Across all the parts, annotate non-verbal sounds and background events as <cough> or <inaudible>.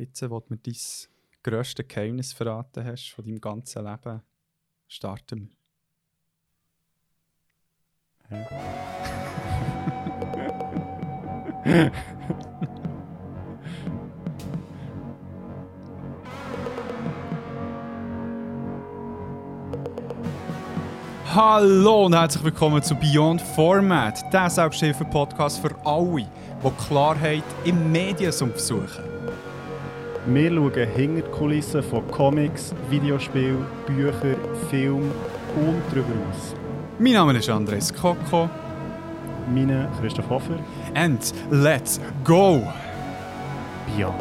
Jetzt, wo du mir dein grösstes Geheimnis verraten hast von deinem ganzen Leben, starten wir. <laughs> Hallo und herzlich willkommen zu Beyond Format, der Selbsthilfe-Podcast für alle, die Klarheit im Mediensumpf suchen. Wir schauen hinter die Kulissen von Comics, Videospielen, Büchern, Filmen und darüber aus. Mein Name ist Andres Koko. Meine Christoph Hofer. And let's go! Beyond.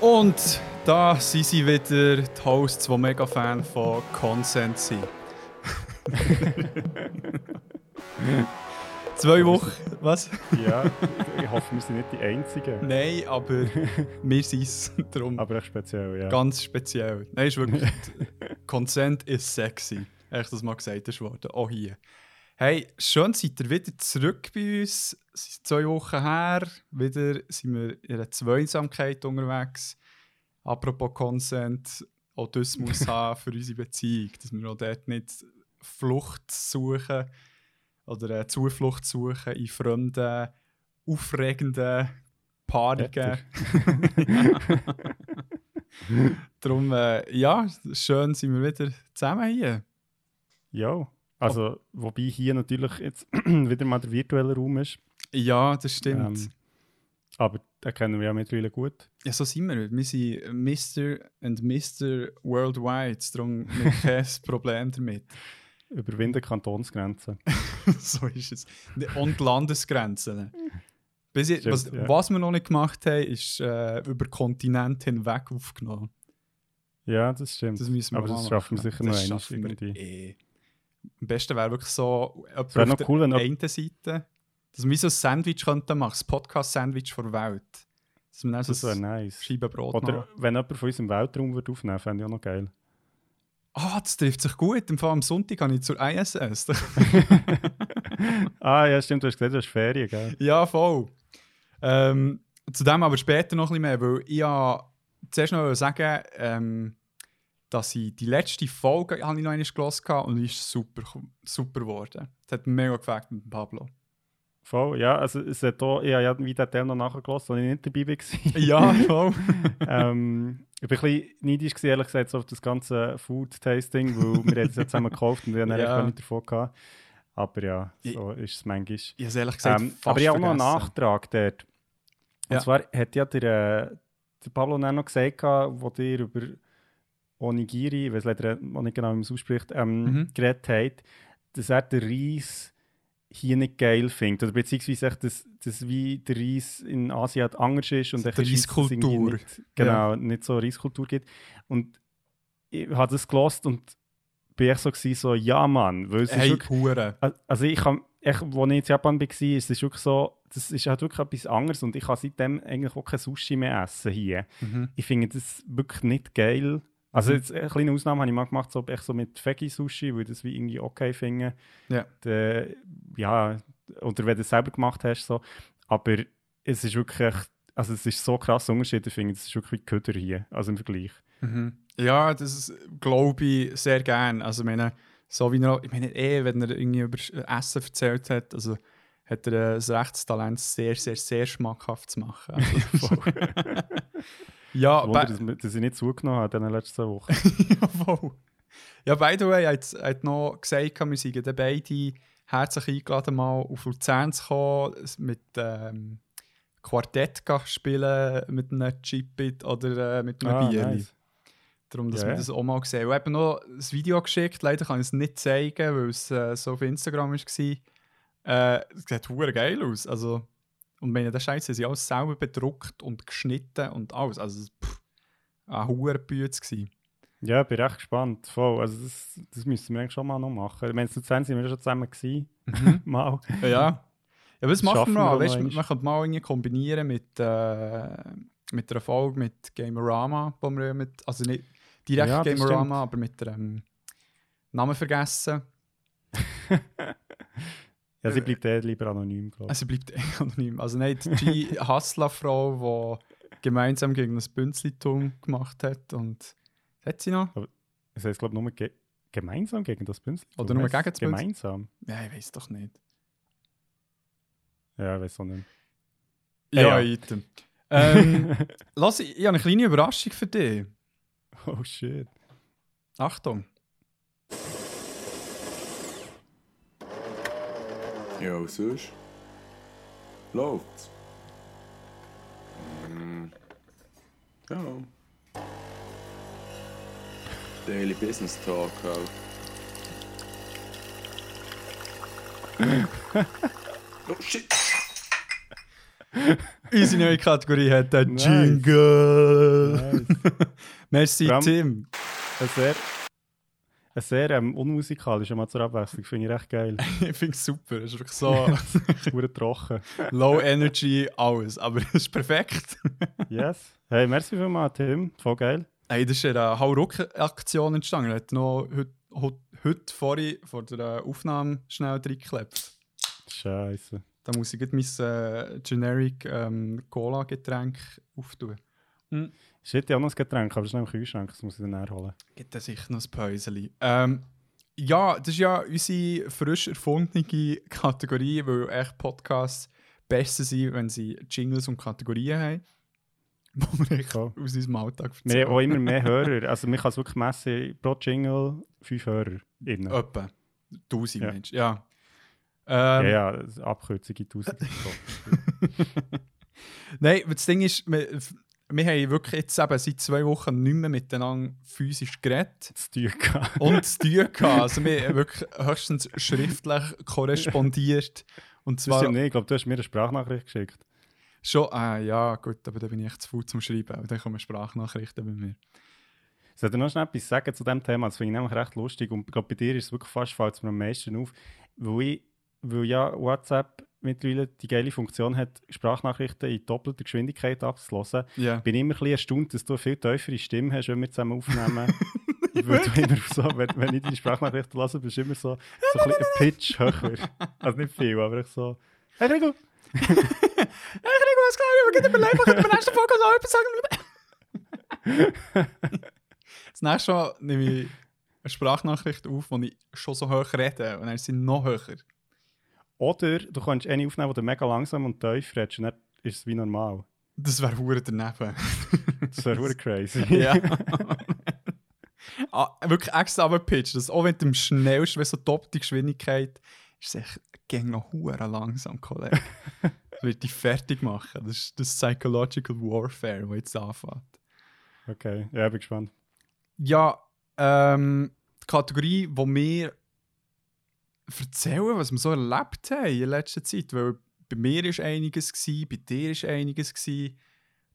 Und da sind sie wieder, die Hosts, die mega Fan von Consent sind. <laughs> Zwei Wochen, was? Ja, ich hoffe, wir sind nicht die Einzigen. Nein, aber wir sind es. Darum Aber echt speziell, ja. ganz speziell. Nein, ist wirklich. <laughs> Consent ist sexy. Echt, das mal gesagt ist worden. Auch hier. Hey, schön seid ihr wieder zurück bei uns. Es ist zwei Wochen her. Wieder sind wir in einer Zweisamkeit unterwegs. Apropos Consent, auch das muss <laughs> haben für unsere Beziehung, dass wir auch dort nicht Flucht suchen oder äh, Zuflucht suchen in fremden, aufregenden Paarungen. <laughs> Darum, äh, ja, schön sind wir wieder zusammen hier. Ja, also, wobei hier natürlich jetzt <clears throat> wieder mal der virtuelle Raum ist. Ja, das stimmt. Ähm, aber den kennen wir ja mittlerweile gut. Ja, so sind wir. Wir sind Mr. and Mr. Worldwide, darum <laughs> kein Problem damit. Überwinden Kantonsgrenzen. <laughs> so ist es. Und Landesgrenzen. Bis jetzt, Stimmt, was, ja. was wir noch nicht gemacht haben, ist äh, über Kontinente hinweg aufgenommen. Ja, das stimmt. Das müssen wir Aber das schaffen wir sicher noch Das einmal wir irgendwie. eh. Am besten wäre wirklich so, auf noch der cool, einen Seite, dass wir wie so ein Sandwich könnten machen, das Podcast-Sandwich vor der Welt. Dass wir dann so Das wäre ein nice. Scheibenbrot Oder machen. wenn jemand von uns im Weltraum würde aufnehmen würde, fände ich auch noch geil. Ah, das trifft sich gut. Im Fall am Sonntag gehe ich zur ISS. <laughs> ah, ja, stimmt, du hast gesagt, du hast Ferien, gell? Ja, voll. Ähm, zu dem aber später noch ein bisschen mehr, weil ich ja zuerst noch sagen ähm, dass ich die letzte Folge habe ich noch einmal gelesen habe und die ist super, super geworden. Das hat mir mega gefällt mit Pablo. Voll, ja, also es hat auch, ich habe ja wie den Teil noch nachgelassen, als ich nicht dabei war. <laughs> Ja, voll. <laughs> ähm, ich war ein bisschen neidisch, gewesen, ehrlich gesagt, so auf das ganze Food-Tasting, weil wir haben es ja zusammen gekauft und wir haben Ja. ja. nicht davon gehabt. Aber ja, so ist es manchmal. Ich habe es ehrlich gesagt Ähm, fast aber ich habe auch noch einen. Nachtrag dort. Und Ja. zwar hat ja der, äh, der Pablo noch gesagt, wo dir über Onigiri, ich weiß leider nicht genau, wie man es ausspricht, ähm, Mhm. geredet hat, dass er den Reis hier nicht geil findet. Oder beziehungsweise echt, dass, dass wie der Reis in Asien halt anders ist und Die Reiskultur. Nicht, genau, nicht so Reiskultur gibt. Und ich habe das gelost und bin echt so, gewesen, so ja Mann, weil es ist Hey, wirklich Hure. Al- Also ich kann, echt, als ich in Japan war, ist es wirklich so, das ist halt wirklich etwas anderes und ich kann seitdem eigentlich auch kein Sushi mehr essen hier. Mhm. Ich finde das wirklich nicht geil. Also jetzt eine kleine Ausnahme habe ich mal gemacht, so echt so mit Veggie-Sushi, weil das wie irgendwie okay finde. Ja. De, ja, oder wenn du es selber gemacht hast, so. Aber es ist wirklich, also es ist so krass Unterschied, ich finde, es ist wirklich Köder hier, also im Vergleich. Mhm. Ja, das glaube ich sehr gern. Also, ich meine, so wie er, ich meine, eh, wenn er irgendwie über Essen erzählt hat, also hat er äh, ein rechtes Talent, sehr, sehr, sehr schmackhaft zu machen. Also, <laughs> <laughs> ja, Wunder, dass, dass ich nicht zugenommen habe in den letzten Wochen. <laughs> ja, voll. Ja, by the way, hat, hat noch gesagt, wir seien beide herzlich eingeladen, mal auf Luzern zu kommen, mit ähm, Quartett gehen spielen, mit einem Chipit oder äh, mit einem Ah, Bierli. nice. Darum, dass Ja, wir das auch mal gesehen haben. Ich habe noch ein Video geschickt, leider kann ich es nicht zeigen, weil es äh, so auf Instagram war. Äh, es sieht geil aus. Also, und meine, das Scheiße, sie alles selber bedruckt und geschnitten und alles. Also, pff, eine hure Bütze gewesen. Ja, bin recht gespannt. Voll. Also das, das müssen wir eigentlich schon mal noch machen. Ich meine, zu sind wir schon zusammen gewesen. <laughs> mal. Ja. Ja, was Das machen schaffen wir auch Weißt, noch man könnte mal irgendwie kombinieren mit, äh, mit einer Folge mit Gamerama, wo wir mit, also nicht direkt Ja, das Gamerama, aber mit ähm, Namen vergessen. <laughs> Ja, sie bleibt eh lieber anonym, glaube ich. Also bleibt eh <laughs> anonym. Also nein, die G. <laughs> Hassler-Frau, die gemeinsam gegen das Bünzlitum gemacht hat und hat sie noch? Das heißt, glaube ich, nur ge gemeinsam gegen das Bünzli. Oder nur gegen das Bünzli? Gemeinsam? Ja, ich weiß doch nicht. Ja, ich weiß auch nicht. Ja, Ja. item. Ähm, <laughs> lass, ich, ich habe eine kleine Überraschung für dich. Oh shit. Achtung. Ja, und sonst? Läuft's? Mm. Ja. Daily Business Talk halt. <laughs> oh shit! Unsere neue Kategorie hat den Nice. Jingle. Nice. <laughs> Merci, allem- Tim. Sehr, ein sehr ähm, unmusikalischer mal zur Abwechslung. Finde ich recht geil. <laughs> ich finde es super. Es ist wirklich so <laughs> Wurde trocken. low energy, alles. Aber es ist perfekt. <laughs> Yes. Hey, merci vielmals, Tim. Voll geil. Hey, das ist eine Hauruck-Aktion entstanden. Er hat noch heute, heute, heute vorhin vor der Aufnahme schnell reingeklebt. Scheiße. Da muss ich gleich mein äh, Generic ähm, Cola-Getränk auftun. Shit, ich habe noch ein Getränk, aber das ist noch im Kühlschrank. Das muss ich dann herholen. Gibt es sicher noch ein Päuseli. Ähm, ja, das ist ja unsere frisch erfundene Kategorie, weil echt Podcasts besser sind, wenn sie Jingles und Kategorien haben. <laughs> Wo wir echt aus unserem Alltag Wir haben auch immer mehr <laughs> Hörer. Also, man kann es wirklich messen. Pro Jingle fünf Hörer. Etwa 1000 Ja. Menschen, ja. ja, Ähm, ja, ist Abkürzung in 1000. <laughs> Nein, das Ding ist, wir, haben wirklich jetzt eben seit zwei Wochen nicht mehr miteinander physisch geredet zu tun gehabt. und zu tun gehabt. <laughs> Also wir haben wirklich höchstens schriftlich korrespondiert. Und Das zwar nicht. Ich glaube, du hast mir eine Sprachnachricht geschickt. schon, ah ja gut, aber da bin ich echt zu faul zum Schreiben. Und dann kommen Sprachnachrichten bei mir. Soll ich noch schnell etwas sagen zu diesem Thema? Das finde ich nämlich recht lustig. Und glaube, bei dir ist es wirklich fast fällt es mir am meisten auf. Weil, ich, weil ja WhatsApp mittlerweile die geile Funktion hat, Sprachnachrichten in doppelter Geschwindigkeit abzuhören, Ja. bin ich immer ein bisschen erstaunt, dass du eine viel tiefere Stimme hast, wenn wir zusammen aufnehmen. <laughs> weil du immer so, wenn, wenn ich deine Sprachnachrichten lasse, bist du immer so, so ein bisschen Pitch höher. Also nicht viel, aber ich so. Hey Rigo! <laughs> Ich kriege was klar, wir gehen überlegen, was in der nächsten Folge so etwas sagen. <laughs> Das nächste Mal nehme ich eine Sprachnachricht auf, wo ich schon so hoch rede und dann ist sie noch höher. Oder du kannst eine aufnehmen, wo du mega langsam und tief redest und dann ist es wie normal. Das wäre hure daneben. Das wäre verdammt crazy. <laughs> ja. ah, wirklich extra abgepitcht. dass Auch wenn du am schnellsten, wenn so doppelte Geschwindigkeit ist es echt gegen noch hure langsam, Kollege. das <laughs> wird dich fertig machen. Das ist das Psychological Warfare, das jetzt anfängt. Okay, ja, bin gespannt. Ja, ähm, die Kategorie, wo wir erzählen, was wir so erlebt haben in letzter Zeit. Weil bei mir war einiges, gewesen, bei dir war einiges. Gewesen.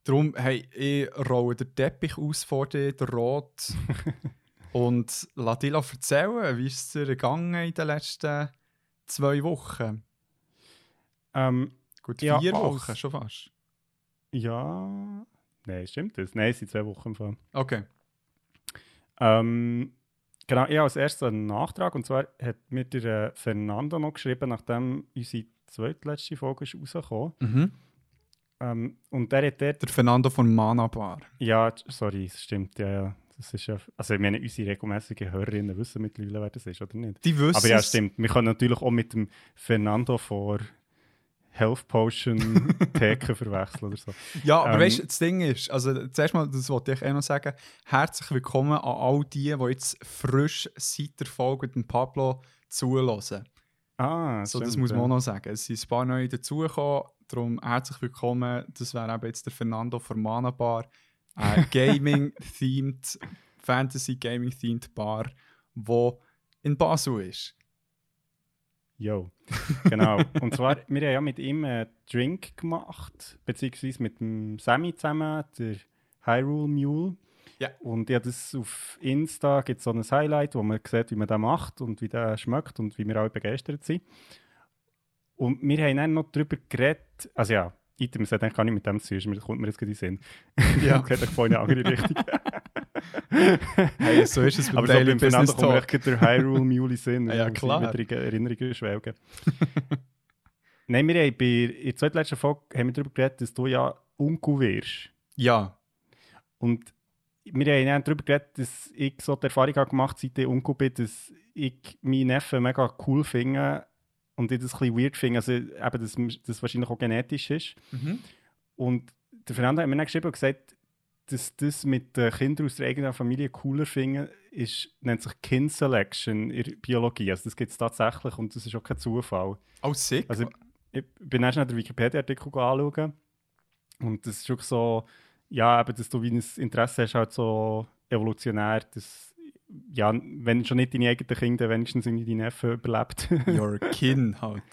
Darum, hey, ich rolle den Teppich aus vor dir, der Rot. <laughs> und lass dich erzählen, wie ist es dir gegangen in den letzten zwei Wochen? Ähm, Gut, Ja, vier als- Wochen schon fast. ja. Nein, stimmt das? Nein, es sind zwei Wochen im Fall. Okay. Ähm, genau, ich habe als erstes einen Nachtrag. Und zwar hat mir der äh, Fernando noch geschrieben, nachdem unsere zweitletzte Folge ist rausgekommen Mhm. ähm, Und der hat dort. Der Fernando von Mana Bar. Ja, sorry, es stimmt. Ja, ja. Das ist ja, also, ich meine, unsere regelmäßigen Hörerinnen wissen mittlerweile, wer das ist, oder nicht? Die wissen Aber ja, stimmt. Wir können natürlich auch mit dem Fernando vor Health Potion <laughs> Theke verwechseln oder so. Ja, aber Ähm, weißt du, das Ding ist, also zuerst mal, das wollte ich auch noch sagen, herzlich willkommen an all die, die jetzt frisch seit der Folge mit dem Pablo zulassen. Ah, So, das stimmt, muss man ja. auch noch sagen. Es sind ein paar neue dazugekommen, darum herzlich willkommen. Das wäre eben jetzt der Fernando von Mana Bar, eine <laughs> Gaming-themed, Fantasy-Gaming-themed Bar, wo in Basel ist. Jo, <laughs> genau. Und zwar, wir haben ja mit ihm einen Drink gemacht, beziehungsweise mit dem Sammy zusammen, der Hyrule Mule. Ja. Und ja, das auf Insta gibt es so ein Highlight, wo man sieht, wie man das macht und wie der schmeckt und wie wir alle begeistert sind. Und wir haben dann noch darüber geredet, also ja, Items hat eigentlich gar nicht mit dem zu tun, das kommt mir jetzt gerade in den Sinn. Ja. geht doch voll in eine andere Richtung. <laughs> Hey, so ist es mit Aber so Daily beim Fernando Business Talk. echt der Hyrule <laughs> Mule in den Sinn. Ja, klar. In Erinnerungen schwelgen. <laughs> Nein, wir haben bei in der zweitletzten Folge haben wir darüber geredet, dass du ja Unku wirst. Ja, Und wir haben dann darüber geredet, dass ich so die Erfahrung habe gemacht seit ich Unku bin, dass ich meinen Neffen mega cool finde und ich das ein bisschen weird finde, also eben, dass das wahrscheinlich auch genetisch ist. Mhm. Und der Fernando hat mir dann geschrieben und gesagt, dass das mit den Kindern aus der eigenen Familie cooler finden, ist, nennt sich Kind Selection in der Biologie. Also das gibt es tatsächlich und das ist auch kein Zufall. Oh, sick. Also ich bin dann schnell den Wikipedia-Artikel anschauen und das ist wirklich so, ja, eben, dass du wie ein Interesse hast, halt so evolutionär, dass, ja, wenn schon nicht deine eigenen Kinder, wenigstens irgendwie deine Neffen überlebt. your kin halt.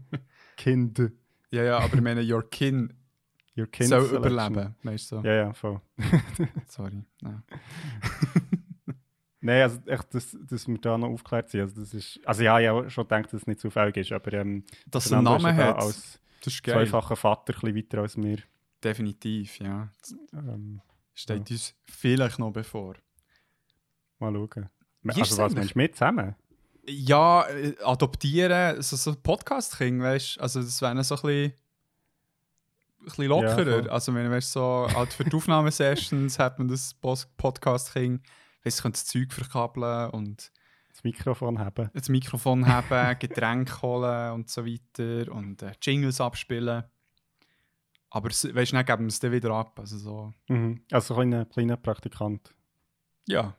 <laughs> Kinder. Ja, ja, aber ich meine, your kin Your kind soll Selection. überleben. Weißt du? so? Ja, ja, voll. <laughs> Sorry. Ja. <laughs> Nein, also echt, dass, dass wir da noch aufgeklärt sind. Also, das ist, also ja, ich habe schon gedacht, dass es nicht zufällig ist, aber ähm, Dass es einen Namen ja hat, als das ist geil. zweifacher Vater ein bisschen weiter als wir. Definitiv, ja. Ähm, Steht uns vielleicht noch bevor. mal schauen. Wie Also was, meinst du mit zusammen? Ja, äh, adoptieren, so, so ein Podcast-King, weißt du? Also, das wäre so ein bisschen, bisschen lockerer. voll. also, wenn du so, halt für die Aufnahmesessions hat man das Podcast-King, du, könnte das Zeug verkabeln und Das Mikrofon haben. das Mikrofon haben, <laughs> Getränke holen und so weiter und äh, Jingles abspielen. Aber weißt du, dann geben wir es dann wieder ab. Also, so, Mhm. Also so ein kleiner, kleiner Praktikant ja,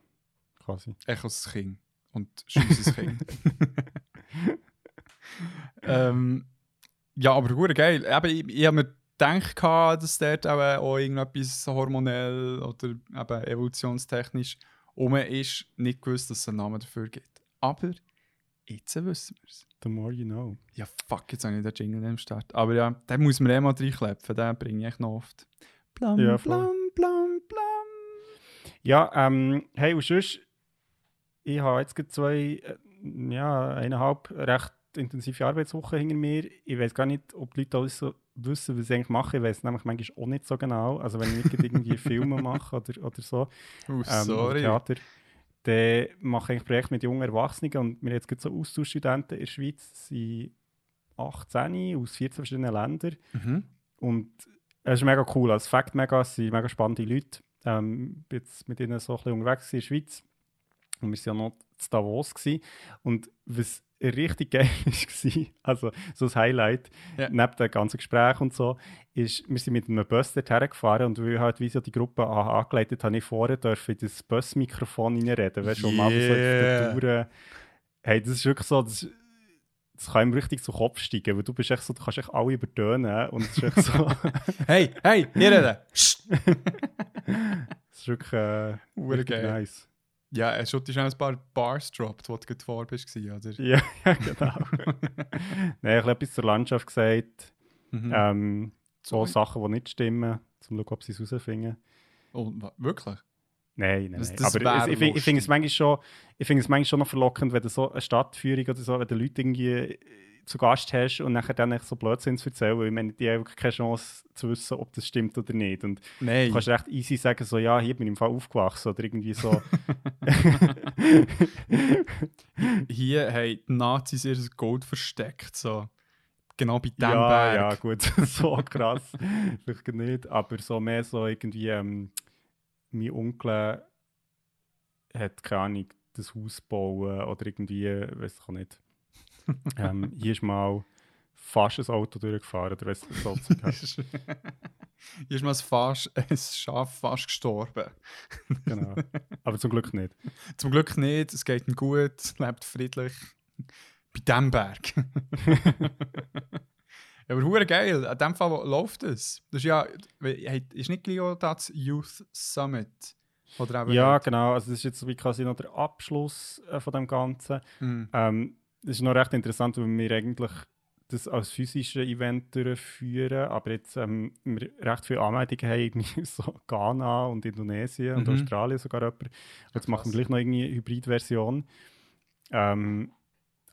quasi. ich als Kind und schusses Kind. <laughs> <laughs> ähm, ja, aber gut, geil. Eben, ich, ich habe mir gedacht, dass dort auch, äh, auch irgendetwas hormonell oder eben evolutionstechnisch um ist. Nicht gewusst, dass es einen Namen dafür gibt. Aber jetzt wissen wir es. The more you know. Ja, fuck, jetzt habe ich den Jingle am Start. Aber ja, den muss man eh mal reinklepfen. Den bringe ich noch oft. Blam, Ja, blam, blam, blam. Ja, ähm, hey, und sonst, ich habe jetzt zwei, äh, ja, eineinhalb recht intensive Arbeitswochen hinter mir. Ich weiß gar nicht, ob die Leute alles so wissen, was ich eigentlich mache. Ich weiß nämlich manchmal auch nicht so genau. Also wenn ich nicht irgendwie <laughs> Filme mache oder, oder so, Oh, ähm, sorry. Theater, dann mache ich Projekte mit jungen Erwachsenen und wir haben jetzt so Austauschstudenten in der Schweiz, sind 18 aus 14 verschiedenen Ländern. Mhm. Und es ist mega cool. Als Fact mega, es sind mega spannende Leute. Ähm, ich bin jetzt mit ihnen so ein bisschen unterwegs in der Schweiz. Und wir waren ja noch zu Davos. Gewesen. Und was richtig geil <laughs> war, also so ein Highlight, Ja. neben dem ganzen Gespräch und so, ist, wir sind mit einem Bus dorthin gefahren und weil halt wie so die Gruppe an- angeleitet habe ich vorher dürfen in das Busmikrofon reinreden. Weißt du, um yeah. so auf Yeah. der Tour. Hey, das ist wirklich so, das, das kann ihm richtig zu Kopf steigen, weil du bist echt so, du kannst echt alle übertönen und es ist echt so, <laughs> <laughs> Hey, hey, hier reden! Es ist wirklich äh, richtig nice. Ja, er hat schon ein paar Bars gedroppt, wo du gerade vor bist, oder? <laughs> Ja, genau. <laughs> Nein, ich habe etwas zur Landschaft gesagt. Mhm. Ähm, so Sorry. Sachen, die nicht stimmen, um zu schauen, ob sie es herausfinden. Oh, wirklich? Nein, nein, Das- nein. das Aber ich, finde- ich finde es manchmal schon, ich finde es manchmal schon noch verlockend, wenn so eine Stadtführung oder so, wenn du Leute irgendwie zu Gast hast und nachher dann so Blödsinn zu erzählen, weil ich meine, die haben wirklich keine Chance zu wissen, ob das stimmt oder nicht. Und Nein. du kannst recht easy sagen, so, ja, hier bin ich im Fall aufgewachsen oder irgendwie so. <laughs> Hier haben die Nazis ihr Gold versteckt, so. Genau bei dem ja, Berg. ja, gut, <laughs> so krass. Vielleicht nicht, aber so mehr so irgendwie, ähm, mein Onkel hat keine Ahnung, das Haus bauen oder irgendwie, weiß ich auch nicht. <laughs> ähm, hier ist mal fast ein Auto durchgefahren oder weiss ich so Zeug halt. Hier ist mal ein, fast, <laughs> ein Schaf fast gestorben. genau. Aber zum Glück nicht. <laughs> Zum Glück nicht, es geht ihm gut, es lebt friedlich. Bei dem Berg. ja, aber hure geil, an dem Fall läuft es. Das ist ja, ist nicht Leo das Youth Summit? Oder Ja, nicht? genau. Also das ist jetzt so wie quasi noch der Abschluss äh, von dem Ganzen. Hm. Ähm, das ist noch recht interessant, weil wir eigentlich das als physisches Event durchführen, aber jetzt ähm, wir recht viele Anmeldungen haben, irgendwie <laughs> so Ghana und Indonesien und Mhm. Australien sogar jemand. Jetzt machen wir gleich noch irgendwie eine Hybridversion. Ähm,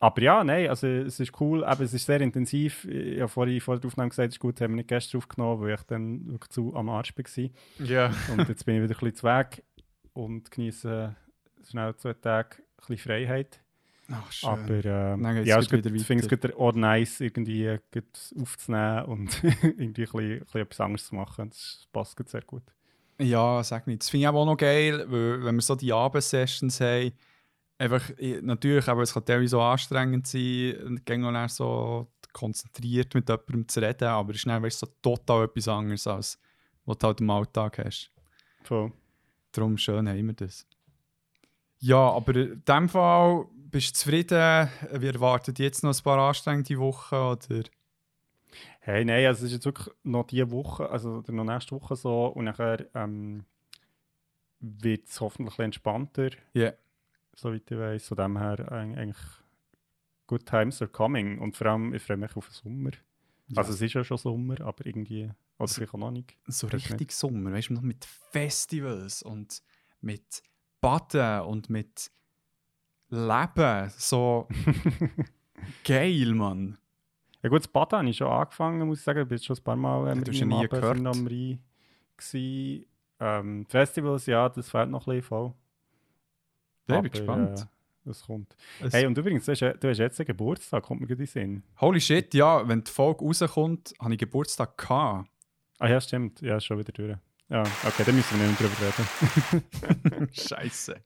Aber ja, nein, also es ist cool, aber es ist sehr intensiv. Ich habe vorhin vor der Aufnahme gesagt, es ist gut, haben wir nicht gestern aufgenommen, weil ich dann wirklich zu am Arsch war. Ja. Und jetzt bin ich wieder ein bisschen zu Weg und genieße schnell zwei Tage ein bisschen Freiheit. Ach, schön. Aber äh, geht's ja, es gut, ich finde es gut, auch nice, irgendwie äh, aufzunehmen und <laughs> irgendwie ein bisschen, ein bisschen etwas anderes zu machen. Das passt sehr gut. Ja, sag nicht. Das finde ich aber auch noch geil, weil, wenn wir so die Abendsessions haben, einfach, ich- natürlich, aber es kann teilweise so anstrengend sein, dann so konzentriert mit jemandem zu reden, aber es ist dann weißt, so total etwas anderes, als was du halt im Alltag hast. Voll. Darum schön haben wir das. Ja, aber in dem Fall bist du zufrieden? Wir erwarten jetzt noch ein paar anstrengende Wochen, oder? Hey, nein, also es ist jetzt wirklich noch diese Woche, also noch nächste Woche so und nachher ähm, wird es hoffentlich entspannter, Ja. soweit ich weiß. Von dem her eig- eigentlich good times are coming und vor allem, ich freue mich auf den Sommer. Also es ist ja schon Sommer, aber irgendwie, oder vielleicht auch noch nicht. so richtig Sommer, weißt du, noch mit Festivals und mit Baden und mit Leben. So <laughs> geil, Mann. Ja gut, das Baden habe ich schon angefangen, muss ich sagen. Ich bin schon ein paar Mal äh, mit ja meinem nie gehört. am Rhein gewesen. Ähm, Festivals, ja, das fehlt noch ein bisschen voll. Ja, ich bin gespannt. Äh, das kommt. Es- Hey, und übrigens, du hast, du hast jetzt einen Geburtstag, kommt mir gerade in Sinn. Holy shit, ja, wenn die Folge rauskommt, habe ich Geburtstag gehabt. Ah ja, stimmt. Ja, ist schon wieder durch. Ja, okay, dann müssen wir nicht mehr drüber reden. <laughs> Scheiße.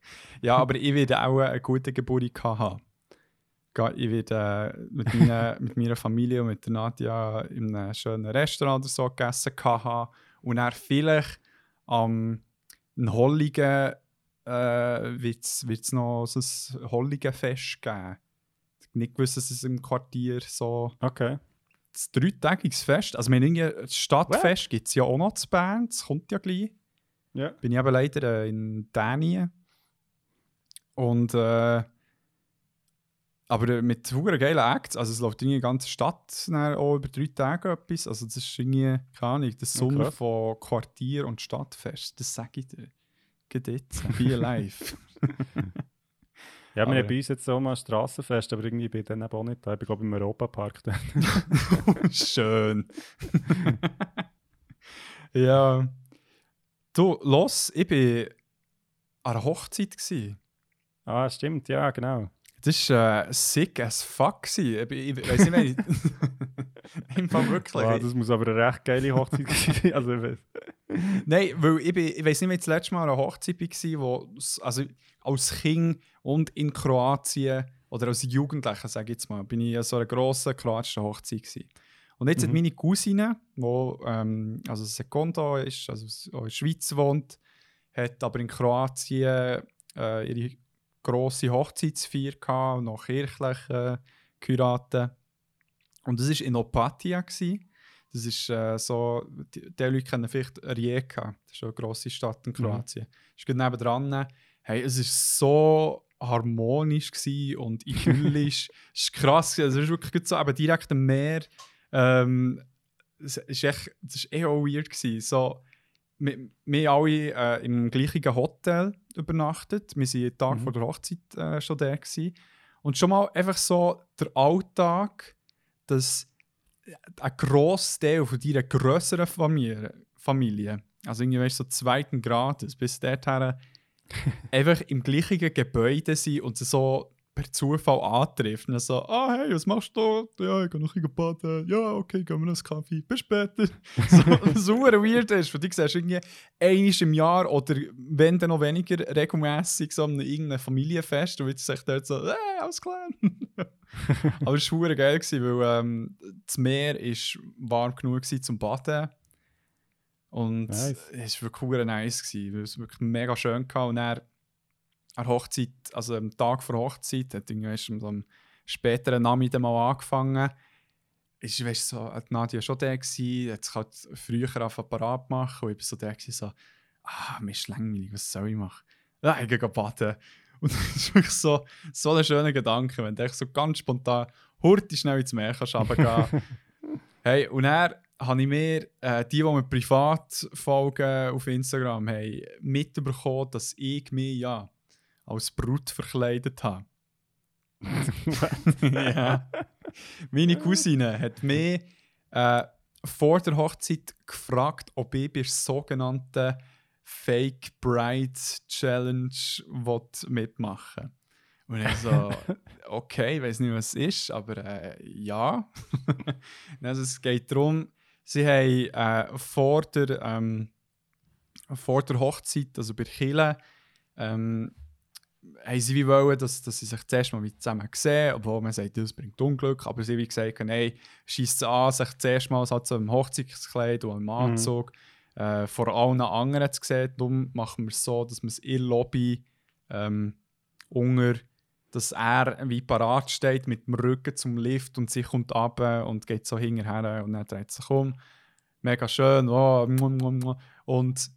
Ja, aber ich werde auch eine gute Geburt haben. Ich werde äh, mit, meiner, <laughs> mit meiner Familie und mit der Nadja in einem schönen Restaurant oder so gegessen haben. Und dann vielleicht am um, Holligen äh, wird es noch so ein Holligenfest geben. Ich nicht gewusst, dass es im Quartier so Okay. Das dreitägiges Fest. Also, wir haben irgendwie das Stadtfest gibt es ja auch noch zu Bern. Das kommt ja gleich Ja. bin ich eben leider äh, in Dänien. Und äh, aber äh, mit hure geilen Acts, also es läuft in die ganze Stadt auch über drei Tage etwas. Also das ist irgendwie, keine Ahnung, das Ja, Sommer krass. von Quartier und Stadtfest. Das sage ich dir. Geht jetzt, be alive. <laughs> Ja, wir Aber- haben bei uns jetzt auch mal ein Strassenfest, aber irgendwie bin ich dann auch nicht da. Ich bin glaube im Europapark dann. <laughs> Schön. <laughs> ja. Du, los, ich bin an einer Hochzeit. Gewesen. ah, stimmt, ja, genau. Das war äh, sick as fuck. Gewesen. Ich, ich weiß nicht, wenn ich. <laughs> Im Fall wirklich. Wow, das muss aber eine recht geile Hochzeit sein. Also, ich Nein, weil ich, bin, ich weiß nicht, ich das letzte Mal an einer Hochzeit war, wo also als Kind und in Kroatien oder als Jugendlicher, sage ich jetzt mal, bin ich an so einer grossen kroatischen Hochzeit gewesen. Und jetzt hat Mhm. meine Cousine, die ähm, also Secondo ist, also in der Schweiz wohnt, hat aber in Kroatien äh, ihre grosse Hochzeitsfeier gehabt, noch kirchlich äh, geheiratet. Und das war in Opatia. Gewesen. Das ist äh, so, die, die Leute kennen vielleicht Rijeka, das ist eine grosse Stadt in Kroatien. Ist gerade nebendran. Hey, es war so harmonisch und <laughs> idyllisch. es ist krass, gewesen. es ist wirklich gut so, aber direkt am Meer. Ähm, es ist echt, das ist eh auch weird gewesen. So, wir, wir alle äh, im gleichen Hotel übernachtet. Wir waren den Tag Mhm. vor der Hochzeit äh, schon da. Gewesen. Und schon mal einfach so der Alltag, dass ein grosser Teil von deiner grösseren Familie, Familie also irgendwie weißt, so zweiten Grades, bis dorthin <laughs> einfach im gleichen Gebäude sind und sie so per Zufall antrifft. Und dann so, ah hey, was machst du da? Ja, ich gehe noch ein baden. Ja, okay, gehen wir noch einen Kaffee. Bis später. <laughs> so, so weird ist. Von dir siehst du irgendwie einmal im Jahr oder wenn dann noch weniger regelmäßig so an irgendeinem Familienfest und jetzt sagt dort so, hey, alles klar. <laughs> Aber es war geil, weil ähm, das Meer war warm genug gewesen zum Baden. Und Nice. es war wirklich nice, gewesen, weil es wirklich mega schön war. Und dann an der Hochzeit, also am Tag vor der Hochzeit, hat irgendwie erst am- am späteren Nachmittag mal angefangen. Ist, weißt, so, hat Nadia schon da gewesen, hat sich halt früher auf Apparat gemacht und ich war so der gewesen, so, ah, mir ist langweilig, was soll ich machen? Ja, ich gehe baden. <laughs> Und das ist wirklich so, so ein schöner Gedanke, wenn du so ganz spontan hurti schnell ins Meer kannst runtergehen. <laughs> hey, und dann habe ich mir, äh, die, die mir privat folgen auf Instagram, haben mitbekommen, dass ich mich ja als Brut verkleidet habe. <laughs> ja. Meine Cousine hat mich äh, vor der Hochzeit gefragt, ob ich bei der sogenannten Fake Bride Challenge mitmachen Und ich so, <laughs> okay, ich weiß nicht, was es ist, aber äh, ja. <laughs> also es geht darum, sie haben äh, vor, der, ähm, vor der Hochzeit, also bei Chile, ähm, haben sie wie wollen, dass, dass sie sich zuerst mal zusammen sehen, obwohl man sagt, das bringt Unglück, aber sie haben gesagt, nein, schießt es an, sich zuerst mal so im Hochzeitskleid und im Anzug mhm. äh, vor allen anderen zu sehen. Darum machen wir es so, dass man es in der Lobby ähm, unter, dass er wie parat steht mit dem Rücken zum Lift und sie kommt ab und geht so hinterher und dann dreht sich um. Mega schön, oh, und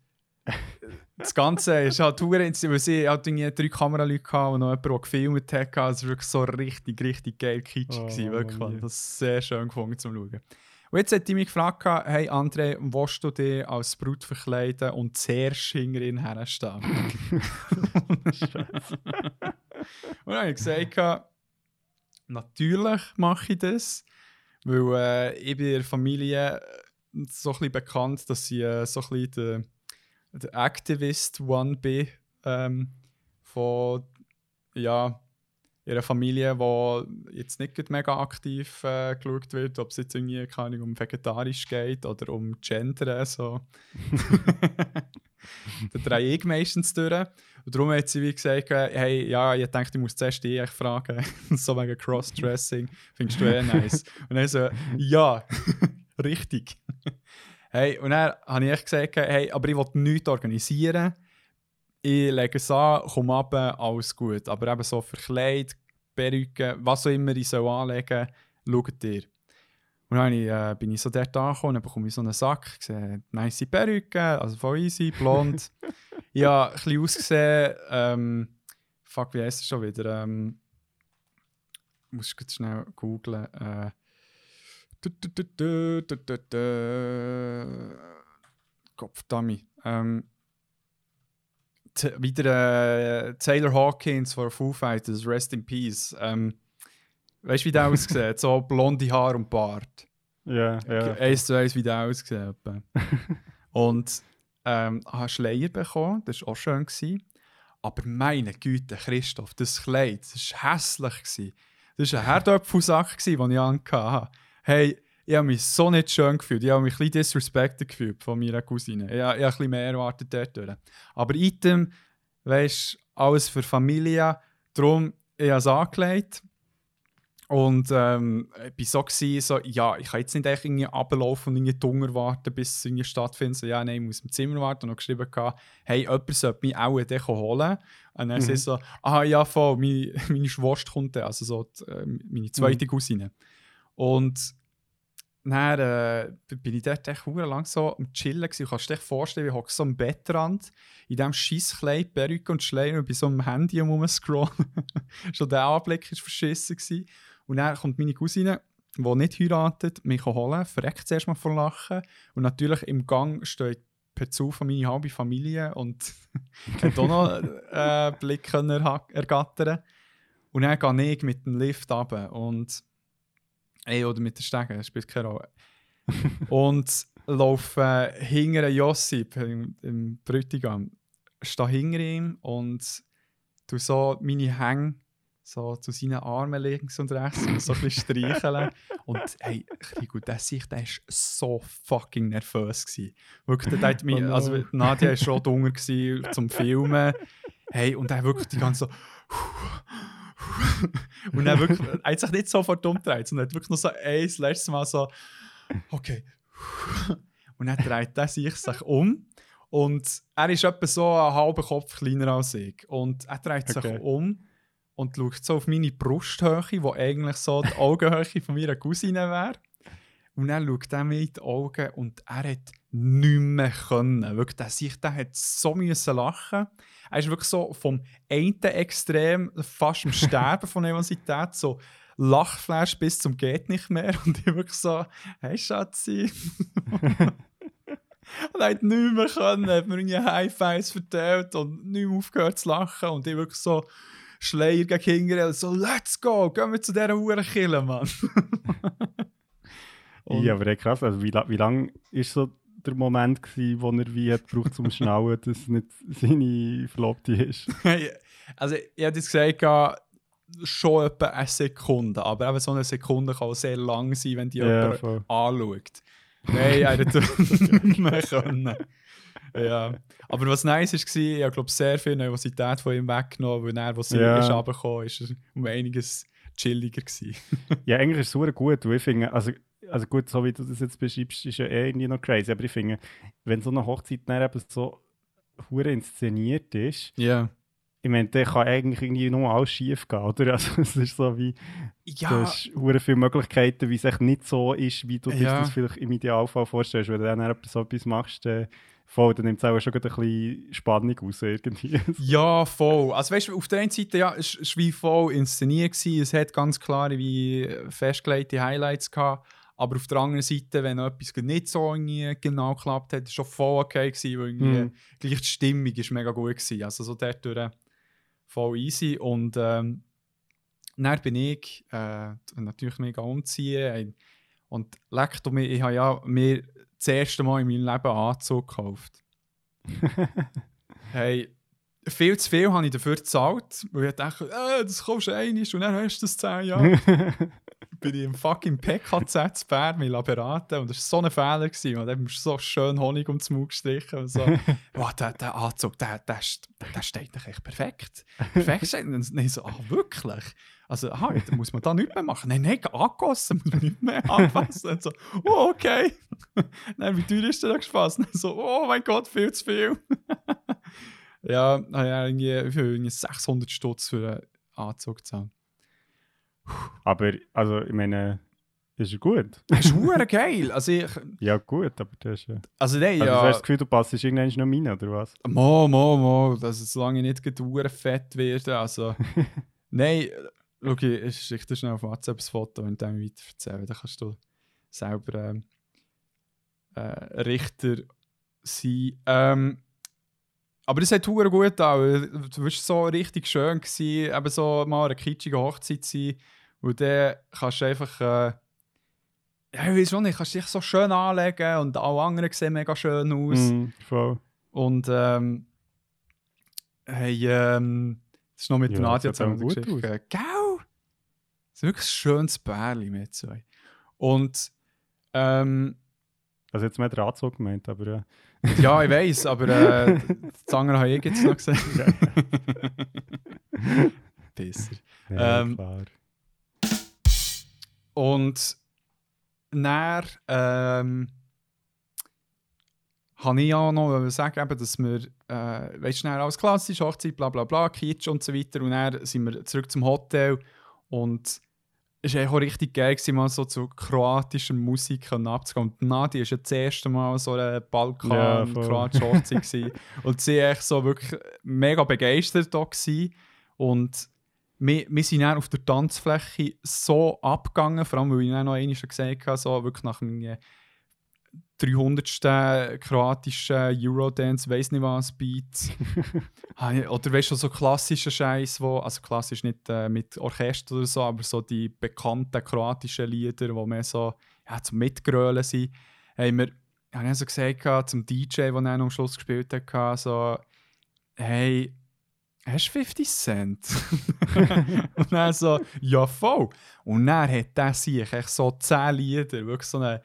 das Ganze ist halt verdammt weil sie halt drei Kameraleute hatten und noch jemand, der gefilmt hat. Es war wirklich so richtig, richtig geil kitschig. Oh, wirklich. Yeah. Das ist sehr schön gefunden zum Schauen. Und jetzt hat die mich gefragt, hey André, willst du dich als Brut verkleiden und zuerst hinter ihn herstehen? <laughs> <laughs> und dann habe ich gesagt, natürlich mache ich das, weil äh, ich bin in der Familie so ein bekannt, dass sie äh, so ein bisschen der Activist 1B ähm, von ja, ihrer Familie, die jetzt nicht mega aktiv äh, geschaut wird, ob es jetzt irgendwie keine um vegetarisch geht oder um Gender. So. <laughs> <laughs> da drehe ich meistens durch. Und darum hat sie wie gesagt, hey, ja, ich dachte, ich muss zuerst dich fragen, <laughs> so wegen Crossdressing, findest du eh nice? <laughs> Und dann so, ja, <laughs> richtig. Hey, und dann habe ich echt gesagt, hey, aber ich will nichts organisieren. Ich lege es an, komme ab, alles gut. Aber eben so verkleidet, Perücke, was auch immer ich soll anlegen schaut ihr. Und dann ich, äh, bin ich so dort angekommen und dann bekomme ich so einen Sack, ich sehe, nice Perücke, also voll easy, blond. <laughs> habe ein bisschen ausgesehen, ähm, fuck, wie heißt es schon wieder? Ähm, muss ich schnell googlen. Äh, Kopfdummy. Ähm, wieder äh, Taylor Hawkins von Foo Fighters, Rest in Peace. Ähm, weißt du, wie der aussieht? So blonde Haar und Bart. Ja, ja. Eins zu eins, wie der aussieht. <laughs> und ähm, habe Schleier bekommen, das war auch schön. Gewesen. Aber meine Güte, Christoph, das Kleid, das war hässlich. Das war ein Herdöpfelsack, den ich anhatte hey, ich habe mich so nicht schön gefühlt. Ich habe mich ein bisschen disrespected gefühlt von meiner Cousine. Ich, ich habe ein bisschen mehr erwartet dort. Aber Item, weißt du, alles für Familie. Darum, ich habe es angelegt. Und ähm, ich war so, so, ja, ich kann jetzt nicht echt irgendwie ablaufen und irgendwie Hunger warten, bis es irgendwie stattfindet. So, ja, nein, ich muss im Zimmer warten. Und noch geschrieben, hey, jemand sollte mich auch holen. Und dann mhm. sie so, ah ja, voll, <laughs> meine, meine Schwester kommt dann, also so die, äh, meine zweite mhm. Cousine. Und dann äh, bin ich dort echt lang so am Chillen. Gewesen. Du kannst dir vorstellen, ich hocke so am Bettrand, in diesem Scheisskleid, Perücke und Schleier und bei so einem Handy am scrollen. <laughs> Schon der Anblick war verschissen. Gewesen. Und dann kommt meine Cousine, die nicht heiratet, mich holen, verreckt zuerst mal vor Lachen. Und natürlich im Gang steht per Zufall meine halbe Familie und <laughs> hat auch noch einen äh, Blick ergattern Und dann gehe ich mit dem Lift runter. Und Ey, oder mit den Stegen, das spielt keine Rolle. <laughs> und laufe hinter Josip, im, im Bräutigam, stehe hinter ihm und tu so meine Hänge so zu seinen Armen links und rechts und so ein bisschen streicheln. <laughs> und hey, Rigo, der sich, der war so fucking nervös. Gewesen. Wirklich, der hat mich, oh also Nadia war schon dunger zum Filmen. Hey, und er wirklich die ganze so <laughs> und dann wirklich, er hat sich nicht sofort umgedreht, sondern hat wirklich nur so ein letztes Mal so, okay. Und dann dreht er sich, sich um. Und er ist etwa so einen halben Kopf kleiner als ich. Und er dreht sich okay. um und schaut so auf meine Brusthöhe, die eigentlich so die Augenhöhe von meiner Cousine wäre. Und dann schaut er mir in die Augen und er hat nichts mehr können. Wirklich, der, sich, der hat so müssen lachen er ist wirklich so vom einen Extrem fast am Sterben von Nervosität, so Lachflash bis zum geht nicht mehr und ich wirklich so, hey Schatzi. und <laughs> er hat nichts mehr können, hat mir irgendwie High Fives verteilt und nicht mehr aufgehört zu lachen und ich wirklich so, Schleier gegen Kinder und so, let's go, gehen wir zu dieser Uhr killen, Mann. <laughs> Ja, aber krass, also wie, wie lange ist so der Moment gewesen, wo er wie hat gebraucht zum Schnallen, <laughs> dass es nicht seine Verlobte ist? <laughs> Also ich habe jetzt gesagt, schon etwa eine Sekunde, aber eben so eine Sekunde kann auch sehr lang sein, wenn die Ja, jemand voll. anschaut. Nein, er hätte nicht mehr können. Ja. Aber was nice war, ich glaube sehr viel Nervosität von ihm weggenommen, weil er, sie Ja. ist runtergekommen ist, er um einiges chilliger gewesen. <laughs> Ja, eigentlich ist es super gut, weil ich finde, also, also gut, so wie du das jetzt beschreibst, ist ja eh irgendwie noch crazy, aber ich finde, wenn so eine Hochzeit dann eben so hure inszeniert ist, Ja. ich meine, dann kann eigentlich irgendwie nur alles schief gehen, oder? <laughs> Also es ist so wie, du Ja, hast hure viele Möglichkeiten, wie es echt nicht so ist, wie du dir Ja. das vielleicht im Idealfall vorstellst. Wenn du dann etwas so etwas machst, dann, voll, dann nimmt es auch schon ein bisschen Spannung aus irgendwie. <laughs> Ja, voll. Also weißt du, auf der einen Seite ja, es es war wie voll inszeniert gewesen. Es hat ganz klare wie festgelegte Highlights gehabt. Aber auf der anderen Seite, wenn etwas nicht so genau geklappt hat, ist schon voll okay gewesen, weil irgendwie Mhm. gleich die Stimmung ist mega gut gewesen. Also so dort durch voll easy. Und ähm, dann bin ich äh, natürlich mega umziehen. Und leckt mir, ich habe ja mir das erste Mal in meinem Leben einen Anzug gekauft. <laughs> Hey, viel zu viel habe ich dafür gezahlt, weil ich dachte, äh, das kaufst du einmal und dann hast du das 10 Jahre. <laughs> bin ich im fucking PKZ zu Bern mich beraten und das war so ein Fehler. Gewesen, und dann haben so schön Honig um den Mund gestrichen und so. <laughs> wow, der, der Anzug, der, der, der steht doch echt perfekt. Perfekt steht. Und dann so, ah, wirklich? Also, aha, da muss man da nichts mehr machen. Nein, nein, angegossen muss man nicht mehr anfassen. Und so, oh, okay. <laughs> Dann, wie teuer ist der gefasst? Und so, oh mein Gott, viel zu viel. <laughs> ja, habe ich irgendwie für irgendwie 600 Stutz für einen Anzug gezahlt. Aber, also, ich meine, ist gut? Das <laughs> ist hure geil. Also, ich, Ja, gut, aber das ist ja... also nein, Also, du ja. hast das Gefühl, du passt irgendwann noch rein, oder was? Mo, mo, mo, es solange ich nicht gerade hure fett werde. Also, <laughs> nein, schau, ich ich schicke dir schnell auf WhatsApp ein Foto und dann weiter erzählen. Dann kannst du selber ähm, äh, Richter sein. Ähm, aber das hat hure gut an. Du warst so richtig schön gewesen, eben so mal eine kitschige Hochzeit sein. Und dann kannst du einfach, äh, ja, ich weiß schon nicht, kannst dich so schön anlegen und alle anderen sehen mega schön aus. Mhm, voll. Und ähm, hey, ähm, das ist noch mit Ja, auch zusammen gut Geschichte. Gell? Das ist wirklich ein schönes Pärchen mit zwei. Und ähm, Also jetzt mehr der Anzug gemeint, aber ja. <laughs> ja, ich weiß, aber äh, das andere habe ich jetzt noch gesehen. Besser. ja Ähm, klar. Und dann ähm, habe ich ja noch sagen, eben, dass wir, äh, weißt du, alles klassisch, Hochzeit, bla bla bla, Kitsch und so weiter. Und dann sind wir zurück zum Hotel und es war auch richtig geil, gewesen, mal so zu kroatischer Musik können abzugehen. Und Nadi war ja das erste Mal so eine Ja, balkan voll. kroatische Hochzeit. <laughs> und sie war echt so wirklich mega begeistert da. Gewesen. Und wir, wir sind dann auf der Tanzfläche so abgegangen, vor allem weil ich dann noch einmal gesagt habe, so wirklich nach dem 300. kroatischen Eurodance, weiss nicht was, Beat. Ich- <laughs> oder weißt du, so klassischer Scheiß, wo, also klassisch nicht äh, mit Orchester oder so, aber so die bekannten kroatischen Lieder, die mehr so ja, zum Mitgrölen sind, haben wir, habe ich so gesagt zum DJ, der dann am Schluss gespielt hat, so, hey, hast du 50 Cent? <laughs> und dann so, ja voll. Und dann hat der sich echt so 10 Lieder, wirklich so eine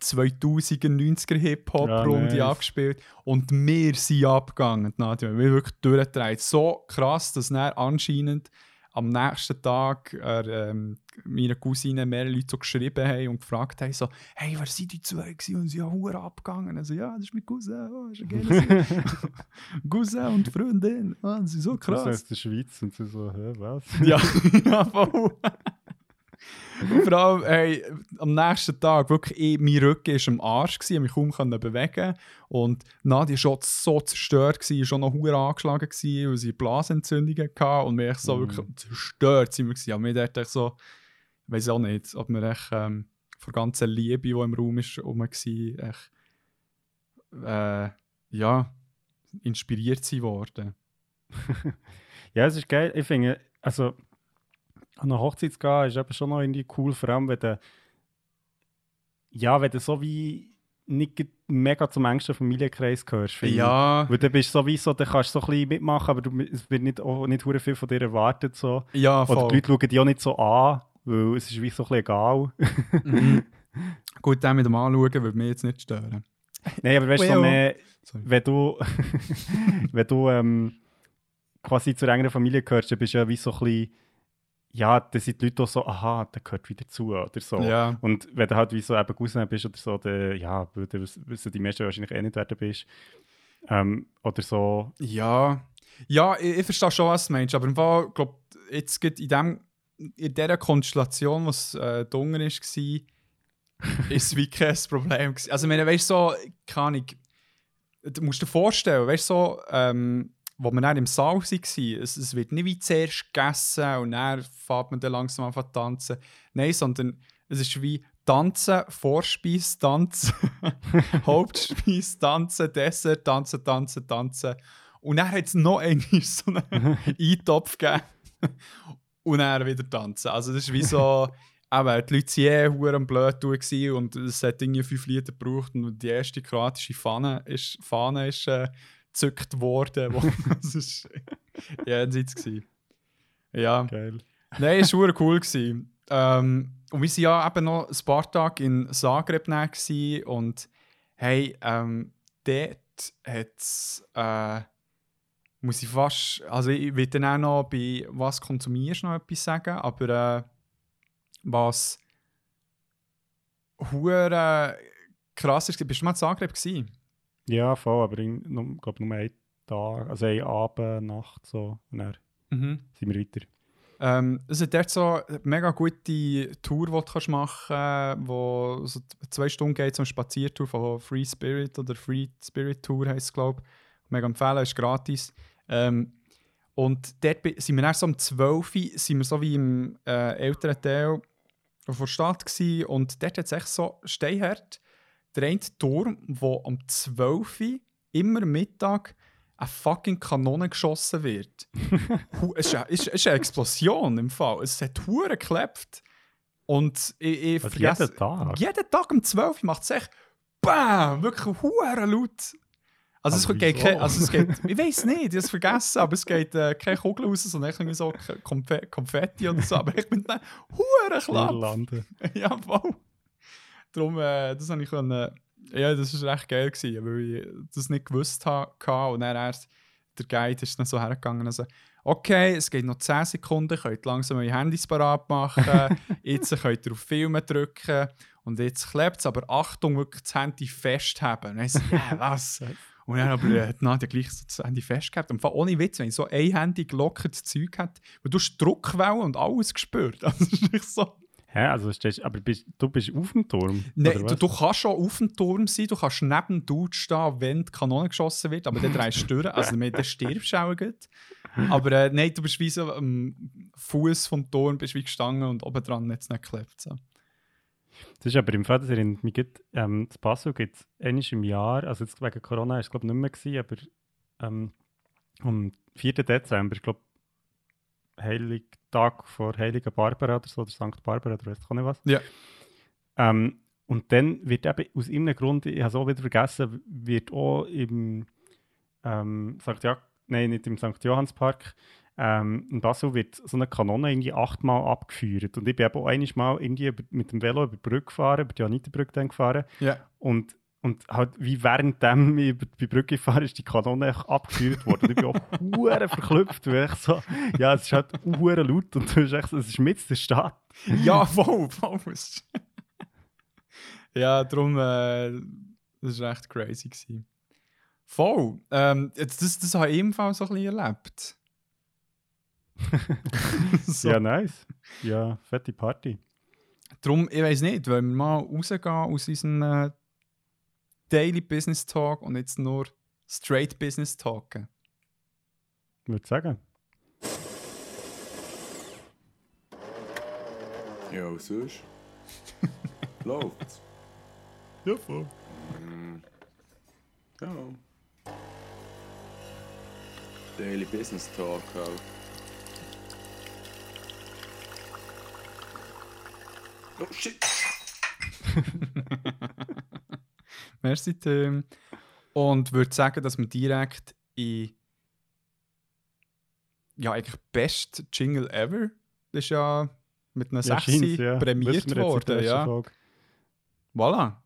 2090er Hip-Hop-Runde Ja, abgespielt. Und wir sind abgegangen, die Nadja. Wir haben wirklich durchgedreht. So krass, dass dann anscheinend am nächsten Tag äh, meiner Cousine mehrere Leute so geschrieben haben und gefragt haben, so, hey, wer sind die zwei gewesen? Und sie haben hure abgegangen. Also, ja, das ist mein Cousin, oh, das ist ein <laughs> Cousin und Freundin. Ah, das ist so Krass. krass. aus der Schweiz und sie so, hä, was? Ja, <laughs> <laughs> ja, voll. Vor allem, hey, am nächsten Tag, wirklich, ich, mein Rücken war am Arsch, gewesen, ich mich kaum bewegen Und Nadia war so zerstört, gewesen, schon noch hure angeschlagen, gewesen, weil sie Blasentzündungen hatte. Und wir echt so Mhm. wirklich zerstört sind wir gewesen. Aber wir dachten echt so, ich weiß auch nicht, ob wir echt ähm, von der ganzen Liebe, die im Raum ist, rum war, echt, äh, ja, inspiriert sind worden. <laughs> Ja, es ist geil. Ich finde, also an eine Hochzeit zu gehen, ist eben schon noch irgendwie cool, vor allem wenn du, ja, wenn du so wie nicht mega zum engsten Familienkreis gehörst. ich. Ja, Weil du bist sowieso, du kannst so ein bisschen mitmachen, aber du, es wird nicht, auch nicht viel von dir erwartet. So. ja, Oder voll. die Leute schauen dich auch nicht so an, weil es ist wie so ein bisschen egal. Mhm. <laughs> Gut, den mit dem anschauen, würde mich jetzt nicht stören. Nein, aber weißt du, Well. mehr, wenn du, <laughs> wenn du ähm, quasi zur engeren Familie gehörst, dann bist du ja wie so ein bisschen, ja, dann sind die Leute auch so, aha, der gehört wieder zu oder so. Ja. Und wenn du halt wie so eben Cousin bist oder so, dann, ja, wiss- wissen die meisten wahrscheinlich eh nicht, wer du bist. Ähm, oder so, Ja, ja ich, ich verstehe schon, was du meinst, aber im Fall, glaub, jetzt geht in, dem, in dieser Konstellation, was äh, dunkel war, <laughs> ist es wie kein Problem. gewesen. Also, ich meine, weißt du, so, keine Ahnung, du musst dir vorstellen, weißt du, so, ähm, wo wir dann im Saal waren, es, es wird nicht wie zuerst gegessen und dann fährt man dann langsam an zu tanzen. Nein, sondern es ist wie Tanzen, Vorspeis, Tanzen, <laughs> Hauptspeis, Tanzen, Dessert, Tanzen, Tanzen, Tanzen. Und dann hat es noch einmal so einen <laughs> Eintopf gegeben. Und dann wieder tanzen. Also das ist wie so, <laughs> eben, die Leute waren eh verdammt blöd und es hat irgendwie fünf Lieder gebraucht und die erste kroatische Fahne ist, Fahne ist äh, gezückt worden. Wo, <laughs> <laughs> das ist jenseits gewesen. Ja. geil. Nein, es war cool. Gewesen. Ähm, und wir waren ja eben noch ein paar Tage in Zagreb und hey, ähm, dort hat es, äh, muss ich fast, also ich will dann auch noch bei «Was konsumierst» noch etwas sagen, aber äh, was hure krass ist, bist du mal in Zagreb gewesen? Ja, voll, aber ich glaube nur einen Tag, also einen Abend, Nacht so, und dann Mhm. sind wir weiter. Ähm, es ist dort so eine mega gute Tour, die du kannst machen kannst, wo so zwei Stunden geht, so eine Spaziertour von Free Spirit oder Free Spirit Tour heisst es, glaube ich. Mega empfehlen, ist gratis. Ähm, und dort sind wir dann so um 12 Uhr, sind wir so wie im äh, älteren Teil von der Stadt gewesen, und dort hat es echt so steinhart der eine Turm, wo um 12 Uhr immer Mittag eine fucking Kanone geschossen wird. <laughs> Es, ist eine, es ist- eine Explosion im Fall. Es hat Huren geklopft. Und ich, ich Also vergesse- jeden Tag? Jeden Tag um 12 Uhr macht es echt BAM! Wirklich Huren laut. Also, es geht kein, also es geht, <laughs> ich weiß nicht, ich habe es vergessen, aber es geht äh, keine Kugel raus, sondern irgendwie so Konfetti oder so. Aber ich bin dann Huren. Niederlande. <laughs> ja, voll. Darum, äh, das habe ich können, ja, das war recht geil, gewesen, weil ich das nicht gewusst habe. Und dann erst der Guide ist dann so hergegangen und so, okay, es geht noch 10 Sekunden, könnt langsam eure Handys parat machen, <laughs> jetzt könnt ihr auf Filmen drücken und jetzt klebt es, aber Achtung, wirklich das Handy festhaben. Und dann so, ja, <laughs> was? Und dann aber äh, Nadja gleich so das Handy festgehabt. Und ohne Witz, wenn ich so ein Handy gelockertes Zeug hat, weil du hast Druckwellen und alles gespürt. Also, <laughs> das ist nicht so. Hä, also stehst, aber bist, du bist auf dem Turm? Nein, du, du kannst schon auf dem Turm sein, du kannst neben dem Dude stehen, wenn die Kanone geschossen wird, aber dann drehst du durch, also dann stirbst du auch gut. Aber äh, nein, du bist wie so am Fuß vom Turm, bist wie gestanden und oben dran hat es nicht geklebt. So. Das ist aber im Fall, das erinnert mich gut, ähm, das Passau gibt es einmal im Jahr, also jetzt wegen Corona war es glaube ich nicht mehr, gewesen, aber ähm, am 4. Dezember, ich glaube, Heiligtag vor Heiligen Barbara oder so, oder St. Barbara oder weiß ich nicht was. Ja. Ähm, und dann wird eben aus irgendeinem Grund, ich habe es auch wieder vergessen, wird auch im ähm, St. Ja nein, nicht im St. Johannspark, ähm, in Basel wird so eine Kanone irgendwie achtmal abgeführt. Und ich bin eben auch einmal mal irgendwie mit dem Velo über die Brücke gefahren, über die Janitenbrücke dann gefahren. Ja. Und, und halt, wie währenddem ich über die Brücke gefahren ist die Kanone echt abgeführt worden. Und ich bin auch <laughs> hure verklüpft, weil ich so, ja, es ist halt hure laut und du echt, so- es ist mit der Stadt. Ja, voll, voll. ja, darum, äh, das war echt crazy. Gewesen. Voll. Ähm, jetzt, das, das habe ich ebenfalls so ein bisschen erlebt. <laughs> so. Ja, nice. Ja, fette Party. Darum, ich weiß nicht, wollen wir mal rausgehen aus unserem äh, Daily Business Talk und jetzt nur Straight Business Talken. Ich würde sagen. Ja, und sonst? <laughs> Läuft's? Ja, voll. Ja. Daily Business Talk halt. Oh shit! <laughs> Merci, Tim. Und würde sagen, dass wir direkt in. Ja, eigentlich best Jingle ever. Das ist ja mit einer Ja, 6 scheint's, ja. prämiert worden. Ja. Folge. Voilà.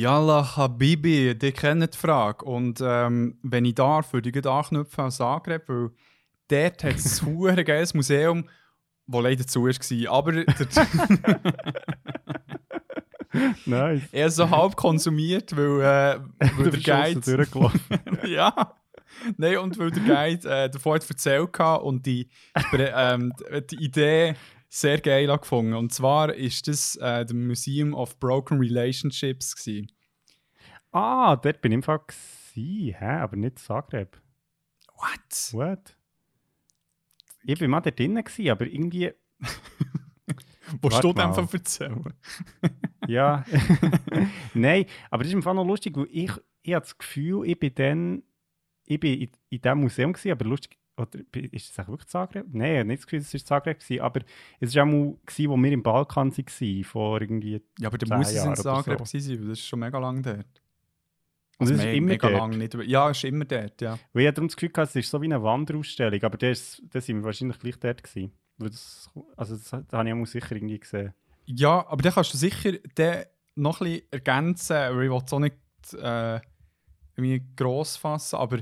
Yalla Habibi, die kennen die Frage. Und ähm, wenn ich darf, würde ich gleich anknüpfen an Zagreb, weil dort hat es <laughs> ein geiles Museum, das leider zu war. Aber <laughs> Nice. er so halb konsumiert, weil, äh, weil der Guide... <laughs> ja. Nein, und weil der Guide äh, davon hat erzählt hat und die, ähm, die Idee sehr geil hat gefunden. Und zwar ist das äh, das Museum of Broken Relationships. Gewesen. ah, dort bin ich im Fall gewesen, hä? aber nicht Zagreb. What? What? Ich bin mal da drinnen gewesen, aber irgendwie, <laughs> Willst du dem erzählen? <laughs> ja. <laughs> Nein, aber das ist im Fall noch lustig, weil ich, ich habe das Gefühl, ich bin dann, ich bin in, in diesem Museum gewesen, aber lustig, oder ist das wirklich Zagreb? Nein, ich habe nicht das Gefühl, es war Zagreb gewesen, aber es war auch mal, gewesen, wo wir im Balkan waren, vor irgendwie, Ja, aber der muss es in Zagreb so. sein, weil das ist schon mega lang dort. Und das ist me- immer mega dort? lang nicht. Ja, ist immer dort, ja. weil ich hatte darum das Gefühl, es ist so wie eine Wanderausstellung, aber das, das sind wir wahrscheinlich gleich dort gewesen. Das, also das, das habe ich auch mal sicher irgendwie gesehen. Ja, aber dann kannst du sicher den noch ein bisschen ergänzen, weil ich will es auch nicht äh, gross fassen, aber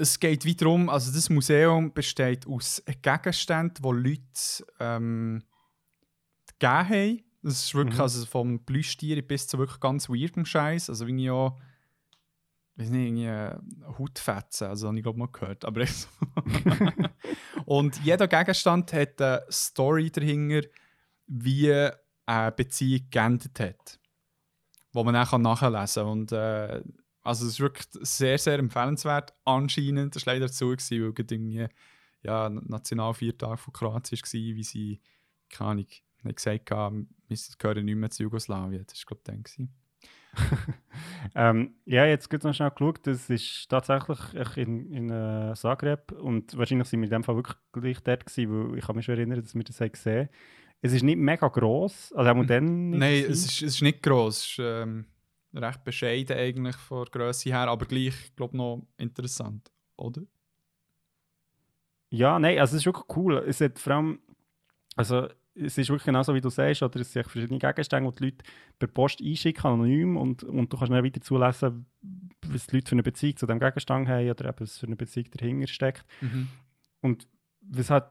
es geht wie darum, also das Museum besteht aus Gegenständen, die Leute ähm, gegeben haben. Das ist wirklich Mhm. also vom Plüschtier bis zu wirklich ganz weirdem Scheiß. Also wie ich auch, weiß nicht, irgendwie äh, Hautfetzen, also habe ich glaube mal gehört. Aber. <laughs> Und jeder Gegenstand hat eine Story dahinter, wie eine Beziehung geendet hat. Wo man dann nachlesen kann. Und äh, also es ist wirklich sehr, sehr empfehlenswert. Anscheinend, das war leider gewesen, weil gerade irgendwie ja, Nationalviertag von Kroatien war, wie sie, keine Ahnung, nicht gesagt haben, wir gehören nicht mehr zu Jugoslawien. Das war, glaube ich, dann. <laughs> Ähm, ja, jetzt gibt noch schnell geschaut, das ist tatsächlich in, in äh, Zagreb und wahrscheinlich sind wir in dem Fall wirklich gleich dort gewesen, weil ich kann mich schon erinnern, dass wir das haben gesehen Es ist nicht mega gross, also auch <laughs> dann Nein, es ist, es ist nicht gross. Es ist ähm, recht bescheiden eigentlich von der Größe her, aber gleich, glaube noch interessant, oder? Ja, nein, also es ist wirklich cool. Es hat vor allem, also es ist wirklich genauso, wie du sagst, oder es sind verschiedene Gegenstände, die die Leute per Post einschicken, anonym, und, und du kannst dann weiter zulesen, was die Leute für eine Beziehung zu dem Gegenstand haben oder eben, was für eine Beziehung dahinter steckt. Und was halt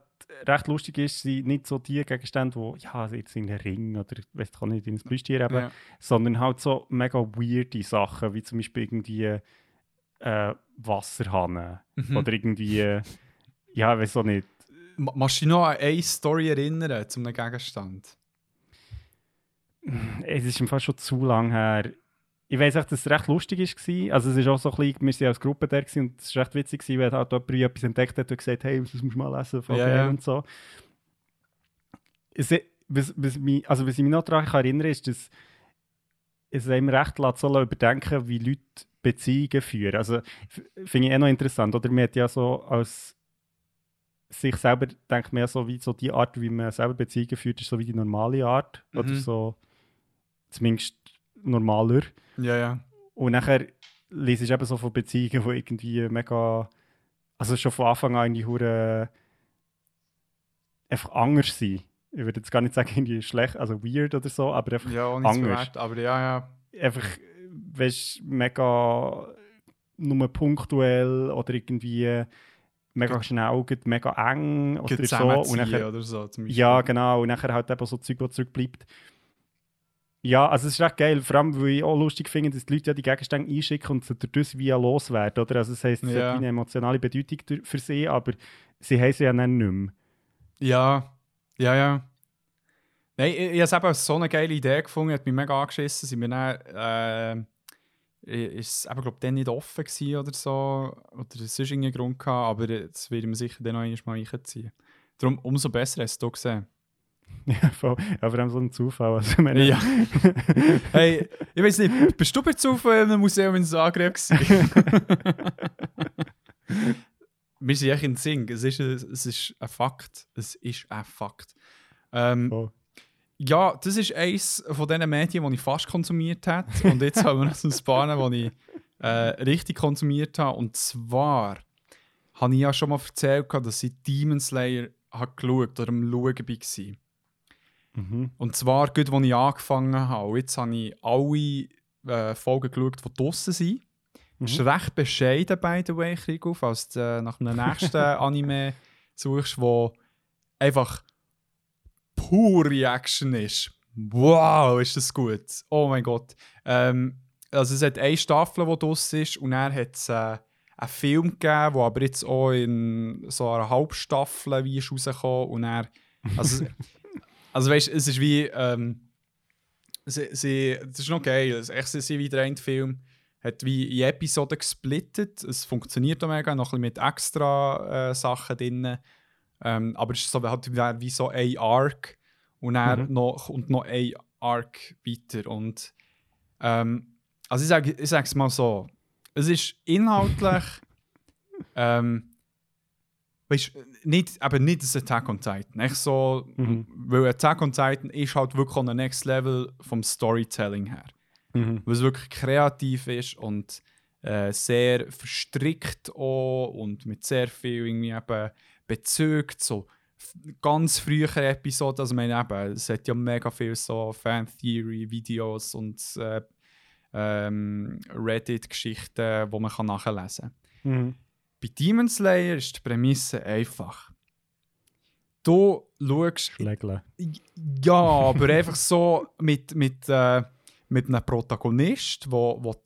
recht lustig ist, sind nicht so die Gegenstände, wo, ja, jetzt in einen Ring oder weiß ich nicht, ins Plüschtier eben, Ja. sondern halt so mega weirde Sachen, wie zum Beispiel irgendwie äh, Wasserhahn Mhm. oder irgendwie, ja, weiß auch nicht, Ma- Machst du dich noch an eine Story erinnern zu einem Gegenstand? Es ist im Fall schon zu lang her. Ich weiß echt, dass es recht lustig war. Also es ist auch so ein bisschen, wir waren als Gruppe da und es war recht witzig, gewesen, weil halt jemand etwas entdeckt hat und gesagt hey, das musst du mal lesen, geil ja. und so. Es, was, was, mich, also was ich mich noch daran kann erinnern ist, dass es einem recht lässt, so überdenken, wie Leute Beziehungen führen. Also finde ich eh noch interessant, oder? Man hat ja so als sich selber denkt man ja so wie so die Art, wie man selber Beziehungen führt, ist so wie die normale Art. Oder Mhm. so zumindest normaler. Ja, ja. Und nachher lese ich eben so von Beziehungen, die irgendwie mega, also schon von Anfang an irgendwie hure einfach anders sind. Ich würde jetzt gar nicht sagen, irgendwie schlecht, also weird oder so, aber einfach, Ja, Anders. bewerten, aber ja, ja. einfach weißt, mega nur punktuell oder irgendwie mega schnell, geht mega eng oder so. Und nachher, oder so ja, genau. Und nachher halt eben so Zeug, was zurückbleibt. Ja, also es ist echt geil, vor allem, weil ich auch lustig finde, dass die Leute ja die Gegenstände einschicken und sie dadurch via loswerden, oder? Also das heisst, es Ja. hat eine emotionale Bedeutung für sie, aber sie haben sie ja dann nicht mehr. Ja, ja, ja. Nein, ich, ich habe es eben so eine geile Idee gefunden, hat mich mega angeschissen. Sind wir dann, äh, ist es eben, glaube dann nicht offen gewesen oder so, oder sonst irgendeinen Grund gehabt, aber das werden wir sicher dann noch einmal mal reinziehen. Darum umso besser hast du es gesehen. <laughs> Ja, voll. ja, vor allem so ein Zufall. Also, ich meine, Ja. <laughs> hey, ich weiß nicht, bist du bei Zufall in einem Museum in Zagreb gewesen? <laughs> wir sind echt in Sing. Es ist, ein- es ist ein Fakt. Es ist ein Fakt. Ähm, voll. Ja, das ist eines von diesen Medien, die ich fast konsumiert habe. Und jetzt haben wir noch so ein paar, die ich äh, richtig konsumiert habe. Und zwar habe ich ja schon mal erzählt, dass ich Demon Slayer habe geschaut oder am Schauen war. Mhm. Und zwar, gut, als ich angefangen habe. Jetzt habe ich alle äh, Folgen geschaut, die draussen sind. Mhm. Ist recht bescheiden, by the way, Krigo, falls du äh, nach einem nächsten <laughs> Anime suchst, wo einfach pure Action ist. Wow, ist das gut. Oh mein Gott. Ähm, also es hat eine Staffel, die draussen ist und dann hat es äh, einen Film gegeben, der aber jetzt auch in so einer Halbstaffel wie ist rausgekommen und dann, also, <laughs> also weißt, es ist wie ähm, sie, sie, das ist noch geil. Es ist sind wieder ein Film hat wie in Episoden gesplittet. Es funktioniert auch mega, noch ein bisschen mit extra äh, Sachen drin. Ähm, aber es ist so, halt wie, wie so ein Arc und dann Mhm. noch, und noch ein Arc weiter. Und ähm, also ich sage ich es mal so, es ist inhaltlich <laughs> ähm, weißt, nicht, eben nicht das Attack on Titan. Echt so, Mhm. weil Attack on Titan ist halt wirklich on the next level vom Storytelling her Mhm. weil es wirklich kreativ ist und äh, sehr verstrickt auch und mit sehr viel irgendwie eben Bezug zu f- ganz früheren Episoden. Also meine eben, es hat ja mega viel so Fan-Theory-Videos und äh, ähm, Reddit-Geschichten, wo man kann nachlesen kann. Mhm. Bei Demon Slayer ist die Prämisse einfach. Du schaust Schlägle. ja, aber <laughs> einfach so mit, mit, äh, mit einem Protagonist, wo, wo du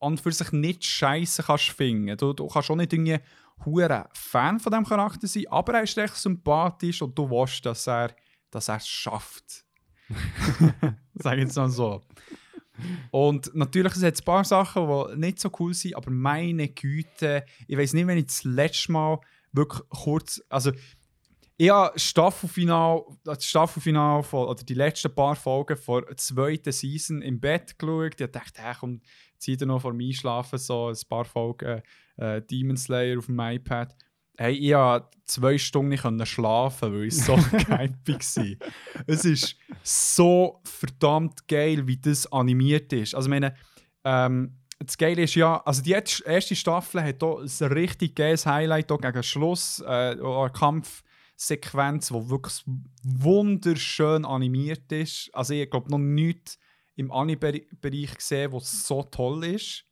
an und für sich nicht scheiße kannst finden. Du, du kannst auch nicht irgendwie hure Fan von dem Charakter sein, aber er ist recht sympathisch und du weißt, dass er, dass er es schafft. <laughs> <laughs> Sag ich jetzt mal so. Und natürlich sind jetzt ein paar Sachen, die nicht so cool sind, aber meine Güte, ich weiß nicht, wenn ich das letzte Mal wirklich kurz, also ich habe Staffelfinal, das Staffelfinal von, oder die letzten paar Folgen vor der zweiten Season im Bett geschaut. Ich dachte, hey, komm, zieh dir noch vor dem Einschlafen so ein paar Folgen äh, Demon Slayer auf dem iPad. Hey, ich konnte zwei Stunden nicht schlafen, weil ich so <laughs> gehypt war. Es ist so verdammt geil, wie das animiert ist. Also, ich meine, ähm, das Geile ist ja, also die erste Staffel hat auch ein richtig geiles Highlight auch gegen Schluss, äh, eine Kampfsequenz, die wirklich wunderschön animiert ist. Also ich glaube noch nichts im Anime-Bereich gesehen, was so toll ist.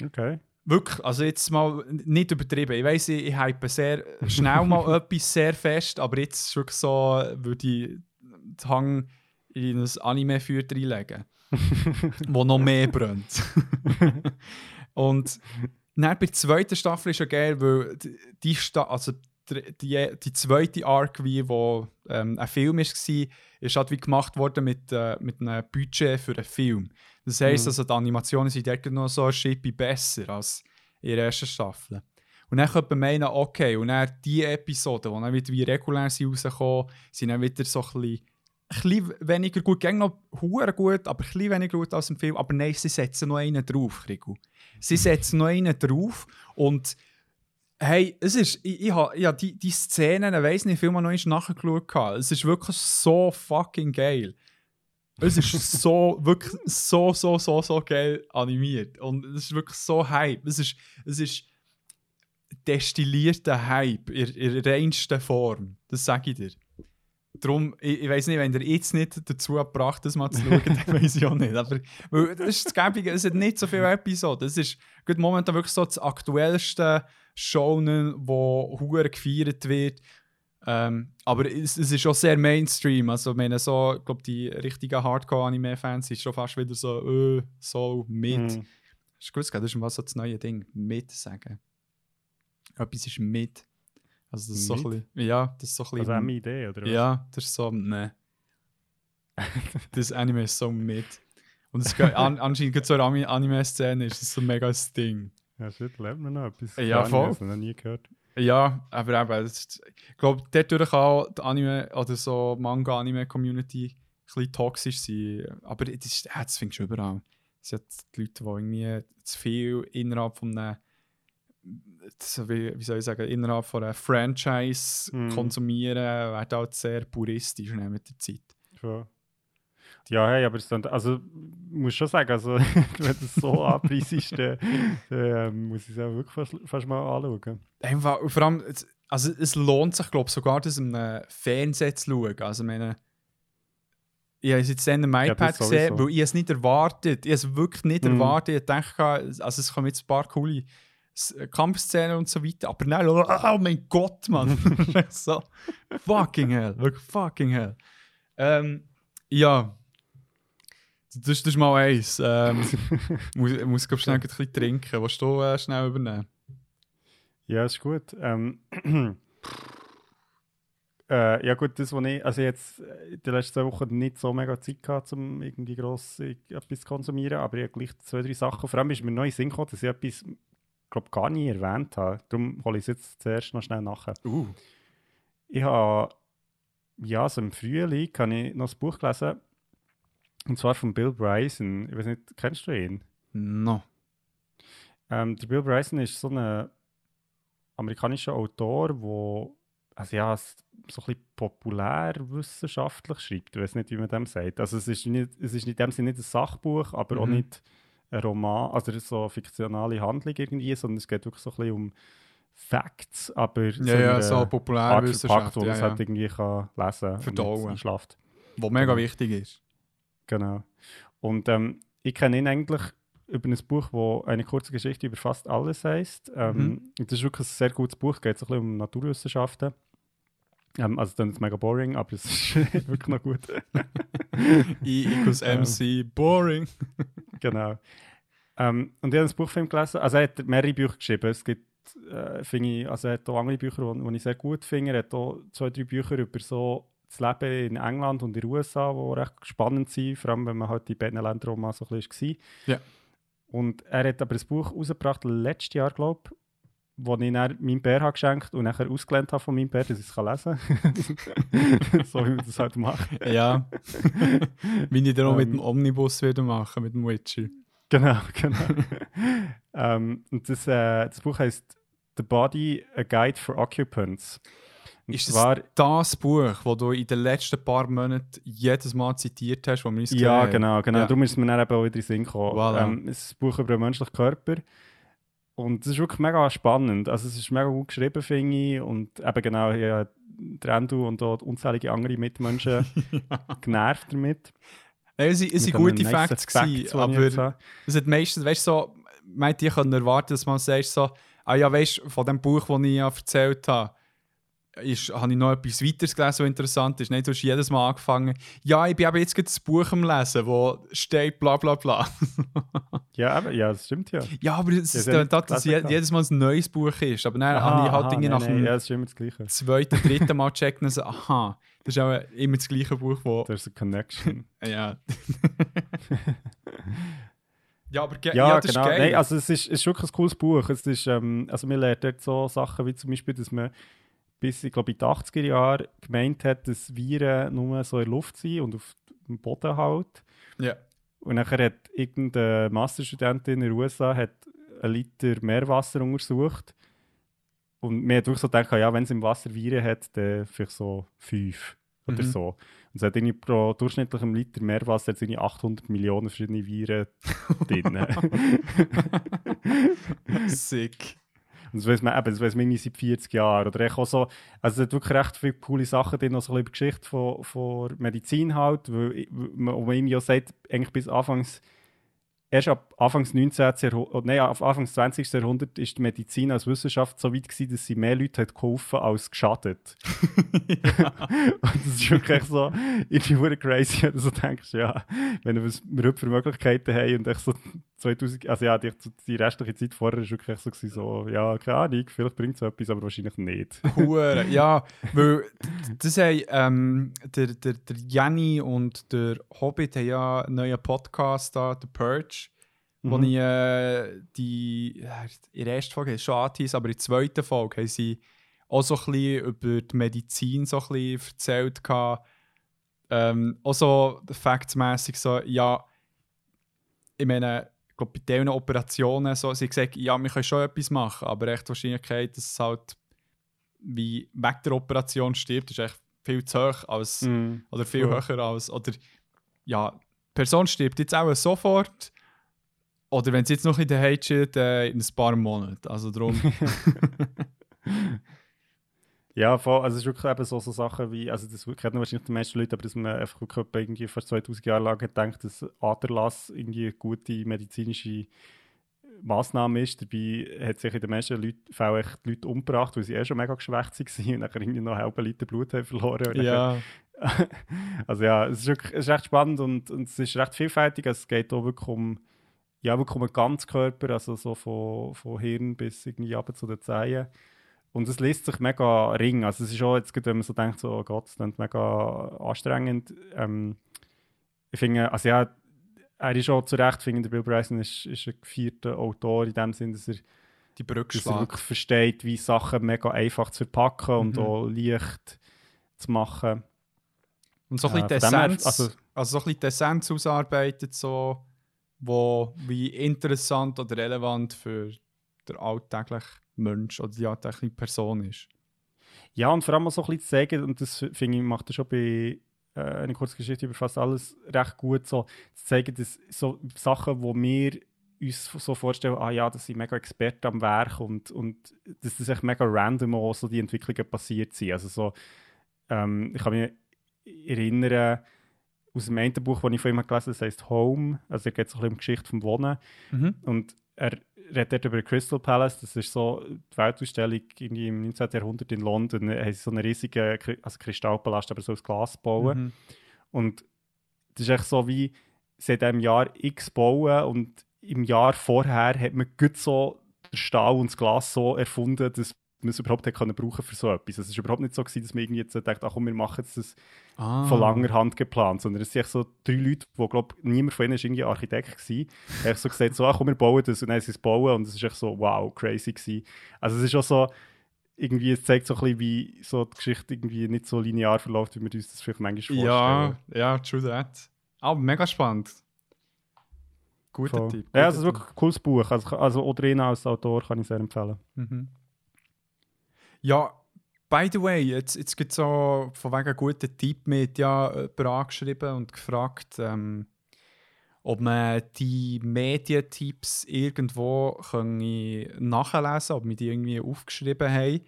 Okay. Wirklich, also jetzt mal nicht übertrieben. Ich weiss, ich, ich hype sehr schnell mal <laughs> etwas sehr fest, aber jetzt ist wirklich so, würde ich den Hang in ein Anime-Feuer reinlegen, <laughs> wo noch mehr brennt. <laughs> Und dann bei der zweiten Staffel ist ja geil, weil die, die, Sta also die, die, zweite Arc, wie wo ähm, ein Film war, ist halt wie gemacht worden mit, äh, mit einem Budget für einen Film. Das heisst, Mhm. also die Animationen sind dort noch so ein Schippe besser als in der ersten Staffel. Und dann könnte man meinen, okay, und dann die Episoden, die dann wieder wie regulär sind rausgekommen, sind dann wieder so ein bisschen, ein bisschen weniger gut, gegen noch hure gut, aber ein bisschen weniger gut als im Film. Aber nein, sie setzen noch einen drauf, Krigu. Sie <laughs> setzen noch einen drauf und hey, es ist, ich, ich habe ja, die, die Szenen, ich weiss nicht, viel mal noch einmal nachgeschaut. Es ist wirklich so fucking geil. Es ist so, <laughs> wirklich so, so, so, so geil animiert. Und es ist wirklich so Hype. Es ist, es ist destillierter Hype in, in der reinsten Form. Das sage ich dir. Darum, ich, ich weiß nicht, wenn ihr jetzt nicht dazu gebracht das mal zu schauen, <laughs> dann weiß ich auch nicht. Aber weil, das ist das Gäbige, es hat nicht so viele Episoden. Es ist gut, momentan wirklich so das aktuellste Shonen, wo hure gefeiert wird. Ähm, aber es, es ist schon sehr Mainstream. Also, ich meine, so, ich glaube, die richtigen Hardcore-Anime-Fans sind schon fast wieder so, äh, so mit. Mhm. Hast du gewusst, das ist was so das neue Ding. Mit sagen. Etwas ist mit. Also, das ist so ein Mit? bisschen. Ja, das ist so ein Also bisschen. eine Idee, oder was? ja, das ist so, ne. <laughs> das Anime ist so mit. Und es geht, an, anscheinend es so eine Anime-Szene, ist das so mega das Ding. Ja, shit, lernt man noch etwas. Ja, voll. Habe noch nie gehört. Ja, aber eben, das ist, ich glaube, dadurch kann auch die Anime- oder so Manga-Anime-Community ein bisschen toxisch sein. Aber das, ist, ja, das findest du überall. Es sind die Leute, die irgendwie zu viel innerhalb von einem, das- wie, wie soll ich sagen, innerhalb von einer Franchise Mhm. konsumieren, werden auch sehr puristisch mit der Zeit. Schon. Ja, hey, aber es dann, also, ich muss schon sagen, also, <laughs> wenn du es so anpreisest, dann, ähm, muss ich es auch wirklich fast, fast mal anschauen. Einfach, vor allem, es- also es lohnt sich, glaube ich, sogar das im äh, Fernsehen zu schauen. Also, ich meine, ich habe es jetzt dann am Ja, iPad das gesehen, weil ich es nicht erwartet. Ich habe es wirklich nicht Mhm. erwartet. Ich dachte, also es kommen jetzt ein paar coole S- Kampfszenen und so weiter, aber nein, oh mein Gott, Mann. <laughs> <laughs> so, fucking hell, wirklich fucking hell. Ähm, ja, das, das ist mal eins. Ähm, <laughs> muss, ich muss glaub, schnell ein bisschen trinken. Willst du äh, schnell übernehmen? Ja, ist gut. Ähm, <clears throat> äh, ja gut, das, was ich, also jetzt äh, in den letzten zwei Wochen nicht so mega Zeit gehabt, um irgendwie gross etwas zu konsumieren, aber ich habe gleich zwei, drei Sachen. Vor allem ist mir neu Sinn gekommen, dass ich etwas, glaube gar nie erwähnt habe. Darum hole ich es jetzt zuerst noch schnell nachher. Uh. Ich habe, ja, so im Frühling habe ich noch ein Buch gelesen, und zwar von Bill Bryson. Ich weiß nicht, kennst du ihn? No. Ähm, der Bill Bryson ist so ein amerikanischer Autor, der also ja, so ein bisschen populärwissenschaftlich schreibt. Ich weiß nicht, wie man dem sagt. Also es ist, nicht, es ist in dem Sinne nicht ein Sachbuch, aber auch Mhm. nicht ein Roman, also so eine fiktionale Handlung irgendwie, sondern es geht wirklich so ein bisschen um Facts, aber Ja, ja, einer so Art Populärwissenschaft, verpackt, wo man ja, es ja. halt irgendwie kann lesen Verdauen. und einschlaft. wo mega wichtig ist. Genau. Und ähm, ich kenne ihn eigentlich über ein Buch, das eine kurze Geschichte über fast alles heißt. Ähm, Mhm. Das ist wirklich ein sehr gutes Buch, es geht so ein bisschen um Naturwissenschaften. Ähm, also dann ist es mega boring, aber es <laughs> ist wirklich noch gut. <laughs> I equals MC, boring. <laughs> genau. Ähm, und ich habe das Buch von ihm gelesen. Also er hat mehrere Bücher geschrieben. Es gibt, äh, ich, also er hat auch andere Bücher, die ich sehr gut finde. Er hat auch zwei, drei Bücher über so das Leben in England und in den USA, die recht spannend sind, vor allem wenn man halt in beiden Ländern auch mal so ein bisschen war. Ja. Und er hat aber ein Buch rausgebracht, letztes Jahr, glaube ich, das ich dann meinem Bär habe geschenkt und nachher ausgelernt habe von meinem Bär, dass ich es kann lesen kann. <laughs> so wie man das halt macht. ja. Wie ich dann auch mit Ähm. dem Omnibus wieder machen, mit dem Witcher. Genau, <laughs> genau. ähm, und das, äh, das Buch heißt The Body, a Guide for Occupants. Und Ist das zwar, das Buch, das du in den letzten paar Monaten jedes Mal zitiert hast, wo wir uns ja, genau, genau. Ja. Darum ist es mir dann eben auch wieder in den Sinn gekommen. Voilà. Ähm, es ist ein Buch über den menschlichen Körper. Und es ist wirklich mega spannend. Also es ist mega gut geschrieben, finde ich. Und eben genau, ja, der Endo und auch unzählige andere Mitmenschen <laughs> genervt damit. Nein, es waren- gute Facts, Facts, gewesen, jetzt aber es hat meistens, weißt du, so, meint ihr können erwarten, dass man sagt so, ah ja, weißt du, von dem Buch, das ich ja erzählt habe, ist, habe ich noch etwas weiteres gelesen, was interessant ist. Nein, du hast jedes Mal angefangen, ja, ich bin aber jetzt gerade das Buch am Lesen, wo steht bla bla bla. <laughs> Ja, eben, ja, das stimmt ja. ja, aber es Ja, ist haben dann, dass je, jedes Mal ein neues Buch ist. Aber dann Aha, habe ich halt aha, nein, nach dem ja, das ist immer das Gleiche. zweiten, dritten Mal checken und so, aha, das ist auch immer das gleiche Buch, wo, There's a connection. <laughs> ja. <laughs> ja, aber Ja, ja, das genau. ist geil. Nein, also es ist, ist wirklich ein cooles Buch. Es ist, ähm, also man lernt dort so Sachen wie zum Beispiel, dass man bis, ich glaube, in den 80er Jahren gemeint hat, dass Viren nur so in der Luft sind und auf dem Boden halt. ja. Und nachher hat irgendeine Masterstudentin in den USA hat einen Liter Meerwasser untersucht. Und mir hat wirklich so gedacht, ja, wenn es im Wasser Viren hat, dann vielleicht so fünf oder Mhm. so. Und es hat irgendwie pro durchschnittlichem Liter Meerwasser irgendwie 800 Millionen verschiedene Viren <laughs> drin. Sick. Das weiß man eben, das weiß man irgendwie seit 40 Jahren. Oder echt auch so, also es hat wirklich recht viele coole Sachen drin, auch so ein bisschen über die Geschichte von, von Medizin halt, weil, man, wo man irgendwie auch sagt, eigentlich bis anfangs erst ab Anfangs 19. Jahrhundert, nein, ab Anfangs 20. Jahrhundert ist die Medizin als Wissenschaft so weit gewesen, dass sie mehr Leute hat geholfen als geschadet. <laughs> <laughs> und das ist wirklich so irgendwie crazy, wenn du so denkst, ja, wenn wir Möglichkeiten haben und echt so 2000, also ja, die, die restliche Zeit vorher war wirklich so, gewesen, so ja, keine Ahnung, vielleicht bringt es etwas, aber wahrscheinlich nicht. <laughs> Hure, ja, weil das haben, ähm, der, der, der Jenny und der Hobbit haben ja einen neuen Podcast da, The Purge, wo Mhm. ich äh, die, in der ersten Folge schon angeteased, aber in der zweiten Folge haben sie auch so ein bisschen über die Medizin so ein bisschen erzählt gehabt. Ähm, auch so factsmässig so, ja, ich meine, glaube, bei diesen Operationen, so, sie gesagt, ja, wir können schon etwas machen, aber echt die Wahrscheinlichkeit, dass es halt wie weg der Operation stirbt, ist echt viel zu hoch als, Mhm. oder viel Voll. höher als, oder ja, die Person stirbt jetzt auch sofort, oder wenn sie jetzt noch in der Hate chillt, äh, in ein paar Monaten. Also darum, <laughs> <laughs> Ja, voll, also es ist wirklich eben so, so Sachen wie, also das kennen wahrscheinlich die meisten Leute, aber dass man einfach irgendwie fast 2000 Jahre lang gedacht, dass Aderlass irgendwie eine gute medizinische Massnahme ist. Dabei hat sich in den meisten Leuten, Fällen die Leute umgebracht, weil sie eh schon mega geschwächt waren und nachher irgendwie noch halbe Liter Blut haben verloren. Ja, <laughs> also ja, es ist, wirklich, es ist recht spannend und, und es ist recht vielfältig. Also es geht auch wirklich um, ja, wirklich um den Ganzkörper, also so von, von Hirn bis irgendwie runter zu den Zehen. Und es liest sich mega ring. Also es ist auch jetzt, wenn man so denkt, so, oh Gott, das klingt mega anstrengend. Ähm, ich finde, also ja, er ist auch zu Recht, finde Bill Bryson ist, ist ein gefeierter Autor in dem Sinn, dass er, die Brücke dass er wirklich versteht, wie Sachen mega einfach zu verpacken und Mhm. auch leicht zu machen. Und so ein Äh, bisschen die Essenz, also- also, so ein bisschen die Essenz ausarbeitet, so, wo wie interessant oder relevant für den alltäglichen Mensch oder die alltägliche Person ist. Ja, und vor allem auch so ein bisschen zu sagen, und das finde ich, macht er schon bei äh, einer Kurzgeschichte über fast alles recht gut, so zu zeigen, dass so Sachen, wo wir uns so vorstellen, ah ja, das sind mega Experten am Werk und, und dass das echt mega random auch so die Entwicklungen passiert sind. Also so, ähm, ich kann mich erinnern, aus dem einen Buch, das ich von ihm gelesen habe, das heißt Home, also da geht es so ein bisschen um die Geschichte vom Wohnen. Mhm. Und er redet dort über den Crystal Palace. Das ist so die Weltausstellung irgendwie im 19. Jahrhundert in London. Da haben sie so einen riesigen also Kristallpalast, aber so aus Glas bauen. Mhm. Und das ist echt so wie, sie haben im Jahr X bauen und im Jahr vorher hat man gut so den Stahl und das Glas so erfunden, dass man es überhaupt hätte können brauchen für so etwas. Es ist überhaupt nicht so gewesen, dass man irgendwie jetzt denkt, ach komm, wir machen jetzt das Ah. von langer Hand geplant, sondern es sind so drei Leute, wo glaube niemand von ihnen ist irgendwie Architekt gewesen. Er hat so gesagt, so, ah, komm, wir bauen das und dann haben sie es bauen und es ist echt so, wow, crazy gewesen. Also es ist auch so, irgendwie, es zeigt so ein bisschen, wie so die Geschichte irgendwie nicht so linear verläuft, wie wir uns das vielleicht manchmal Ja, vorstellen. ja, true that. Aber mega spannend. Guter Voll. Tipp. Ja, also es ist wirklich ein cooles Buch. Also, also ihn als Autor kann ich sehr empfehlen. Mhm. Ja, by the way, jetzt, jetzt gibt es so von wegen guten Tipp mit ja, jemand angeschrieben und gefragt, ähm, ob man die Medientipps irgendwo können nachlesen ob wir die irgendwie aufgeschrieben haben.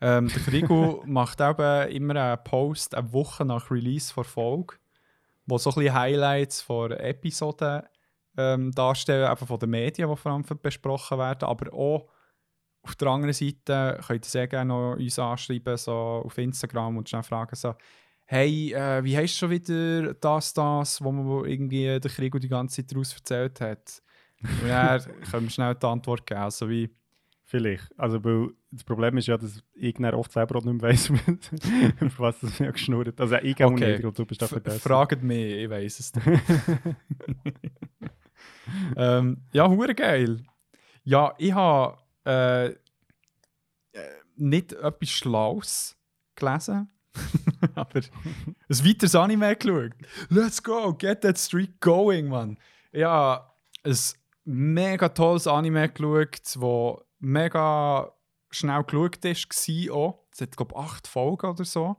Ähm, der Frigo <laughs> macht eben immer einen Post eine Woche nach Release der Folge, wo so ein bisschen Highlights von Episoden ähm, darstellen, einfach von den Medien, die vor allem besprochen werden, aber auch auf der anderen Seite könnt ihr sehr gerne noch uns anschreiben, so auf Instagram und schnell fragen, so, hey, äh, wie heißt schon wieder das, das, wo man irgendwie der Krieg die ganze Zeit daraus erzählt hat? Und dann können wir schnell die Antwort geben, also wie, Vielleicht. Also, weil das Problem ist ja, dass ich dann oft selber auch nicht mehr weiss, <laughs> über was das mir geschnurrt Also, ich gehe Okay. nicht, und du bist da F- vergessen. Fragt mich, ich weiß es. <laughs> <laughs> ähm, ja, hure geil. Ja, ich habe äh, äh, nicht etwas Schlaues gelesen, <laughs> aber ein weiteres Anime geschaut. Let's go, get that streak going, man. Ja, ein mega tolles Anime geschaut, das mega schnell geschaut war auch. Es hat, glaube ich, acht Folgen oder so.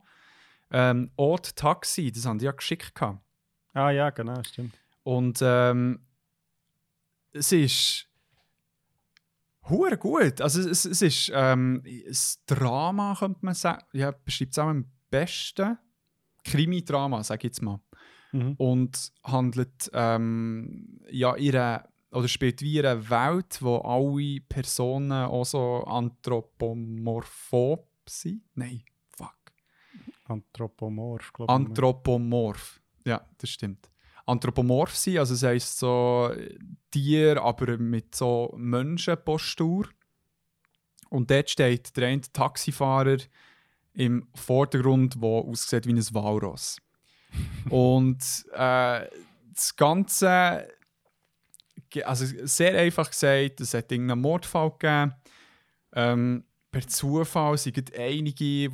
Ähm, Odd Taxi, das haben die ja geschickt. gehabt. Ah, ja, genau, stimmt. Und ähm, es ist hure gut. Also es, es ist ähm, ein Drama, könnte man sagen. Ja, beschreibt es auch am besten. Krimi-Drama, sage ich jetzt mal. Mhm. Und handelt ähm, ja ihre oder spielt wie in einer Welt, wo alle Personen auch so anthropomorphob sind. Nein, fuck. Anthropomorph, glaube ich. Anthropomorph. Ja, das stimmt. Anthropomorph sind, also das heisst so Tier, aber mit so Menschenpostur. Und dort steht der eine Taxifahrer im Vordergrund, der aussieht wie ein Walross. <laughs> Und äh, das Ganze, also sehr einfach gesagt, es hat irgendeinen Mordfall gegeben. Ähm, per Zufall sind einige, die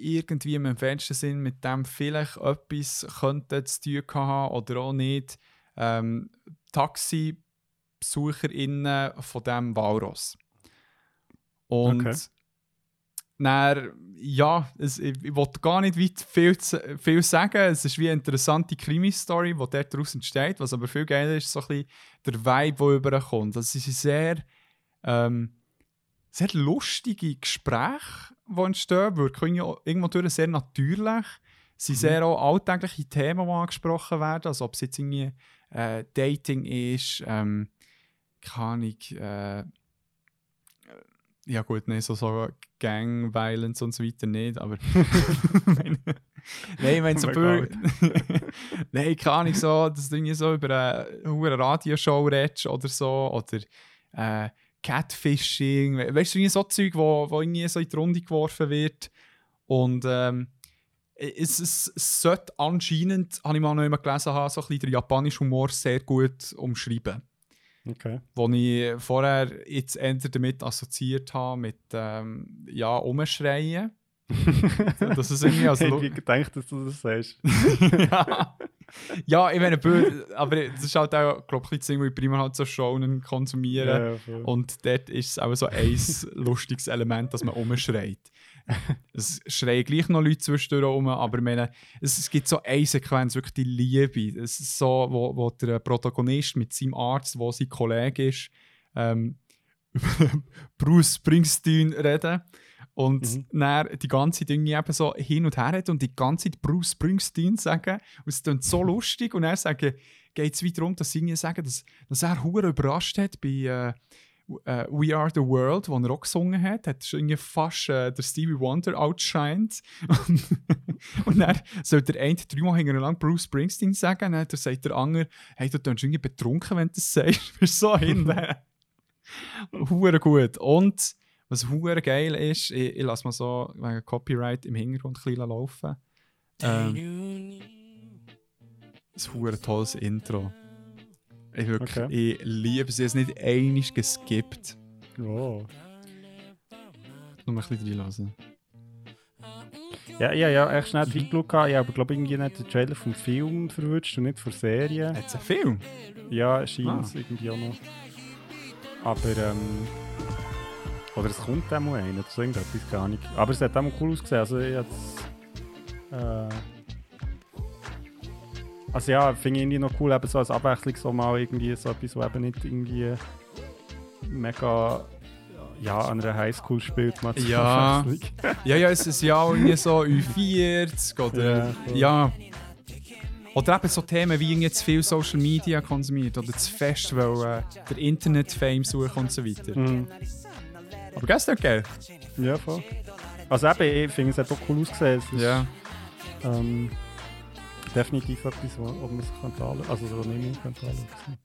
irgendwie im entferntesten Sinn mit dem vielleicht etwas könnten zu tun haben oder auch nicht. Ähm, TaxibesucherInnen von diesem Walross. Und Okay. dann, ja, es, ich, ich wollte gar nicht weit viel, zu- viel sagen. Es ist wie eine interessante Krimi-Story, die dort daraus entsteht. Was aber viel geiler ist, so ein bisschen der Vibe, der überkommt. Also, ist sehr, ähm, sehr lustige Gespräche, die entstehen. Wirken irgendwie irgendwo durch sehr natürlich. Es sind sehr auch alltägliche Themen, die angesprochen werden. Also, ob es jetzt irgendwie äh, Dating ist, ähm, keine Ahnung, äh, ja gut, nein, so, so Gang Violence und so weiter nicht, aber <laughs> <laughs> Nein, ich meine so viel, Nein, keine Ahnung, so, dass du irgendwie so über eine, eine Radioshow redest oder so, oder äh, Catfishing, we- weißt du, so Zeug, wo, wo irgendwie so in die Runde geworfen wird und ähm, es, es, es sollte anscheinend, habe ich mal noch immer gelesen, haben, so ein bisschen den japanischen Humor sehr gut umschreiben Okay. wo ich vorher jetzt eher damit assoziiert habe, mit ähm, ja, Umschreien. <laughs> das ist irgendwie als ich gedacht, dass du das sagst. <laughs> ja. <laughs> ja, ich meine, aber das ist halt auch, glaube ich, das Ding, wo ich primär halt so Shonen konsumiere. Ja. Und dort ist es auch so ein lustiges Element, dass man umschreit. Es schreien gleich noch Leute zwischendurch um, aber ich meine, es, es gibt so eine Sequenz, wirklich die Liebe. Es ist so, wo, wo der Protagonist mit seinem Arzt, wo sein Kollege ist, ähm, <laughs> Bruce Springsteen reden. Und Mhm. dann die ganze Dinge eben so hin und her hat und die ganze Zeit Bruce Springsteen sagen. Und es klingt so <laughs> lustig. Und er sagen, geht es weiter darum, dass sie sagen, dass, dass er hure überrascht hat bei äh, äh, We Are the World, wo er auch gesungen hat. Hat schon irgendwie fast äh, der Stevie Wonder outshined. <laughs> und, und dann soll der eine dreimal hintereinander Bruce Springsteen sagen. Dann sagt der andere, hey, du tönst irgendwie betrunken, wenn du das sagst. <laughs> So hinten. Hure gut. Und was hure geil ist, ich, ich lasse mal so wegen Copyright im Hintergrund ein bisschen laufen. Ähm, ein hure tolles Intro. Ich, wirklich, Okay. ich liebe es. Ich habe es nicht einig geskippt. Oh. Nur ein bisschen reinlassen. Ja, ja, ja, echt schnell Mhm. reingeschaut. gehabt. Ich habe, glaube ich, irgendwie nicht den Trailer vom Film verwünscht und nicht von Serie. Hat es einen Film? Ja, scheint es Ah. irgendwie auch noch. Aber, ähm. Oder es kommt auch mal einer, so irgendetwas, keine Ahnung. Aber es hat auch mal cool ausgesehen. Also, jetzt. Äh, also, ja, finde ich irgendwie noch cool, eben so als Abwechslung so mal irgendwie so etwas, was eben nicht irgendwie mega. Ja, an einer Highschool spielt, zur Ja. Ja, ja, es ist ja auch irgendwie so U40 oder. Ja. Ja. Oder eben so Themen wie irgendwie zu viel Social Media konsumiert oder zu fest, weil äh, der Internet-Fame suchen und so weiter. Mhm. Aber gestern geil. Ja, voll. Also eben, ich finde, es hat auch cool ausgesehen. Es ist, Ja. ähm, definitiv etwas, wo, wo man sich könnte anschauen Also, wo nicht mehr könnte anschauen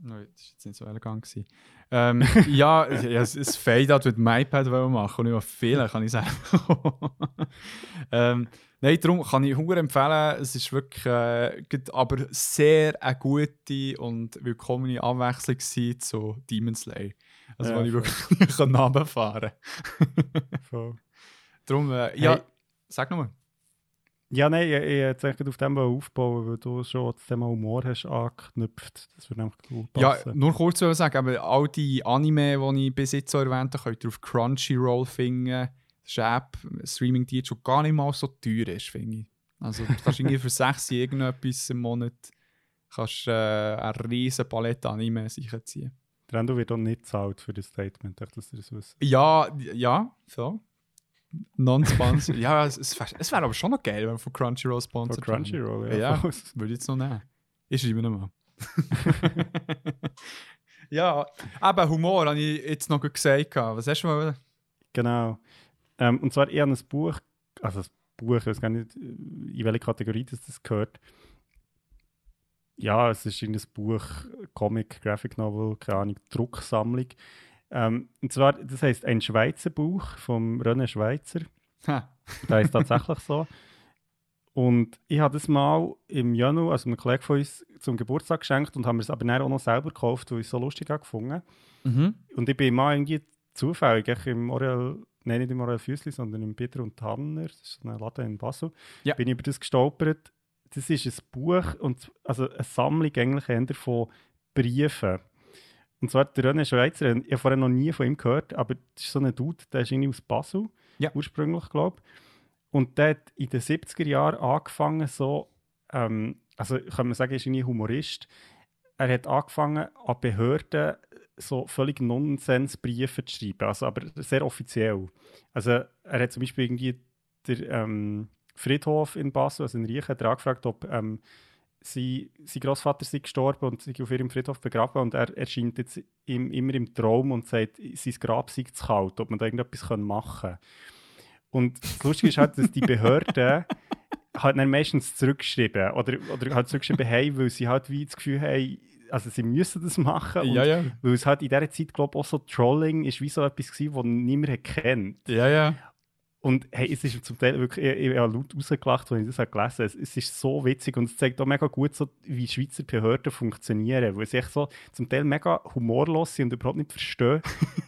Nein, das war jetzt nicht so elegant. gewesen. Ähm, ja, ja, es ist Fade-Out mit dem iPad wollen machen und nicht viel, kann ich sagen. <laughs> ähm, nein, darum kann ich hure empfehlen. Es ist wirklich äh, aber sehr eine gute und willkommene Abwechslung gewesen zu Demon Slayer. Also, Ja, wo ich wirklich <laughs> kann runterfahren kann. Voll. Darum, äh, ja, Hey. sag nochmal. Ja, nein, ich, ich hätte eigentlich auf dem aufbauen, weil du schon das Thema Humor hast angeknüpft. Das würde einfach gut Ja, passen. nur kurz zu sagen, aber all die Anime, die ich bis jetzt so erwähnt habe, könnt ihr auf Crunchyroll finden. Das ist eine App, ein Streaming-Dienst, der gar nicht mal so teuer ist, finde ich. Also du kannst irgendwie für <laughs> 6 irgendetwas im Monat kannst, äh, eine riesen Palette Anime sicher ziehen. Der Endo wird auch nicht zahlt für das Statement, echt, dass ihr das wisst. Ja, ja, so. Non-sponsor. <laughs> ja, es, es wäre wär aber schon noch geil, wenn wir von Crunchyroll Von sponsert Crunchyroll, ja. Ja. Würde ich jetzt noch nehmen. Ich schreibe noch mal. <laughs> ja, eben Humor habe ich jetzt noch gesagt. Was hast du mal? Genau. Ähm, und zwar, habe ein Buch, also ein Buch, ich weiß gar nicht, in welche Kategorie das, das gehört. Ja, es ist ein Buch, Comic, Graphic Novel, keine Ahnung, Drucksammlung. Ähm, und zwar, das heißt ein Schweizer Buch vom René Schweizer. Ha. Das ist tatsächlich so. Und ich habe das mal im Januar, also einem Kollegen von uns, zum Geburtstag geschenkt und haben es aber dann auch noch selber gekauft, weil ich es so lustig habe gefunden. Mhm. Und ich bin mal irgendwie zufällig im Orel, nein, nicht im Orel Füssli, sondern im Peter und Tanner, das ist so ein Laden in Basel, Ja. bin ich über das gestolpert. Das ist ein Buch, und, also eine Sammlung eigentlich eher von Briefen. Und zwar der René Schweizer, ich habe vorher noch nie von ihm gehört, aber das ist so ein Dude, der ist irgendwie aus Basel, Ja. ursprünglich, glaube ich. Und der hat in den 70er Jahren angefangen, so, ähm, also kann man sagen, er ist irgendwie Humorist. Er hat angefangen, an Behörden so völlig Nonsensbriefe zu schreiben, also aber sehr offiziell. Also er hat zum Beispiel irgendwie der ähm, Friedhof in Basel, also in Riechen, hat er angefragt, ob ähm, sie, sein Großvater sei gestorben und sei auf ihrem Friedhof begraben und er erscheint jetzt ihm, immer im Traum und sagt, sein Grab sei zu kalt, ob man da irgendetwas machen können. Und das Lustige ist halt, dass die Behörden <laughs> halt dann meistens zurückgeschrieben oder, oder halt zurückgeschrieben haben, weil sie halt wie das Gefühl haben, also sie müssen das machen. Ja, ja. Weil es halt in dieser Zeit, glaube ich, auch so Trolling ist wie so etwas gewesen, das niemand kennt. Ja, ja. Und hey, es ist zum Teil wirklich, ich, ich habe laut rausgelacht, als ich das gelesen habe. Es, es ist so witzig und es zeigt auch mega gut, so, wie Schweizer Behörden funktionieren. Weil sie echt so zum Teil mega humorlos sind und überhaupt nicht verstehen,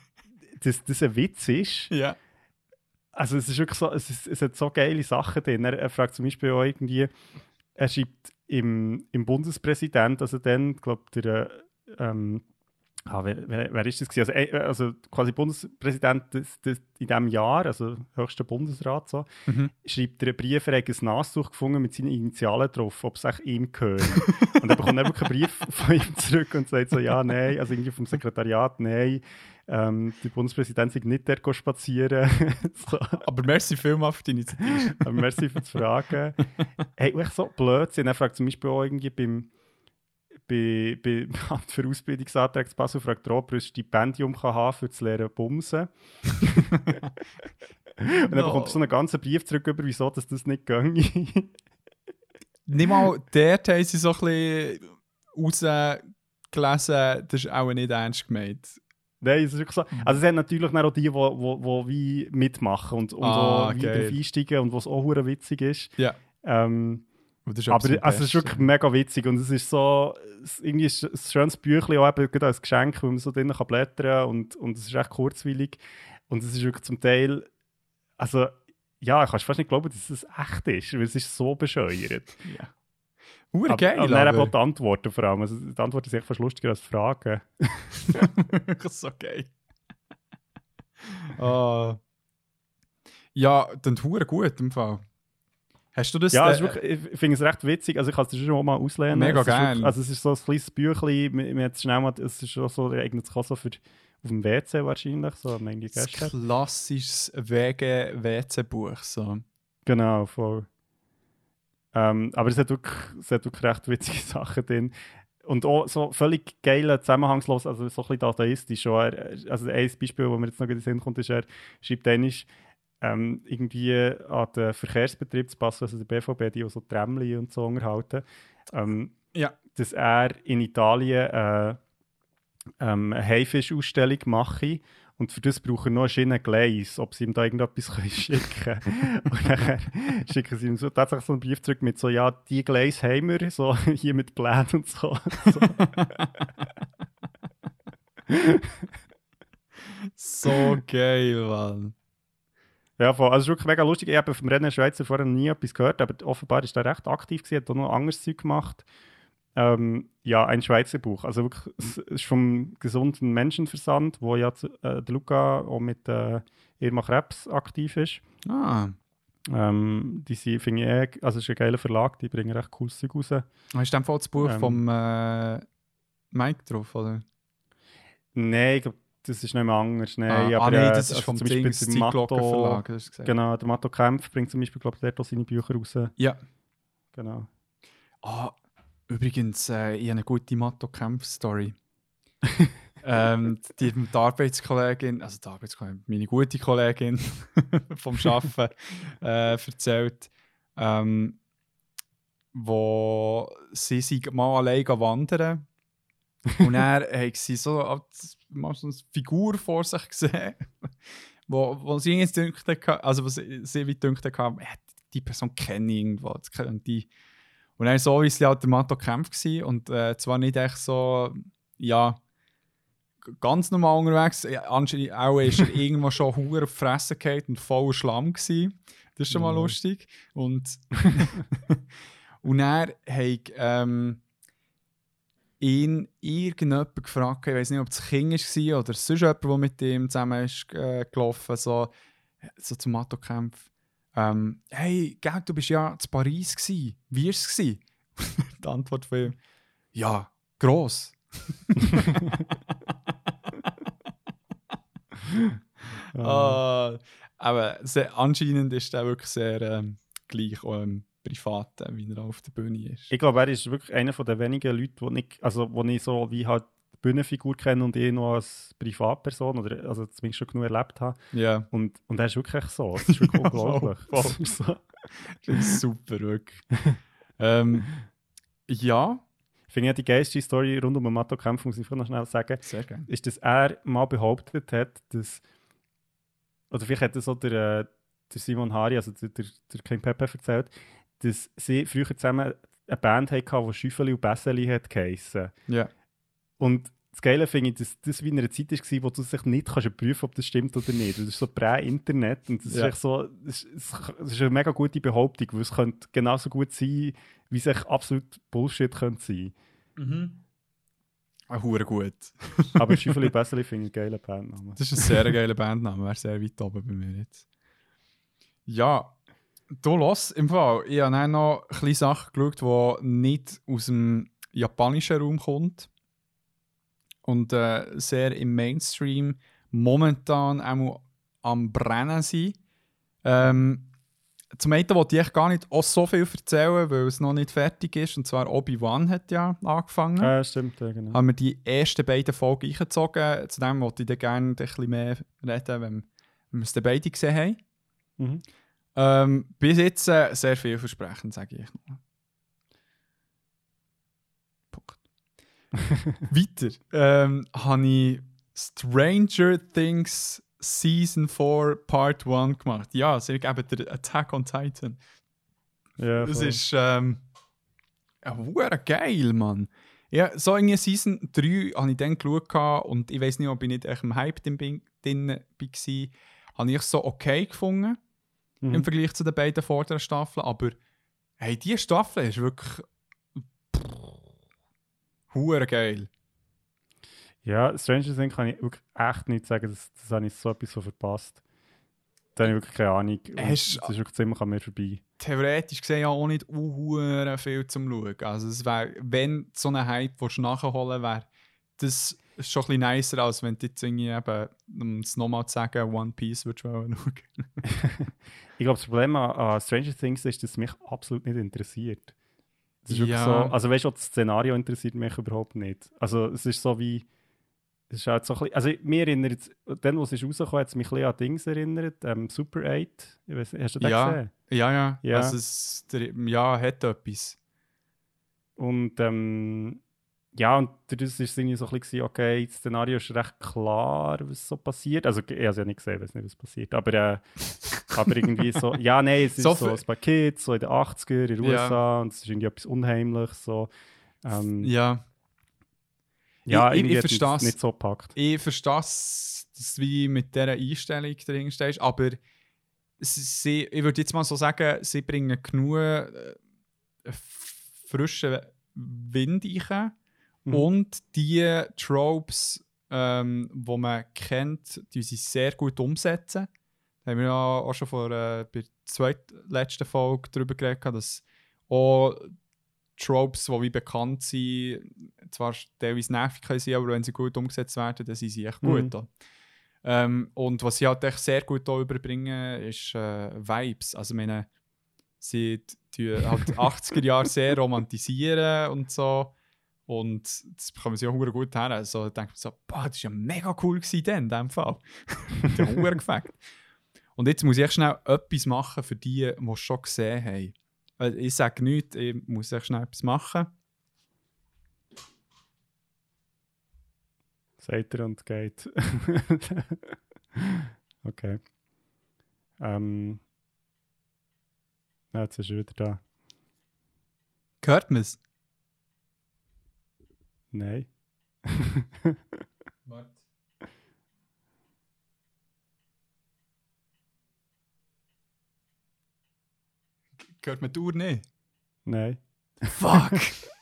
<laughs> dass das ein Witz ist. Ja. Also es ist wirklich so, es, ist, es hat so geile Sachen drin. Er, er fragt zum Beispiel auch irgendwie, er schreibt im, im Bundespräsident, also dann, glaube der, äh, ähm, ah, wer, wer, wer ist das gewesen? Also, äh, also quasi Bundespräsident des, des, in diesem Jahr, also höchster Bundesrat so, Mhm. schreibt er einen Brief, er hat ein Nastuch gefunden mit seinen Initialen drauf, ob es echt ihm gehört. und dann bekommt er wirklich einen Brief <laughs> von ihm zurück und sagt so, ja, nein, also irgendwie vom Sekretariat, nein, ähm, der Bundespräsident sei nicht der spazieren. <laughs> so. Aber merci vielmals für die Initiative. Aber merci für die Fragen. hey, echt so Blödsinn. Er fragt zum Beispiel auch irgendwie beim, bei, bei <laughs> für Ausbildungsanträge zu Basel, fragt er, ob ein Stipendium kann haben für das Lehren Bumsen. <laughs> Und dann No. bekommt er so einen ganzen Brief zurück, über wieso dass das nicht ginge. <laughs> Nicht mal dort haben sie so ein bisschen rausgelesen, das ist auch nicht ernst gemeint. Nein, es ist wirklich so. Also es sind natürlich auch die, die wie mitmachen und, und Ah, auch wie geil. drauf einsteigen und was auch witzig ist. Ja. Ähm, Aber also es ist wirklich mega witzig und es ist so, es, irgendwie ist es ein schönes Büchlein, auch eben gerade als Geschenk, wo man so drinnen kann blättern und, und es ist echt kurzweilig und es ist wirklich zum Teil, also ja, ich kann fast nicht glauben, dass es echt ist, weil es ist so bescheuert. <laughs> Ja. Aber, geil, aber dann eben auch aber. die Antworten vor allem, also die Antworten sind echt fast lustiger als Fragen. Wirklich <laughs> so geil. <laughs> Ah. Ja, dann hure gut im Fall. Hast du das? Ja, äh, wirklich, ich finde es recht witzig. Also ich kann es schon mal auslehnen. Mega gern. Also es ist so ein kleines Büchlein, man, hat es schnell mal, es ist so, eignet sich auch so für auf dem WC wahrscheinlich, so am Ende klassisches WG-WC-Buch. So. Genau, voll. Ähm, aber es hat, wirklich, es hat wirklich recht witzige <laughs> Sachen drin. Und auch so völlig geile, zusammenhangslos, also so ein bisschen dadaistisch. Er- Also ein Beispiel, wo mir jetzt noch in den Sinn kommt, ist, er schreibt dann ähm, irgendwie an den Verkehrsbetrieb zu passen, also der BVB, die auch so Tramli und so unterhalten, ähm, Ja. dass er in Italien äh, ähm, eine Haifisch-Ausstellung mache und für das braucht er noch Schiene Gleis, ob sie ihm da irgendetwas <laughs> können schicken können. und dann schicken sie ihm so, tatsächlich so einen Brief zurück mit so, ja, die Gleis haben wir, so <laughs> hier mit Plänen und so. so. <laughs> So geil, Mann. Ja, voll. also es ist wirklich mega lustig. Ich habe vom Rennen Schweizer vorher nie etwas gehört, aber offenbar ist er recht aktiv gewesen, hat auch noch anderes Zeug gemacht. Ähm, ja, ein Schweizer Buch. Also wirklich, es ist vom gesunden Menschenversand, wo ja äh, der Luca auch mit äh, Irma Krebs aktiv ist. Ah. Ähm, die sind, finde ich, eh- also es ist ein geiler Verlag, die bringen recht cooles Zeug raus. Hast du Fall das Buch Ähm. vom äh, Mike drauf, oder? Nein, ich glaube, das ist nicht mehr anders. Nein, ah, aber, ah, nein, äh, das ist also vom zum Beispiel Dings, der Zeitglocken Matto-. Genau, der Matto Kempf bringt zum Beispiel, glaube ich, dort auch seine Bücher raus. Ja. Genau. Ah, Übrigens, äh, ich habe eine gute Matto-Kampf-Story. <laughs> ähm, die die Arbeitskollegin, also die Arbeitskollegin, meine gute Kollegin <laughs> vom Arbeiten äh, erzählt, ähm, wo sie sich mal allein wandern und er hat sie so, eine Figur vor sich gesehen, wo, wo sie jetzt dünkt, also was sie, wie dünkt hatte, äh, die Person kenne ich irgendwo, das könnte die. Und dann so, wie sie halt der Matto Kampf war und äh, zwar nicht echt so, ja, ganz normal unterwegs, Ja, anscheinend auch ist er <laughs> irgendwo schon hure auf die Fresse gefallen und voller Schlamm gewesen. Das ist schon mal Mhm. lustig. Und, <laughs> und er hat ähm, ihn irgendjemand gefragt, ich weiß nicht, ob es Kind war oder sonst jemand, der mit ihm zusammen ist äh, gelaufen, so, so zum Matto-Kampf. Ähm, hey, gell, du bist ja zu Paris gsi. Wie war es? gsi?» <laughs> Die Antwort von ihm: Ja, gross. <laughs> <laughs> Ah, aber sehr, anscheinend ist er wirklich sehr ähm, gleich im Privaten, wie er auf der Bühne ist. Ich glaube, er ist wirklich einer von den wenigen Leuten, die nicht, also wo ich so wie halt die Bühnenfigur kenne und ihn noch als Privatperson oder also zumindest schon genug erlebt habe. Ja, Und, und er ist wirklich so. Das ist wirklich <laughs> unglaublich. Das ist super, wirklich. ähm, ja, Ich finde ja die geilste Story rund um den Matto-Kampf, muss ich vorhin noch schnell sagen, sehr gerne. ist, dass er mal behauptet hat, dass, oder vielleicht hat das auch der, äh, der Simon Hari, also der, der, der King Pepe erzählt, dass sie früher zusammen eine Band hatten, die Schüffeli und Besseli hat geheissen. Ja. Und das Geile finde ich, dass das wie in einer Zeit war, wo du sich nicht kannst überprüfen ob das stimmt oder nicht. Das ist so prä-Internet und das Ja. ist echt so, das ist, das ist eine mega gute Behauptung, weil es könnte genauso gut sein, wie es echt absolut Bullshit könnte sein. Mhm. Ah, hure gut. Aber <laughs> Schüffeli und Besseli finde ich einen geilen Bandnamen. Das ist ein sehr geiler Bandname, wäre sehr weit oben bei mir jetzt. Ja, du los im Fall. Ich habe noch ein bisschen Sachen geschaut, die nicht aus dem japanischen Raum kommt. Und äh, sehr im Mainstream momentan auch am Brennen sind. Ähm, zum einen wollte ich gar nicht auch so viel erzählen, weil es noch nicht fertig ist. Und zwar Obi-Wan hat ja angefangen Ja, stimmt, ja, genau. haben wir die ersten beiden Folgen eingezogen. Zu dem wollte ich dann gerne ein bisschen mehr reden, wenn wir es dann beide gesehen haben. Mhm. Ähm, bis jetzt äh, sehr vielversprechend, sage ich noch. Punkt. <laughs> Weiter ähm, habe ich Stranger Things Season 4 Part 1 gemacht. Ja, sie geben der Attack on Titan. Ja, Das voll. ist ähm, ja, geil, Mann. Ja, so in Season 3 habe ich dann geschaut und ich weiß nicht, ob ich nicht echt im Hype drin war. Habe ich es so okay gefunden Mhm. im Vergleich zu den beiden vorderen Staffeln. Aber hey, diese Staffel ist wirklich. hure geil. Ja, Stranger Things kann ich wirklich echt nicht sagen, das, das habe ich so etwas so verpasst. Da habe ich wirklich keine Ahnung. Das ist wirklich ziemlich an mir vorbei. Theoretisch gesehen ja auch nicht uh, viel zum Schauen. Also, es wär, wenn so ein Hype willst du nachholen wäre das schon ein bisschen nicer, als wenn du jetzt irgendwie eben, um es nochmal zu sagen, One Piece würdest du <laughs> schauen. Ich glaube, das Problem an, an Stranger Things ist, dass es mich absolut nicht interessiert. Das ist wirklich Ja. so, also weißt du, das Szenario interessiert mich überhaupt nicht. Also es ist so wie, es ist halt so ein bisschen, also mir erinnert dann, wo es ist rausgekommen, hat es mich ein bisschen an Dings erinnert, ähm, Super 8, ich nicht, hast du das Ja. gesehen? Ja, ja. Ja. Also es, ja, hat etwas. Und ähm, ja, und das ist irgendwie so ein bisschen, okay, das Szenario ist recht klar, was so passiert. Also, ich habe es ja nicht gesehen, weiß nicht, was passiert. Aber, äh, <laughs> aber irgendwie so, ja, nein, es ist So so, ein paar Kids, so in den 80er in den Ja. USA, und es ist irgendwie etwas Unheimliches. So. Ähm, Ja. ja, ich- ich mich versteh's. das nicht so gepackt. Ich verstehe, dass du wie mit dieser Einstellung drin stehst, aber sie, ich würde jetzt mal so sagen, sie bringen genug äh, frischen Wind rein Mhm. und die Tropes, ähm, die man kennt, die sie sehr gut umsetzen. Da haben wir ja auch schon vor äh, bei der zweitletzten Folge darüber geredet, dass auch Tropes, die wie bekannt sind, zwar teilweise nervig können sein, aber wenn sie gut umgesetzt werden, dann sind sie echt gut. Mhm. Ähm, und was sie halt echt sehr gut da überbringen, ist äh, Vibes. Also, meine, sie, die halt <laughs> die 80er Jahre sehr romantisieren und so. Und das bekommen sie auch hure gut her. Also da denkt man so, boah, das war ja mega cool gewesen dann, in dem Fall. <laughs> Der hure gefällt. Und jetzt muss ich echt schnell etwas machen für die, die es schon gesehen haben. Weil Ich sage nichts, ich muss echt schnell etwas machen. Sagt er und geht. <laughs> okay. Ähm. Ja, jetzt ist er wieder da. Hört man es? Nein. Hört man die Uhr nicht? Nein. Fuck!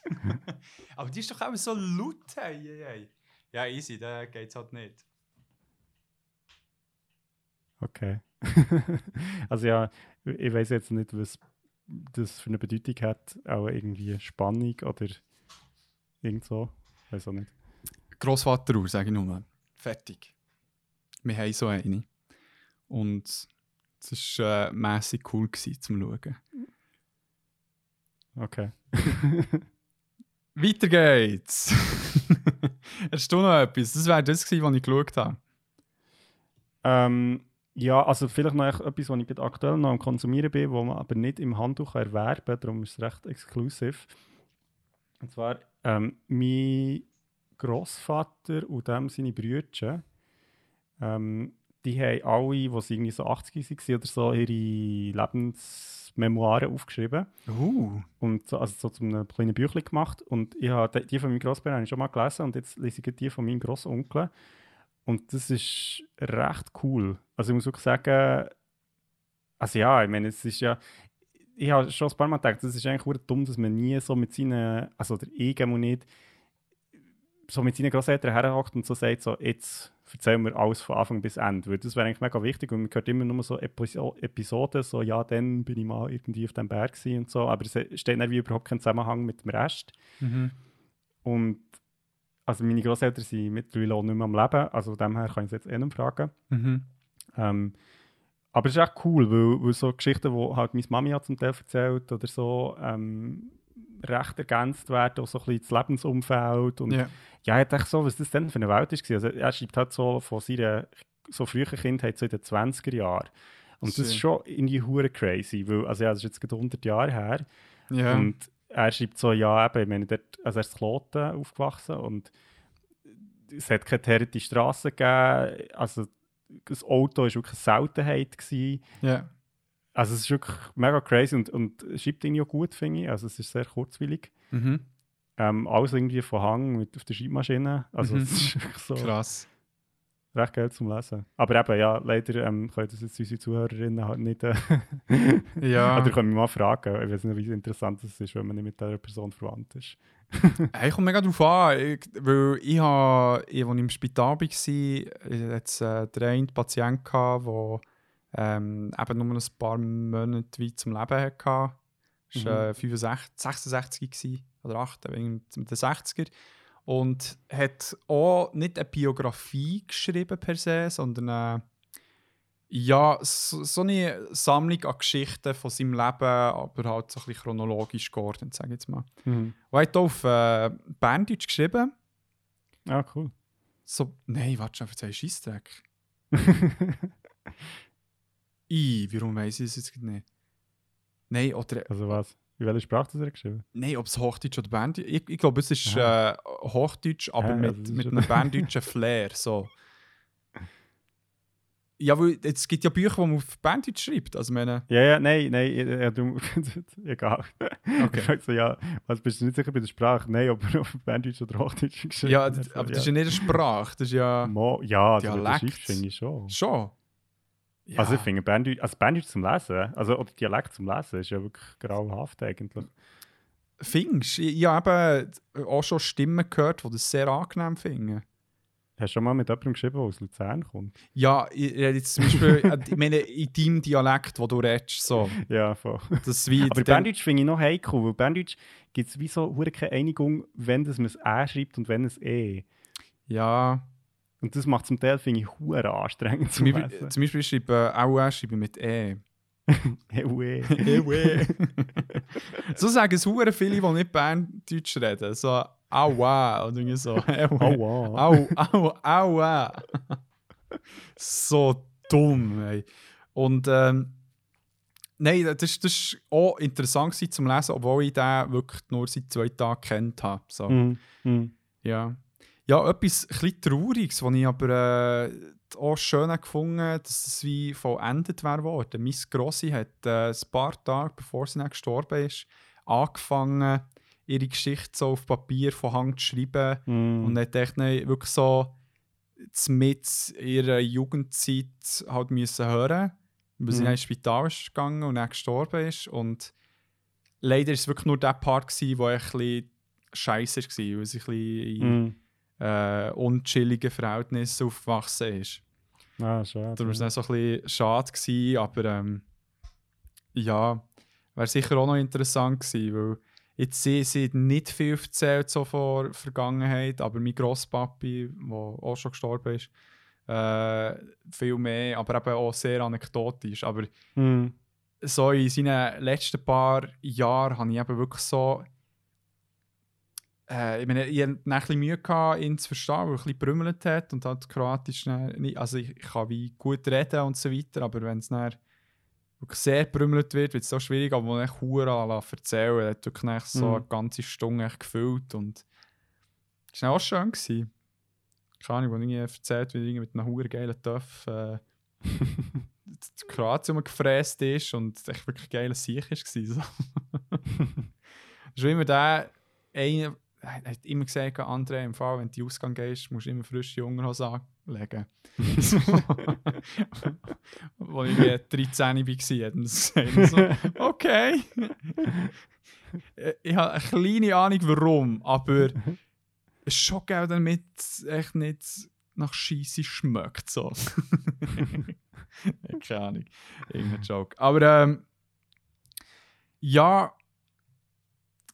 <laughs> Aber die ist doch auch so laut. Hey, hey, hey. Ja, easy, da geht's halt nicht. Okay. <laughs> also ja, ich weiß jetzt nicht, was das für eine Bedeutung hat. Auch irgendwie Spannung oder irgend so. Weiß auch nicht. Grossvateruhr, sage ich nur. Fertig. Wir haben so eine. Und es war äh, mässig cool gewesen, zum Schauen. Okay. Weiter geht's! <laughs> Hast du noch etwas? Das wäre das gewesen, was ich geschaut habe. Ähm, ja, also vielleicht noch etwas, was ich gerade aktuell noch am Konsumieren bin, wo man aber nicht im Handtuch erwerben kann, darum ist es recht exklusiv. Und zwar, ähm, mein Großvater und dem seine Brüder, ähm, die haben alle, die irgendwie so 80 waren oder so, ihre Lebensmemoiren aufgeschrieben. Uh. Und so, also so zu einem kleinen Büchlein gemacht. Und ich habe die- von meinem Großbär habe ich schon mal gelesen und jetzt lese ich die von meinem Großonkel. Und das ist recht cool. Also ich muss wirklich sagen, also ja, ich meine, es ist ja, ich habe schon ein paar Mal gedacht, es ist eigentlich dumm, dass man nie so mit seinen, also der ich nicht, so mit seinen Großeltern herhockt und so sagt, so, jetzt erzählen wir alles von Anfang bis Ende. Weil das wäre eigentlich mega wichtig und man hört immer nur so Episo Episoden, so, ja, dann bin ich mal irgendwie auf dem Berg und so, aber es steht dann wie überhaupt kein Zusammenhang mit dem Rest. Mhm. Und also meine Großeltern sind mittlerweile auch nicht mehr am Leben, also von dem her kann ich es jetzt eh nicht fragen. Mhm. Ähm, aber es ist echt cool, weil, weil so Geschichten, die halt meine Mami hat zum Teil erzählt oder so, ähm, recht ergänzt werden, auch so ein bisschen das Lebensumfeld. Und Ja. ja, ich dachte so, was das denn für eine Welt ist. Also er schreibt halt so von seiner so frühen Kindheit, so in den 20er Jahren. Und das ist Schön. schon irgendwie hure crazy, weil, also ja, das ist jetzt gerade 100 Jahre her. Ja. Und er schreibt so, ja, eben, ich meine, dort, also er ist in Kloten aufgewachsen und es hat keine teerte Straße gegeben. Also das Auto war wirklich eine Seltenheit. Gewesen. ja. Also es ist wirklich mega crazy und, und schreibt ihn ja gut, finde ich. Also es ist sehr kurzwillig. Mhm. Ähm, alles irgendwie von Hang mit auf der Schreibmaschine. Also Mhm. es ist wirklich so Krass. recht geil zum Lesen. Aber eben, ja, leider ähm, können das jetzt unsere Zuhörerinnen halt nicht... Äh, Ja. <laughs> Oder können mich mal fragen. Ich weiß nicht, wie interessant es ist, wenn man nicht mit dieser Person verwandt ist. Hey, kommt mega drauf an, ich, weil ich habe, ich, als ich im Spital war, ich jetzt äh, der eine Patient gehabt, der ähm, eben nur ein paar Monate weit zum Leben hatte. Das Mhm. war äh, 65, 66 gewesen, oder 8, wegen den 60er. Und hat auch nicht eine Biografie geschrieben per se, sondern äh, ja, so, so eine Sammlung an Geschichten von seinem Leben, aber halt so ein bisschen chronologisch geordnet, sage ich jetzt mal. Mhm. Und er hat auf äh, Berndeutsch geschrieben. Ah, cool. So, nein, warte schon, erzähl Scheissdreck. <laughs> I, warum weiß ich es jetzt nicht? Nein, oder, also was? In welcher Sprache hat er geschrieben? nein, ob es Hochdeutsch oder Berndeutsch Ich, ich glaube, es ist äh, Hochdeutsch, aber Ja, mit, also das mit einem <laughs> berndeutschen Flair. So. Ja, weil es gibt ja Bücher, die man auf Berndeutsch schreibt. Also, meine, Ja, ja, nein, nein, ja, du, <laughs> egal. Okay. Ich so, ja, was bist du nicht sicher bei der Sprache? Nein, ob er auf Berndeutsch oder Hochdeutsch geschrieben ja, hat. d- So, aber ja. das ist ja nicht eine Sprache, das ist ja Mo, ja, also Dialekt. Schrift finde ich schon. schon. Ja. Also ich finde Berndeutsch, also Berndeutsch zum Lesen, also oder Dialekt zum Lesen, ist ja wirklich grauenhaft eigentlich. Findest du? Ich, ich habe eben auch schon Stimmen gehört, die das sehr angenehm finden. Hast du schon mal mit jemandem geschrieben, der aus Luzern kommt? Ja, ich, rede jetzt zum Beispiel <laughs> äh, ich meine, in deinem Dialekt, wo du redest. So. Ja, voll. Das wie Aber Berndeutsch finde ich noch heikel, weil Berndeutsch gibt es wie so keine Einigung, wenn das man es «ä» schreibt und wenn es «e». Ja, Und das macht zum Teil, finde ich, hure anstrengend zu zum Beispiel, lesen. zum Beispiel schreibe auch er schreibe mit E. <laughs> Ewe. Ewe. <laughs> so sagen es hure viele, die nicht Berndeutsch reden. So, aua, oder irgendwie so. <laughs> Aua. Au, au, aua. so dumm, ey. Und ähm, nein, das, war auch interessant zum Lesen, obwohl ich den wirklich nur seit zwei Tagen kennt habe. So. Mhm. Mhm. Ja. Ja, etwas bisschen Trauriges, was ich aber äh, auch schön gefunden habe, dass es wie vollendet wäre worden. Meine Grossi hat äh, ein paar Tage, bevor sie dann gestorben ist, angefangen, ihre Geschichte so auf Papier von Hand zu schreiben Mhm. und hat echt nicht wirklich so mit ihrer Jugendzeit halt müssen hören, weil sie dann ins Spital ist gegangen und dann gestorben ist und leider ist es wirklich nur der Part gewesen, wo ein bisschen scheiße war, weil sie ein bisschen in Mhm. äh, unchilligen Verhältnissen aufgewachsen ist. Ah, schade. Darum war es dann so ein bisschen schade, gewesen, aber ähm, ja, wäre sicher auch noch interessant gewesen, weil jetzt sie, hat nicht viel erzählt so von der Vergangenheit, aber mein Grosspapi, der auch schon gestorben ist, äh, viel mehr, aber eben auch sehr anekdotisch. Aber Mhm. so in seinen letzten paar Jahren habe ich eben wirklich so. Äh, ich meine, ich hatte ein bisschen Mühe, gehabt, ihn zu verstehen, weil er ein bisschen brümmelt hat und halt Kroatisch. dann Nicht, also, ich, ich kann wie gut reden und so weiter, aber wenn es dann wirklich sehr brümmelt wird, wird es so schwierig. Aber wenn ich Hure erzählen er hat wirklich so Mhm. eine ganze Stunde echt gefüllt. Und es war auch schön. Gewesen. Keine Ahnung, wo ich erzählt wie irgendwie mit einem Hure geilen Töff. <laughs> Äh, zu Kroatien rumgefräst ist und echt wirklich geiler Sieg war. So. Schon immer der, einer, er hat immer gesagt, André, im Fall, wenn du in den Ausgang gehst, musst du immer frische Unterhose anlegen. <laughs> Als ich irgendwie 13 war, hat er. So, okay. Ich habe eine kleine Ahnung, warum, aber es ist schon geil, damit es echt nicht nach Scheisse schmeckt. So. <laughs> Keine Ahnung. Irgendein Joke. Aber ähm, ja,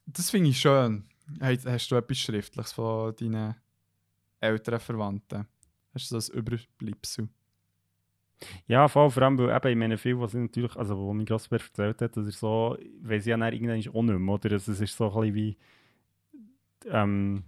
das finde ich schön. Hast du etwas Schriftliches von deinen älteren Verwandten? Hast du das Überbleibsel? Ja, voll, vor allem, weil eben in meinen Film, was ich natürlich, also wo mein Grossbär erzählt hat, das ist so, weiss ich ja dann irgendwann auch nicht mehr, oder? Also, es ist so ein bisschen wie, ähm,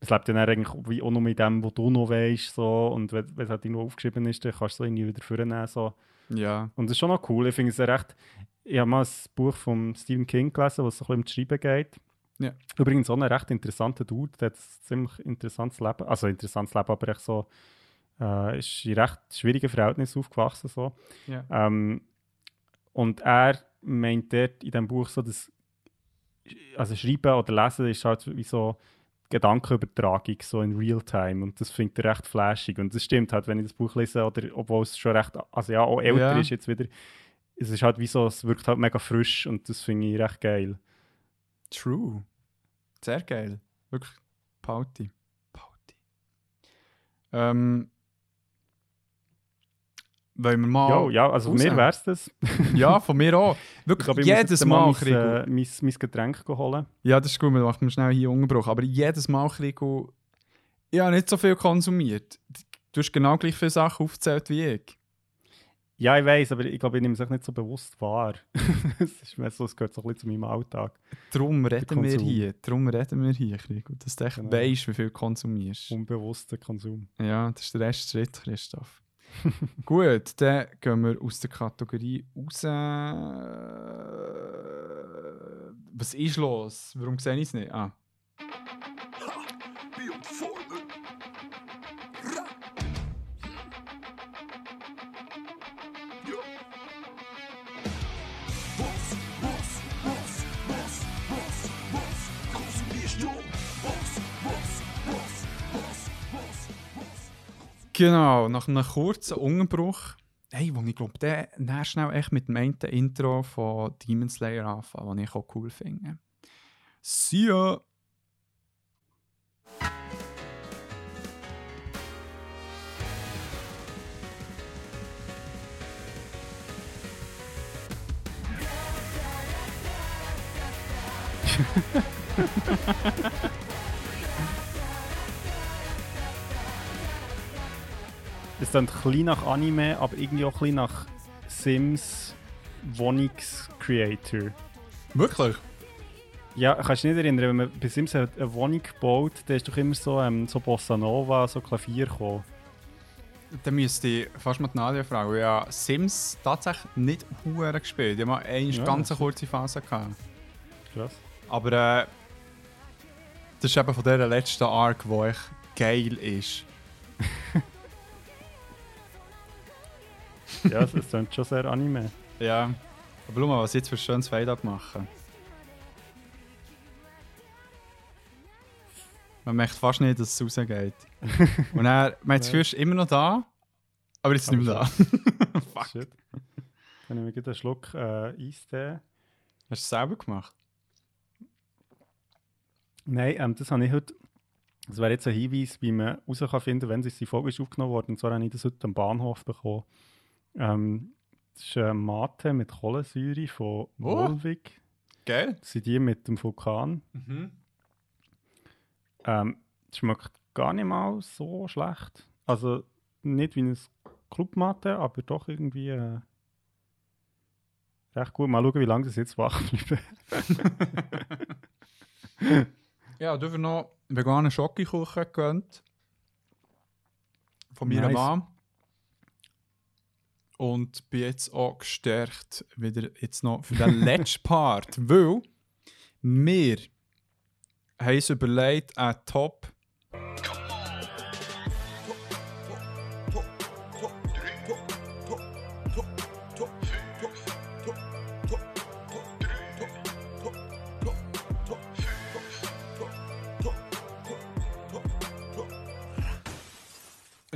es lebt ja dann eigentlich wie auch nur mit dem, was du noch weißt, so, und wenn wenn es halt irgendwo aufgeschrieben ist, dann kannst du es irgendwie wieder vornehmen, so. Ja. Und das ist schon noch cool, ich finde es ja recht, ich habe mal ein Buch von Stephen King gelesen, was so ein bisschen um das Schreiben geht. Ja. Übrigens auch ein recht interessanter Dude, der hat ein ziemlich interessantes Leben, also interessantes Leben, aber echt so, äh, ist in recht schwierigen Verhältnissen aufgewachsen, so. ja. Ähm, und er meint dort in diesem Buch so, dass also Schreiben oder Lesen ist halt wie so Gedankenübertragung so in Realtime und das finde ich recht flashig und das stimmt halt, wenn ich das Buch lese oder obwohl es schon recht, also ja, auch älter Ja. ist jetzt wieder, es ist halt wie so, es wirkt halt mega frisch und das finde ich recht geil. True. Sehr geil. Wirklich. Pauti. Pauti. Ähm. Wollen wir mal. Jo, ja, also von mir es das. <laughs> Ja, von mir auch. Ich Wirklich, ich muss jedes jetzt Mal, mein, Krigo. äh, mein, mein Getränk holen. Ja, das ist gut, wir machen schnell hier Unterbruch. Aber jedes Mal, Krigo, ich habe nicht so viel konsumiert. Du hast genau gleich viele Sachen aufgezählt wie ich. Ja, ich weiß, aber ich glaube, ich nehme es auch nicht so bewusst wahr. <laughs> es ist mehr so, es gehört so ein bisschen zu meinem Alltag. Darum reden wir hier. Darum reden wir hier, Krigo. Dass du echt Genau. weisst, wie viel du konsumierst. Unbewusster Konsum. Ja, das ist der erste Schritt, Christoph. <laughs> Gut, dann gehen wir aus der Kategorie raus. Was ist los? Warum sehe ich es nicht? Ah. Genau, nach einem kurzen Unterbruch, hey, wo ich glaube, der dann schnell echt mit dem einen Intro von Demon Slayer anfangen, was ich auch cool finde. See ya! <laughs> Es klingt ein bisschen nach Anime, aber irgendwie auch ein bisschen nach Sims Wohnungscreator. Wirklich? Ja, kannst du dich nicht erinnern, wenn man bei Sims eine Wohnung baut, dann ist doch immer so, ähm, so Bossa Nova, so Klavier gekommen. Dann müsste ich fast mal die Nadia fragen. Ich habe Sims tatsächlich nicht hure gespielt. Ich habe mal eine Ja, ganz kurze Phase gehabt. Krass. Aber äh, das ist eben von dieser letzten Arc, wo echt geil ist. <laughs> Ja, es, es klingt schon sehr Anime. Ja. Aber schau mal, was jetzt für ein schönes Fade-Up machen. Man merkt fast nicht, dass es rausgeht. <laughs> Und dann, mein Gefühl ist immer noch da, aber jetzt nicht mehr da. <laughs> Fuck. Shit. Dann nehme ich einen Schluck äh, Eistee. Hast du es selber gemacht? Nein, ähm, das habe ich heute. Das wäre jetzt ein Hinweis, wie man heraus kann finden wenn sich die Folge ist aufgenommen worden. Und zwar habe ich das heute am Bahnhof bekommen. Ähm, das ist ein Mate mit Kohlensäure von Oh. Volvic. Geil. Das sind die mit dem Vulkan. Mhm. Ähm, schmeckt gar nicht mal so schlecht. Also nicht wie ein Clubmate, aber doch irgendwie äh, recht gut. Mal schauen, wie lange das jetzt wach <laughs> bleibt. Ja, du hast noch veganen Schokokuchen gegönnt. Von meiner Nice. Mom. Und bin jetzt auch gestärkt wieder jetzt noch für den <laughs> letzten Part. Weil wir haben uns überlegt, einen Top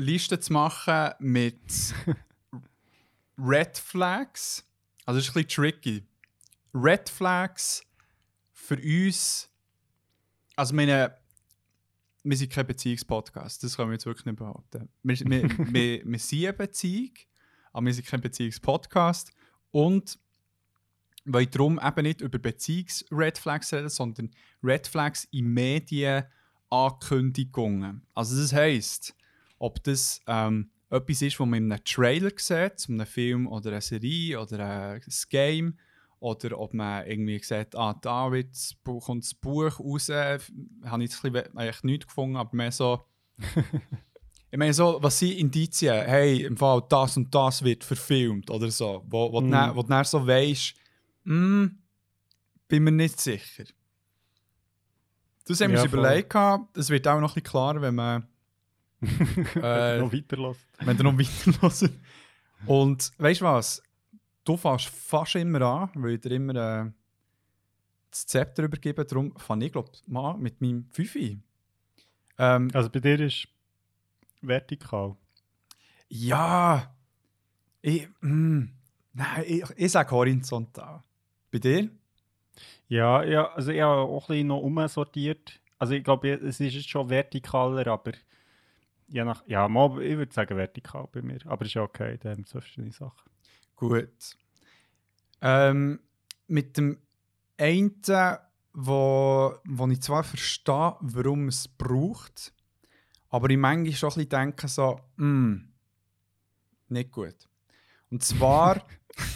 Liste zu machen mit <laughs> Red Flags. Also, das ist ein bisschen tricky. Red Flags für uns. Also, meine, wir sind kein Beziehungspodcast. Das können wir jetzt wirklich nicht behaupten. Wir, wir, <laughs> wir, wir sind eine Beziehung, aber wir sind kein Beziehungspodcast. Und weil darum eben nicht über Beziehungs-Red Flags reden, sondern Red Flags in Medienankündigungen. Also das heisst, ob das ähm, etwas ist, was man in einem Trailer sieht, zu einem Film oder einer Serie oder ein Game, oder ob man irgendwie sieht, ah, da kommt das Buch raus, habe ich jetzt ein bisschen, eigentlich nichts gefunden, aber mehr so, <laughs> ich meine so, was sind Indizien, hey, im Fall das und das wird verfilmt oder so, wo, wo, Mhm. du, dann, wo du dann so weisst, hm, bin mir nicht sicher. Das haben wir Ja, uns überlegt, es wird auch noch ein bisschen klarer, wenn man <laughs> Äh, noch weiterlässt. wenn du noch. Und weißt du was? Du fährst fast immer an, weil ich dir immer äh, das Zepter übergebe. Darum fange ich, glaube mal mit meinem Fünfi. Ähm, Also bei dir ist vertikal. ja, ich, mm, nein, ich, ich sage horizontal. Bei dir? Ja, ja, also ich habe auch ein bisschen noch umsortiert. Also ich glaube, es ist jetzt schon vertikaler, aber je nach, ja, mal, ich würde sagen vertikal bei mir. Aber ist ja okay, da haben wir verschiedene Sachen. Gut. Ähm, mit dem einen, wo, wo ich zwar verstehe, warum es braucht, aber ich manchmal schon ein bisschen denke so, hm, nicht gut. Und zwar... <laughs>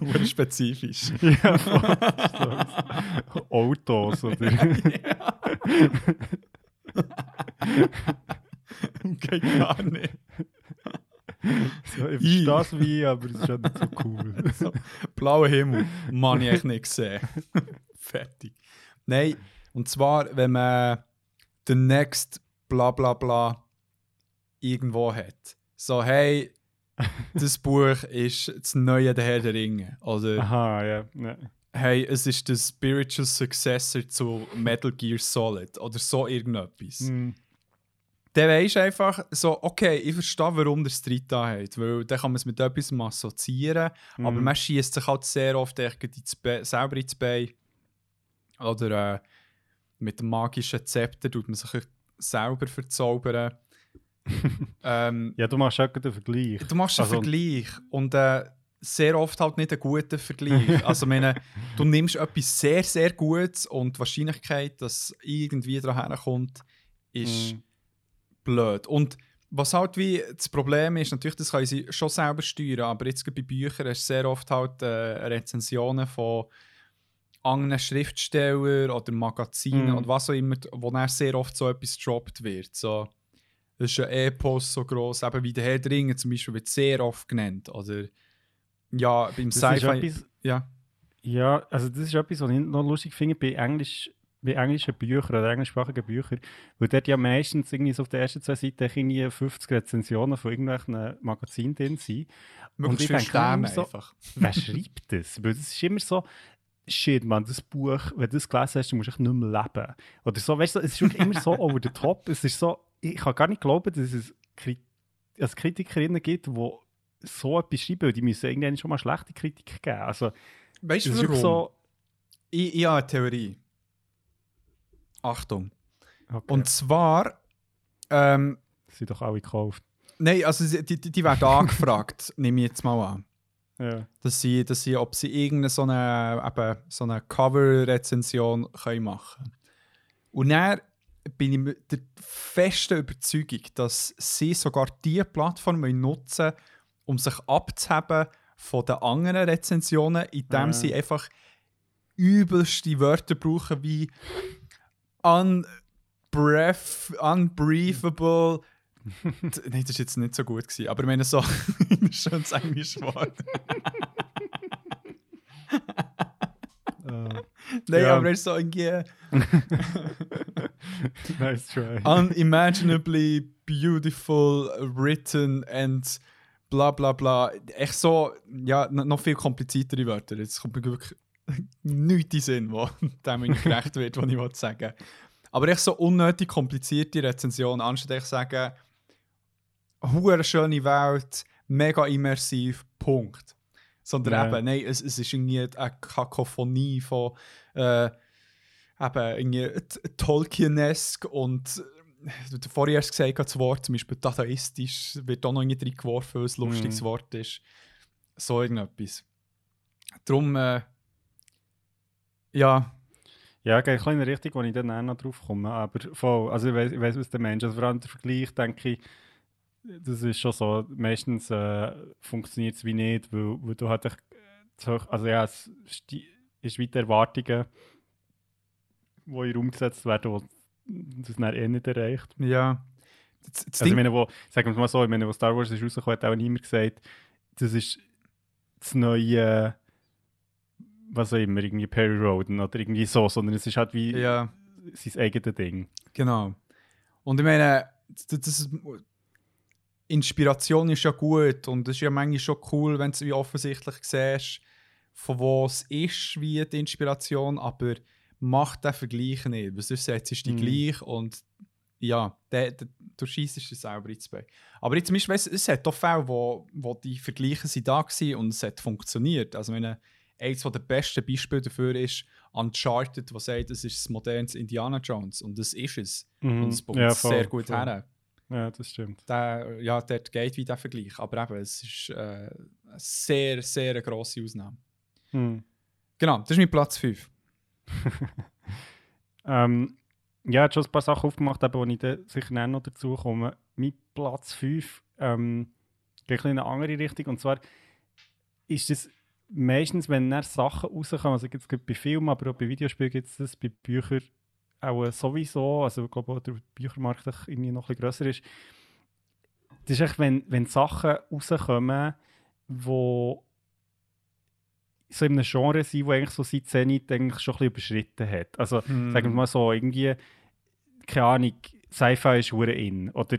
Hure spezifisch. <laughs> ja. Autos oder. <laughs> <laughs> Gar nicht. so, ich verstehe es wie, aber es ist schon nicht so cool. <laughs> Blauer Himmel. Mann, ich echt nicht gesehen. <laughs> Fertig. Nein, und zwar, wenn man den next bla bla bla irgendwo hat. So, hey, das Buch ist das neue Der Herr der Ringe. Oder Aha, ja. ja. Hey, es ist der Spiritual Successor zu Metal Gear Solid. Oder so irgendetwas. Hm. Dann weisst einfach so, okay, ich verstehe, warum der Streit da hat. Weil dann kann man es mit etwas assoziieren. Aber Mhm. man schießt sich halt sehr oft ins Be selber ins Bein. Oder äh, mit dem magischen Zepter tut man sich selber verzaubern. <laughs> ähm, Ja, du machst auch einen Vergleich. Du machst einen Also- Vergleich und äh, sehr oft halt nicht einen guten Vergleich. <laughs> also meine, du nimmst etwas sehr, sehr Gutes und die Wahrscheinlichkeit, dass irgendwie daran herkommt, ist Mhm. blöd. Und Was halt wie das Problem ist, natürlich, das können sie schon selber steuern, aber jetzt bei Büchern hast du sehr oft halt äh, Rezensionen von anderen Schriftstellern oder Magazinen Mhm. oder was auch immer, wo dann sehr oft so etwas gedroppt wird. So, das ist ein Epos so gross, eben wie der Herr der Ringe zum Beispiel wird sehr oft genannt. Oder ja, beim Das ist Sci-Fi. Ja. Ja, also das ist etwas, was ich noch lustig finde bei, Englisch, bei englischen Büchern oder englischsprachigen Büchern, weil dort ja meistens irgendwie so auf den ersten zwei Seiten irgendwie 50 Rezensionen von irgendwelchen Magazinen drin sind. Möglichst ich denke immer so- einfach. <laughs> Wer schreibt das? Weil das ist immer so, shit, man, das Buch, wenn du das gelesen hast, du musst echt nicht mehr leben. Oder so, weißt du, es ist immer so over the top. Es ist so, ich kann gar nicht glauben, dass es Kri Kritikerinnen gibt, die so etwas schreiben, die müssen irgendwann schon mal schlechte Kritik geben. Also, Weißt du, warum? so, Ich, ich habe eine Theorie. Achtung. okay. Und zwar, ähm, sind doch alle gekauft. nein, also die, die, die werden <laughs> angefragt, nehme ich jetzt mal an. Ja. Dass sie, dass sie, ob sie irgendeine so eine, eben, so eine Cover-Rezension machen können. Und dann bin ich der festen Überzeugung, dass sie sogar diese Plattform wollen nutzen um sich abzuheben von den anderen Rezensionen, indem Ja. sie einfach übelste Wörter brauchen wie unbref, unbriefable. Nein, das war jetzt nicht so gut, gewesen, aber ich meine so <laughs> ein schönes englisches Wort. Äh, <laughs> Nein, Ja. aber er ist so irgendwie <laughs> nice try. unimaginably beautiful written and bla bla bla. Echt so, ja, noch viel kompliziertere Wörter. Jetzt kommt mir wirklich <laughs> nichts in Sinn, wo <laughs> dem nicht gerecht wird, was ich wollte sagen Aber echt so unnötig komplizierte Rezension, anstatt ich sagen, hure schöne Welt, mega immersiv, Punkt. Sondern Ja. eben, nein, es, es ist irgendwie eine Kakophonie von äh, eben irgendwie Tolkienesk und du vorher erst gesagt hast, das Wort zum Beispiel dadaistisch wird auch noch irgendwie reingeworfen, weil es ein lustiges Mhm. Wort ist. So irgendetwas. Darum, äh, ja, Ja, geht ein in eine Richtung, wo ich dann auch noch drauf komme. Aber voll, also ich weiss was der Mensch, also vor allem der Vergleich, denke ich, das ist schon so, meistens äh, funktioniert es wie nicht, weil, weil du halt äh, also ja, es ist weiter Erwartungen, die in den Raum gesetzt werden, wo das dann eh nicht erreicht. ja. Das, das Also ich meine, wo, sagen wir es mal so, ich meine, wo Star Wars ist rausgekommen, hat auch niemand gesagt, das ist das neue, was auch immer, irgendwie Perry Roden oder irgendwie so, sondern es ist halt wie ja. sein eigenes Ding. Genau. Und ich meine, das, das ist, Inspiration ist ja gut und es ist ja manchmal schon cool, wenn du wie offensichtlich siehst, von wo es ist, wie die Inspiration, aber mach den Vergleich nicht, weil sonst setzt es dich Mhm. gleich und ja, der, der, du schießt es selber ins Bein. Aber jetzt zum Beispiel, es hat doch Fälle, wo, wo die Vergleiche sind da waren und es hat funktioniert. Also meine, eines der besten Beispiele dafür ist Uncharted, was sagt, es ist das modernes Indiana Jones und das ist es. Und es bekommt Mhm. Ja, voll, sehr gut voll. her. Ja, das stimmt. Der, ja, dort geht wie der Vergleich. Aber eben, es ist äh, eine sehr, sehr grosse Ausnahme. Hm. Genau, das ist mein Platz 5. <laughs> Ähm, ja, hat schon ein paar Sachen aufgemacht, wo ich dann sicher noch dazu komme. Mein Platz 5 ähm, geht in eine andere Richtung. Und zwar ist es meistens, wenn dann Sachen rauskommen, also gibt es bei Filmen, aber auch bei Videospielen gibt es das, bei Büchern auch sowieso, also ich glaube der Büchermarkt irgendwie noch ein grösser ist. Das ist echt, wenn, wenn Sachen rauskommen, wo so in einem Genre sind, wo eigentlich so seit Zenit eigentlich schon ein bisschen überschritten hat. Also Hm. sagen wir mal so, irgendwie, keine Ahnung, Sci-Fi ist hure in oder.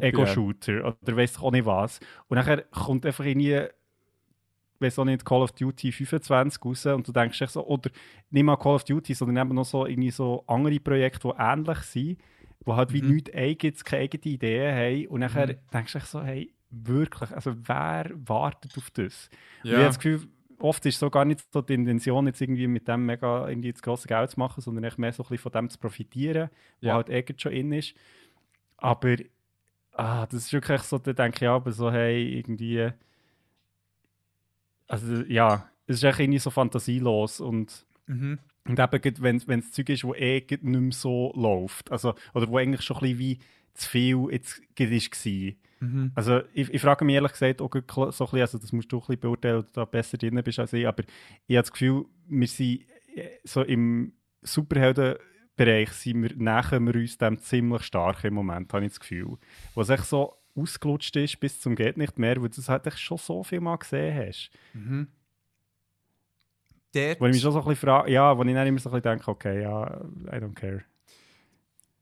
Ego-Shooter oder ich auch nicht was. Und nachher kommt einfach irgendwie, weiss auch nicht, Call of Duty 25 raus und du denkst echt so, oder nicht mal Call of Duty, sondern eben noch so, irgendwie so andere Projekte, die ähnlich sind, die halt wie Mhm. nichts eigenes, keine eigene Ideen haben und nachher Mhm. denkst du echt so, hey, wirklich, also wer wartet auf das? Und ich Ja. habe das Gefühl, oft ist so gar nicht so die Intention, jetzt irgendwie mit dem mega irgendwie das grosse Geld zu machen, sondern echt mehr so ein bisschen von dem zu profitieren, was Ja. halt irgendwie schon in ist. Aber ah, das ist wirklich so, da denke ich aber so, hey, irgendwie. Also ja, es ist echt irgendwie so fantasielos und, Mhm. und eben, wenn es Zeug ist, wo eh nicht mehr so läuft. Also, oder wo eigentlich schon ein bisschen wie zu viel jetzt war. Mhm. Also ich, ich frage mich ehrlich gesagt auch so ein bisschen, also das musst du auch ein bisschen beurteilen, ob du da besser drin bist als ich, aber ich habe das Gefühl, wir sind äh, so im Superheldenbereich sind wir, nähern wir uns dem ziemlich stark im Moment, habe ich das Gefühl. Wo es echt so ausgelutscht ist bis zum geht nicht mehr, weil du das halt echt schon so viel mal gesehen hast. Mhm. Dort, Wo ich mich schon so ein bisschen frage, ja, wo ich dann immer so ein bisschen denke, okay, ja, I don't care.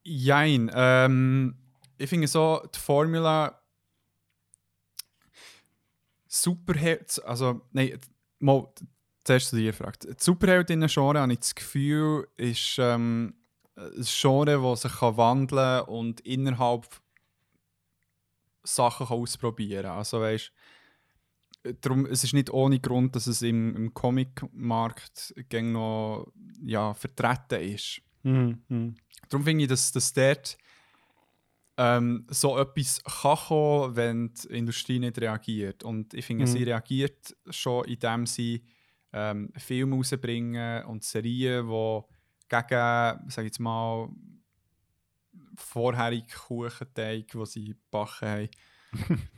Jein. Ähm, ich finde so, die Formula Superheld, also, nein, mal, zuerst zu dir gefragt. Die Superheldinnen-Genre, habe ich das Gefühl, ist ähm, ein Genre, das sich kann wandeln und innerhalb Sachen kann ausprobieren kann. Also, weißt darum, es ist nicht ohne Grund, dass es im, im Comic-Markt noch ja, vertreten ist. Mhm. Mhm. Darum finde ich, dass, dass dort ähm, so etwas kann kommen, wenn die Industrie nicht reagiert. Und ich finde, Mhm. sie reagiert schon, indem sie ähm, Filme rausbringen und Serien, die gegen, sag jetzt mal, vorherige Kuchenteig, die sie gebacken haben <laughs>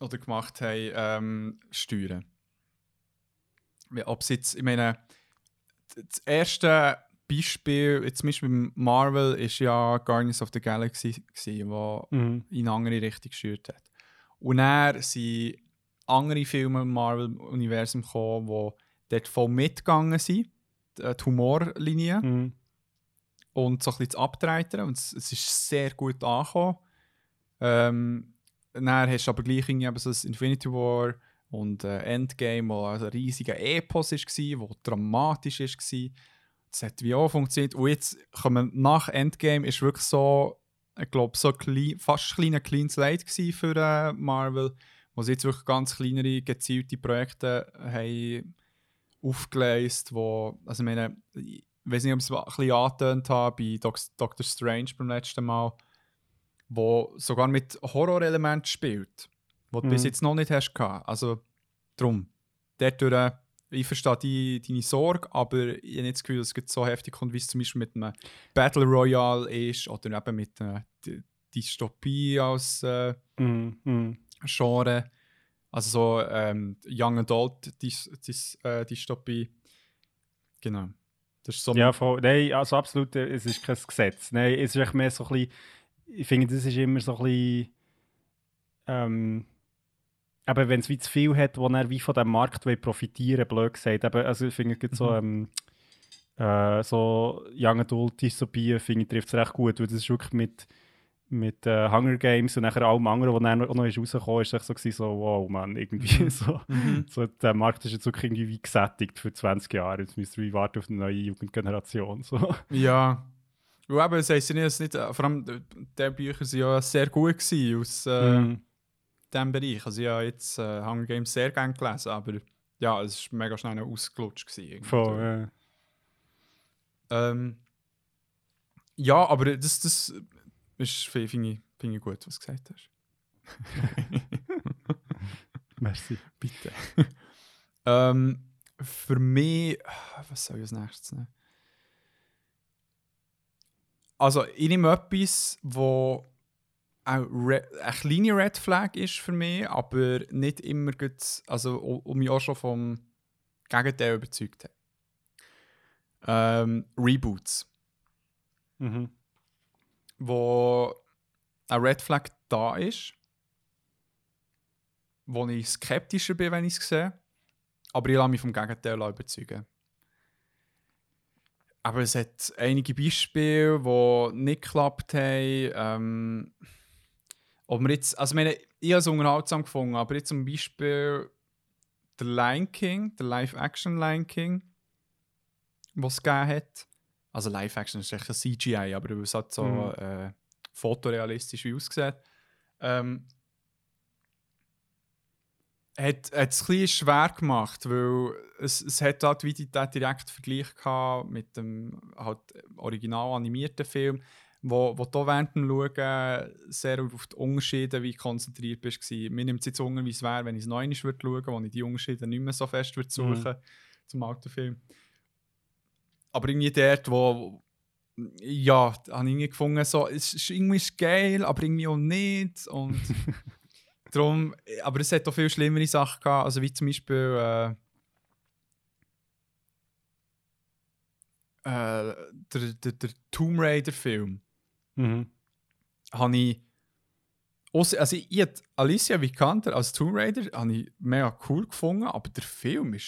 oder gemacht haben, ähm, steuern. Ob sie jetzt, ich meine, das erste Beispiel, jetzt zum Beispiel beim Marvel, ist ja Guardians of the Galaxy, gewesen, wo Mhm. in eine andere Richtung gesteuert hat. Und dann sind andere Filme im Marvel-Universum gekommen, die dort voll mitgegangen sind, die die Humorlinie, Mhm. und so ein bisschen zu abtreiten. Und es, es ist sehr gut angekommen. Ähm, dann hast du aber gleich irgendwie so das Infinity War und äh, Endgame, wo also ein riesiger Epos war, wo dramatisch war. Das hat wie auch funktioniert. Und jetzt kommen nach Endgame ist wirklich so, ich glaube, so klein, fast ein kleiner Clean Slate für äh, Marvel, wo sie jetzt wirklich ganz kleinere, gezielte Projekte haben aufgeleistet, wo, also ich meine, ich weiß nicht, ob ich es ein bisschen angetönt habe bei Doc Doctor Strange beim letzten Mal, wo sogar mit Horrorelementen spielt, du Mhm. bis jetzt noch nicht hast gehabt. Also, drum. Dort durch, äh, ich verstehe die, deine Sorge, aber ich habe nicht das Gefühl, dass es so heftig kommt, wie es zum Beispiel mit einem Battle Royale ist oder eben mit einer Dy- Dystopie als äh, Mhm. Mhm. Genre. Also so ähm, Young Adult Dys Dys äh, Dystopie. Genau. Das ist so Ja, voll. Nein, also absolut, äh, es ist kein Gesetz. Nein, es ist echt mehr so ein bisschen, ich finde, das ist immer so ein bisschen, ähm, eben, wenn es wie zu viel hat, wo er wie von dem Markt will profitieren blöd gesagt. Eben, also ich finde, es so, ähm, äh, so Young Adult Dystopien, finde ich, trifft es recht gut, weil das ist wirklich mit, mit äh, Hunger Games und nachher allem anderen, was dann noch, noch ist rausgekommen ist, echt so, gewesen, so, wow, man, irgendwie <laughs> so. Mhm. So, der Markt ist jetzt wirklich irgendwie wie gesättigt für 20 Jahre. Jetzt müsst ihr wie warten auf eine neue Jugendgeneration. So. Ja. Und eben, das heisst ja nicht, äh, vor allem äh, die Bücher waren ja sehr gut gewesen aus äh, Mhm. Diesem Bereich. Also ich habe jetzt äh, Hunger Games sehr gerne gelesen, aber ja, es war mega schnell ausgelutscht. Gewesen. Voll, ja. Ähm, ja, aber das, das ist, finde ich, finde ich gut, was du gesagt hast. <laughs> Merci. Bitte. <laughs> ähm, für mich, was soll ich als nächstes nehmen? Also, ich nehme etwas, wo auch re eine kleine Red Flag ist für mich, aber nicht immer gut, also u- und mich auch schon vom Gegenteil überzeugt hat. Ähm, Reboots, Mhm. wo eine Red Flag da ist, wo ich skeptischer bin, wenn ich es sehe. Aber ich lasse mich vom Gegenteil überzeugen. Aber es hat einige Beispiele, die nicht geklappt haben. Ähm, ob wir jetzt, also ich meine, ich habe es unterhaltsam gefunden, aber jetzt zum Beispiel der Lion King, der Live-Action Lion King, was es gegeben hat. Also Live-Action ist echt ein CGI, aber es hat so Mhm. äh, fotorealistisch wie aussieht. Ähm, hat, hat es ein bisschen schwer gemacht, weil es, es hat halt wie den direkten Vergleich gehabt mit dem halt original animierten Film, wo, wo du während dem Schauen sehr auf die Unterschiede wie konzentriert bist. Mir nimmt es jetzt Hunger, wie es wäre, wenn ich es noch einmal würde schauen würde, wo ich die Unterschiede nicht mehr so fest würde suchen zum alten Film. Aber irgendwie dort, wo, ja, habe ich irgendwie gefunden, so, es ist irgendwie geil, aber irgendwie auch nicht. Und <laughs> darum, aber es hat auch viel schlimmere Sachen gehabt, also wie zum Beispiel äh, äh, der, der, der Tomb Raider-Film. Mhm. habe ich. Ausser, also ich, hätte Alicia Vikander als Tomb Raider habe ich mega cool gefunden, aber der Film war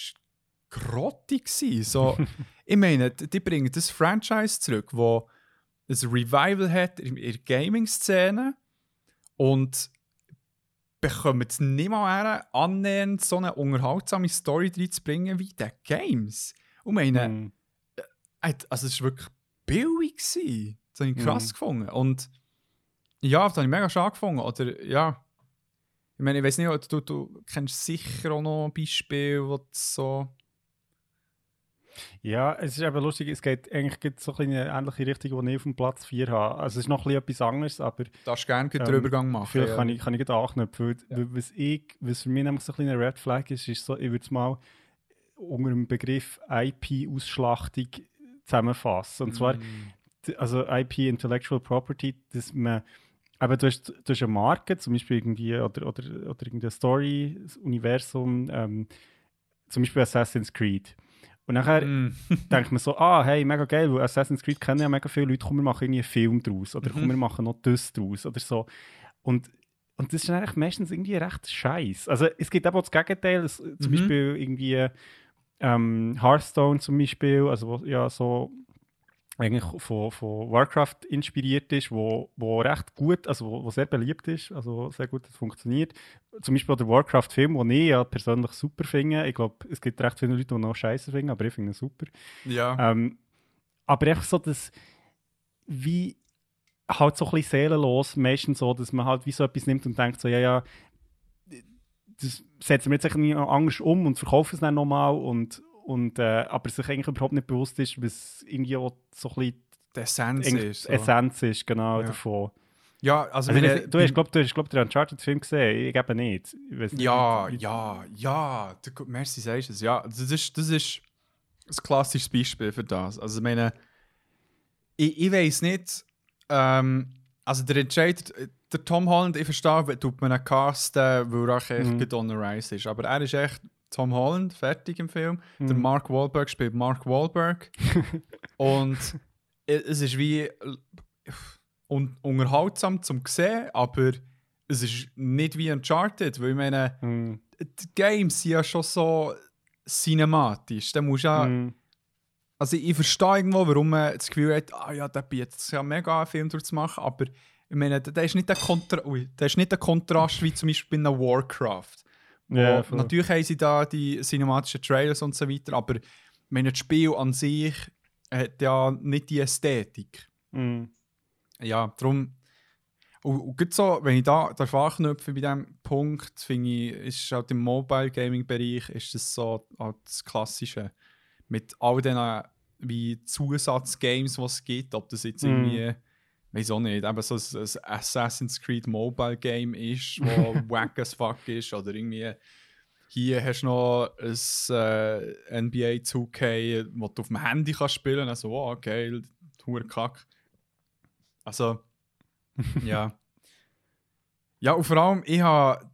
grottig. So, <laughs> ich meine, die bringen das Franchise zurück, wo ein Revival hat in der Gaming-Szene und bekommen es nicht mal her, annähernd so eine unterhaltsame Story reinzubringen wie die Games. Und ich meine. Ey, Also es war wirklich billig. gewesen. Das habe ich krass Mhm. gefunden. Und ja, das habe ich mega schade gefunden. Oder ja. Ich meine, ich weiß nicht, du, du kennst sicher auch noch Beispiele, wo du so. Ja, es ist eben lustig, es geht eigentlich so ein eine ähnliche Richtung, die ich auf dem Platz 4 habe. Also es ist noch ein bisschen etwas anderes, aber darfst gerne den Ähm, Übergang machen. vielleicht ja. kann ich, kann ich anknüpfen. Weil, weil was, ich, was für mich nämlich so ein Red Flag ist, ist so, ich würde es mal unter dem Begriff IP-Ausschlachtung zusammenfassen. Und zwar, Mm. d- also IP, Intellectual Property, dass man aber du hast, du hast eine Marke, zum Beispiel irgendwie, oder, oder, oder irgendeine Story, das Universum, ähm, zum Beispiel Assassin's Creed. Und nachher Mm. <laughs> denkt man so, ah, hey, mega geil, weil Assassin's Creed kennen ja mega viele Leute, komm, wir machen irgendwie einen Film draus oder Mhm. komm, wir machen noch das draus oder so. Und, und das ist dann eigentlich meistens irgendwie recht scheiß. Also es gibt aber auch das Gegenteil, es, zum Mhm. Beispiel irgendwie ähm, Hearthstone zum Beispiel, also ja so eigentlich von, von Warcraft inspiriert ist, wo, wo recht gut, also wo, wo sehr beliebt ist, also sehr gut funktioniert. Zum Beispiel auch der Warcraft-Film, den ich ja persönlich super finde. Ich glaube, es gibt recht viele Leute, die noch scheiße finden, aber ich finde ihn super. Ja. Ähm, aber einfach so, dass wie halt so ein bisschen seelenlos, meistens so, dass man halt wie so etwas nimmt und denkt so, ja, ja, das setzen wir jetzt irgendwie anders um und verkaufen es dann nochmal und, und äh, aber sich eigentlich überhaupt nicht bewusst ist, was irgendwie auch so ein bisschen die Essenz ist. So. Essenz ist, genau, Ja. davon. Ja, also, Also, wenn du hast, glaub, du hast, glaub, den Uncharted-Film gesehen, ich eben nicht. Ich weiss nicht, Ja, ja, ja. Du, merci, sagst du es. Ja, das ist, das ist ein klassisches Beispiel für das. Also, ich meine, ich, ich weiß nicht, ähm, also der Entscheid, der Tom Holland, ich verstehe, tut man einen casten, weil er auch echt Mhm. mhm. on the rise ist. Aber er ist echt Tom Holland, fertig im Film. Der Mhm. Mark Wahlberg spielt Mark Wahlberg. <laughs> Und es ist wie un unterhaltsam zum sehen, aber es ist nicht wie Uncharted, weil ich meine, Mhm. die Games sind ja schon so cinematisch. Da musst ja, Mhm. also ich verstehe irgendwo, warum man das Gefühl hat, ah ja, der bietet es ja mega, einen Film zu machen, aber ich meine, da ist nicht der, Kontra Ui, ist nicht der Kontrast wie zum Beispiel bei einem Warcraft. Voll. natürlich haben sie da die cinematischen Trailers und so weiter, aber meine, das Spiel an sich hat ja nicht die Ästhetik. Mhm. Ja, darum. Und, und so, wenn ich da darf anknüpfen bei diesem Punkt, finde ich, ist halt im Mobile Gaming Bereich ist das so halt das Klassische. Mit all den wie Zusatzgames, die es gibt, ob das jetzt Mhm. irgendwie, weiß auch nicht, eben so ein, ein Assassin's Creed Mobile Game ist, wo <laughs> wack as fuck ist, oder irgendwie hier hast du noch ein äh, NBA 2K, wo du auf dem Handy kannst spielen, also wow, geil, hure kack. Also, <laughs> ja. Ja, und vor allem, ich habe.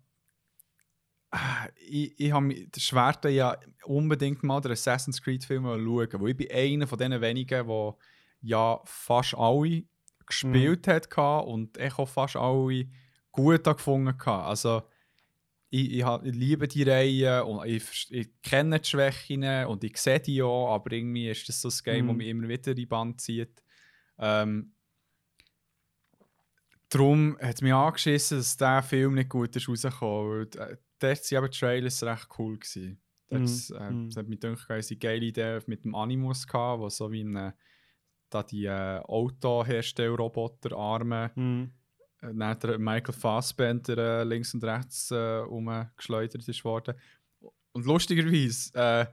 Ich, ich habe das Schwert ja unbedingt mal den Assassin's Creed-Film schauen, weil ich bin einer von den wenigen, die ja fast alle gespielt hat und ich auch fast alle gut gefunden. Also, ich, ich, ich liebe die Reihe und ich, ich kenne die Schwächen und ich sehe die auch, aber irgendwie ist das so ein Game, das Mhm. mich immer wieder in die Band zieht. Ähm, darum hat es mich angeschissen, dass dieser Film nicht gut ist rausgekommen. Weil äh, dort waren die Trailers recht cool. Gewesen. Dort, Mhm. äh, Mhm. Es hat mich gedacht, es eine geile Idee mit dem Animus gehabt, so wie eine, da die äh, Autoherstellroboter-Arme Mhm. äh, der Michael Fassbender äh, links und rechts äh, umgeschleudert ist worden. Und lustigerweise, äh,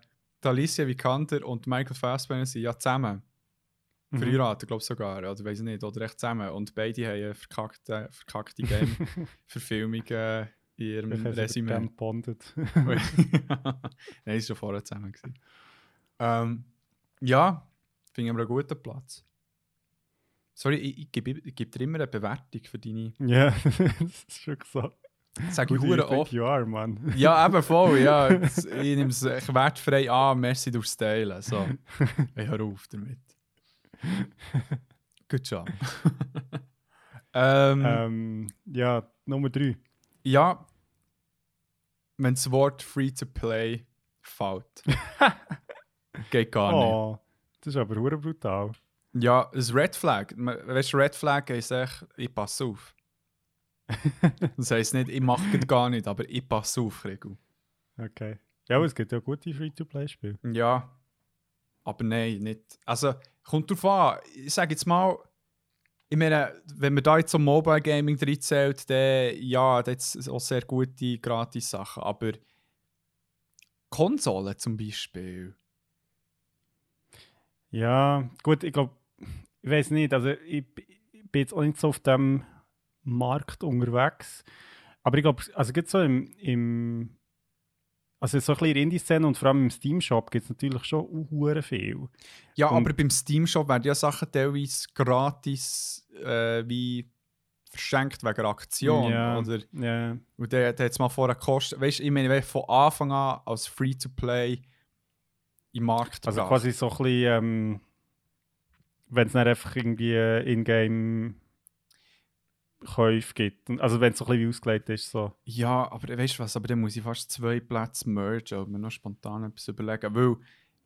Alicia Vikander und Michael Fassbender sind ja zusammen. Mhm. Verheiratet, glaube ich sogar. Oder weiß ich nicht, oder echt zusammen. Und beide haben eine verkackte, verkackte Game-Verfilmung <laughs> äh, in ihrem Ich Resümee. Resümee. bondet. <laughs> Nein, ist schon vorher zusammen. Gewesen. Ähm, ja, finde ich aber einen guten Platz. Sorry, ich, ich gebe ich gebe dir immer eine Bewertung für deine. Ja, <laughs> das ist schon so. Sag ich hure oft. you are, Mann? Ja, eben voll, ja. <laughs> Jetzt, Ich nehme es wertfrei an, merci durchs Teilen. So, ich hör auf damit. Good job. <laughs> ähm, ähm, ja, Nummer drei. Ja, wenn das Wort free to play fällt. Geht gar nicht. Das ist aber brutal. Ja, ein Red Flag. Weißt du, Red Flag heisst echt, ich passe auf. <laughs> das heisst nicht, ich mache es gar nicht, aber ich passe auf, Regel. Okay. Ja, aber es gibt ja gute Free-to-Play-Spiele. Ja, aber nein, nicht. Also, kommt drauf an. Ich sage jetzt mal, ich meine, wenn man da jetzt zum Mobile Gaming drin zählt, dann ja, das sind auch sehr gute Gratis-Sachen. Aber Konsolen zum Beispiel. Ja, gut, ich glaube, ich weiß nicht, also ich, ich bin jetzt auch nicht so auf dem Markt unterwegs. Aber ich glaube, also gibt so im, im also so ein bisschen in der Indie-Szene und vor allem im Steam-Shop gibt es natürlich schon hure viel. Ja, Und- aber beim Steam Shop werden ja Sachen teilweise gratis äh, wie verschenkt wegen Aktion. Ja. Oder, Ja, und der, der hat es mal vorher gekostet. Weißt du, ich meine, wenn von Anfang an als Free-to-Play im Markt also quasi so ein bisschen, ähm, wenn es dann einfach irgendwie äh, in-game Käufe gibt. Also wenn es so ein bisschen wie ausgelegt ist, so. Ja, aber weißt du was, aber dann muss ich fast zwei Plätze mergen und mir noch spontan etwas überlegen. Weil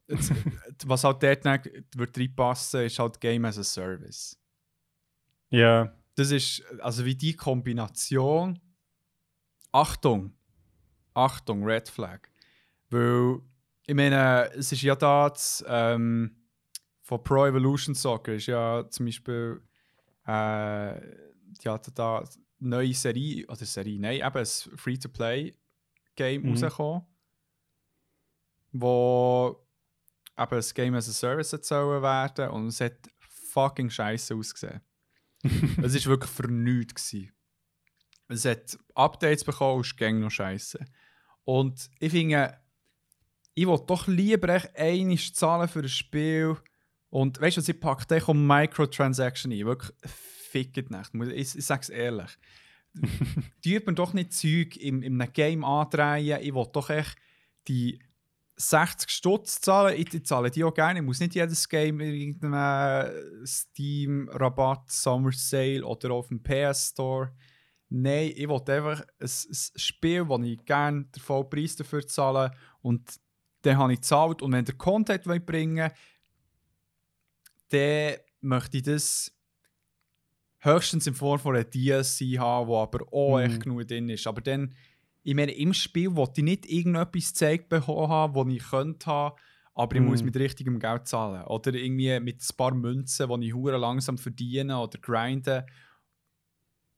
jetzt, <laughs> was halt dort wird reinpassen, ist halt Game as a Service. Ja, Das ist, also wie die Kombination. Achtung! Achtung, Red Flag. Weil, ich meine, es ist ja da, das, ähm, von Pro Evolution Soccer ist ja zum Beispiel, äh, die hatten da eine neue Serie, oder Serie, nein, eben ein Free-to-Play-Game Mhm. rausgekommen, wo eben ein Game as a Service hat sollen werden und es hat fucking scheiße ausgesehen. <laughs> es war wirklich für nichts. Gewesen. Es hat Updates bekommen und ist gang noch scheiße. Und ich finde, ich will doch lieber echt einmal zahlen für ein Spiel. Und weißt du, was ich packe? Da kommt Microtransaction ein. Wirklich, fickt nicht. Ich, ich sag's ehrlich. <laughs> Die mir doch nicht Zeug im, in einem Game andrehen. Ich will doch echt die 60 Stutz zahlen. Ich, ich zahle die auch gerne. Ich muss nicht jedes Game in irgendeinem Steam-Rabatt, Summer Sale oder auf dem PS Store. Nein, ich will einfach ein, ein Spiel, wo ich gerne den vollen Preis dafür zahle und dann habe ich gezahlt. Und wenn der Content bringen dann möchte ich das höchstens in Form von einer DLC haben, wo aber auch Mhm. echt genug drin ist. Aber dann, ich meine, im Spiel wollte ich nicht irgendetwas gezeigt bekommen haben, das ich könnte haben, aber ich Mhm. muss mit richtigem Geld zahlen. Oder irgendwie mit ein paar Münzen, die ich hure langsam verdiene oder grinden.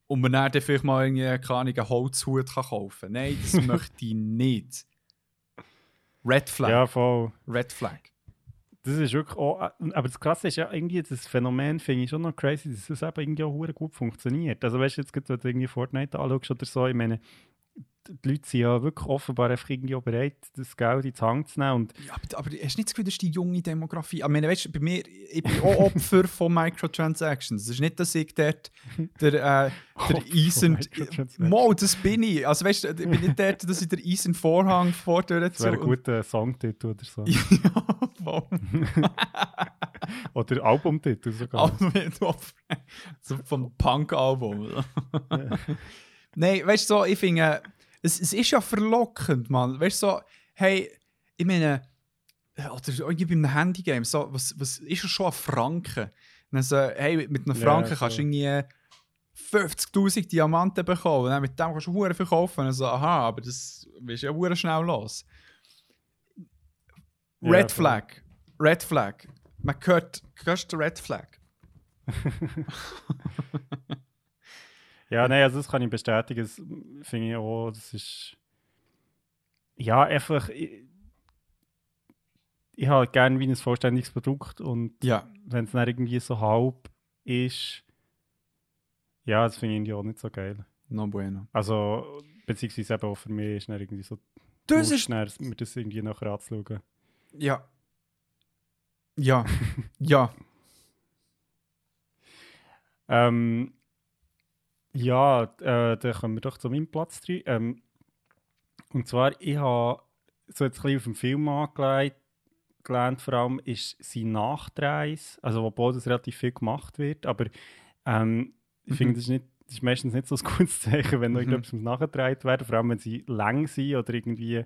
Und man dann vielleicht mal irgendwie, keine Ahnung, einen Holzhut kann kaufen kann. Nein, das <laughs> möchte ich nicht. Red Flag. ja, voll. Red Flag. Das ist wirklich auch, äh, aber das Krasse ist ja irgendwie, das Phänomen finde ich schon noch crazy, dass es eben irgendwie auch gut funktioniert. Also weißt du, jetzt wenn du irgendwie Fortnite anschaust oder so, ich meine, die Leute sind ja wirklich offenbar einfach irgendwie bereit, das Geld in die Hand zu nehmen und Ja, aber, aber hast du nicht das Gefühl, das ist die junge Demografie? Ich meine, weißt du, bei mir, ich bin auch Opfer von Microtransactions. Es ist nicht, dass ich dort der, äh, der <laughs> Eisen... Mo, das bin ich. Also weißt du, ich bin nicht dort, dass ich der Eisen Vorhang vor der das wäre ein guter Songtitel oder so. <laughs> ja, voll. <laughs> Oder Albumtitel sogar. Aber mit Opfer. so vom Punk-Album. Nein, weißt du, so, ich finde, es, es ist ja verlockend, Mann. Weißt du, so, hey, ich meine, oder irgendwie bei einem Handygame, so, was, was ist ja schon ein Franken? Dann so, hey, mit einem Ja, Franken kannst du irgendwie 50.000 Diamanten bekommen. Und dann mit dem kannst du hure viel kaufen. Und dann so, aha, aber das ist ja hure schnell los. Ja, Red voll. Flag. Red Flag. Man hört, hörst du Red Flag? <laughs> <laughs> Ja, nein, also das kann ich bestätigen. Das finde ich auch, das ist. Ja, einfach. Ich, ich habe gerne wie ein vollständiges Produkt und Ja. wenn es dann irgendwie so halb ist, ja, das finde ich auch nicht so geil. No bueno. Also, beziehungsweise eben auch für mich ist dann irgendwie so. Das ist. dann mir das irgendwie nachher anzuschauen. Ja. Ja. <laughs> ja. Ähm, ja, äh, dann kommen wir doch zu meinem Platz 3. Ähm, und zwar, ich habe so jetzt ein bisschen auf dem Film angelegt, gelernt, vor allem ist sein Nachdrehs, also obwohl das relativ viel gemacht wird, aber ähm, ich Mhm. finde, das ist, nicht, das ist meistens nicht so ein gutes Zeichen, wenn noch Mhm. irgendetwas muss nachgedreht werden, vor allem wenn sie lang sind oder irgendwie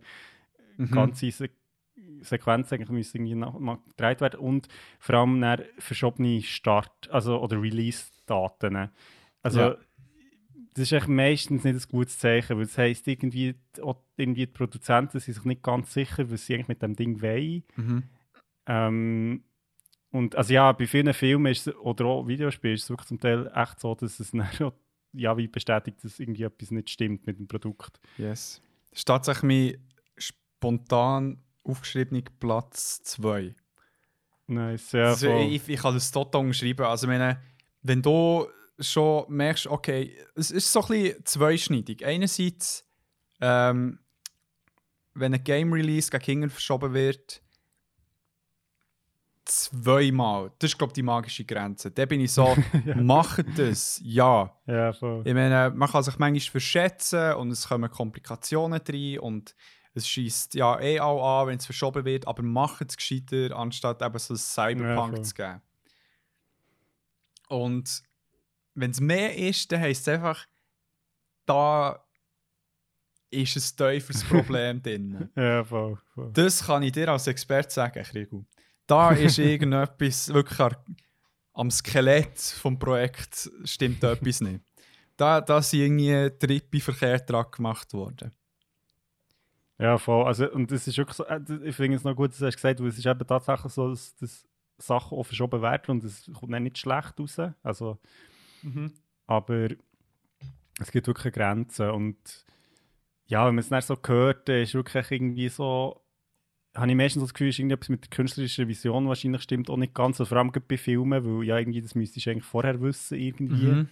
Mhm. ganze Se Sequenz eigentlich müssen irgendwie nach, nach- gedreht werden und vor allem verschobene Start, also oder Release-Daten. Also Ja. Das ist eigentlich meistens nicht ein gutes Zeichen, weil das heisst, irgendwie, irgendwie die Produzenten sind sich nicht ganz sicher, was sie eigentlich mit dem Ding wollen. Mhm. Ähm, und also ja, bei vielen Filmen ist oder auch Videospielen ist es wirklich zum Teil echt so, dass es <laughs> dann ja, wie bestätigt, dass irgendwie etwas nicht stimmt mit dem Produkt. Yes. Das ist tatsächlich mein spontan aufgeschriebener Platz 2. Nice, ja, also, ich, ich kann das total umschreiben. Also, meine, wenn du schon merkst, okay, es ist so ein bisschen zweischneidig. Einerseits, ähm, wenn ein Game Release gegen Kinder verschoben wird, zweimal. Das ist, glaube ich, die magische Grenze. Da bin ich so, <laughs> macht das, ja. ja, voll. Ich meine, man kann sich manchmal verschätzen und es kommen Komplikationen rein und es schießt ja eh auch an, wenn es verschoben wird, aber macht es gescheiter, anstatt eben so ein Cyberpunk voll. zu geben. Und wenn es mehr ist, dann heisst es einfach, da ist ein tieferes <laughs> Problem drin. Ja, voll, voll. Das kann ich dir als Experte sagen, Krigu. Da ist <laughs> irgendetwas wirklich am Skelett vom Projekt stimmt etwas nicht. Da, da sind irgendwie Trippe verkehrt dran gemacht worden. Ja, voll. Also, und das ist wirklich so, äh, ich finde es noch gut, dass du hast gesagt, weil es ist eben tatsächlich so, dass, dass Sachen auch verschoben werden und es kommt dann nicht schlecht raus. Also, aber es gibt wirklich Grenzen und ja, wenn man es dann so hört, ist wirklich irgendwie so, habe ich meistens das Gefühl, ist irgendetwas mit der künstlerischen Vision wahrscheinlich stimmt auch nicht ganz, also vor allem bei Filmen, weil ja irgendwie, das müsstest du eigentlich vorher wissen irgendwie. Mhm.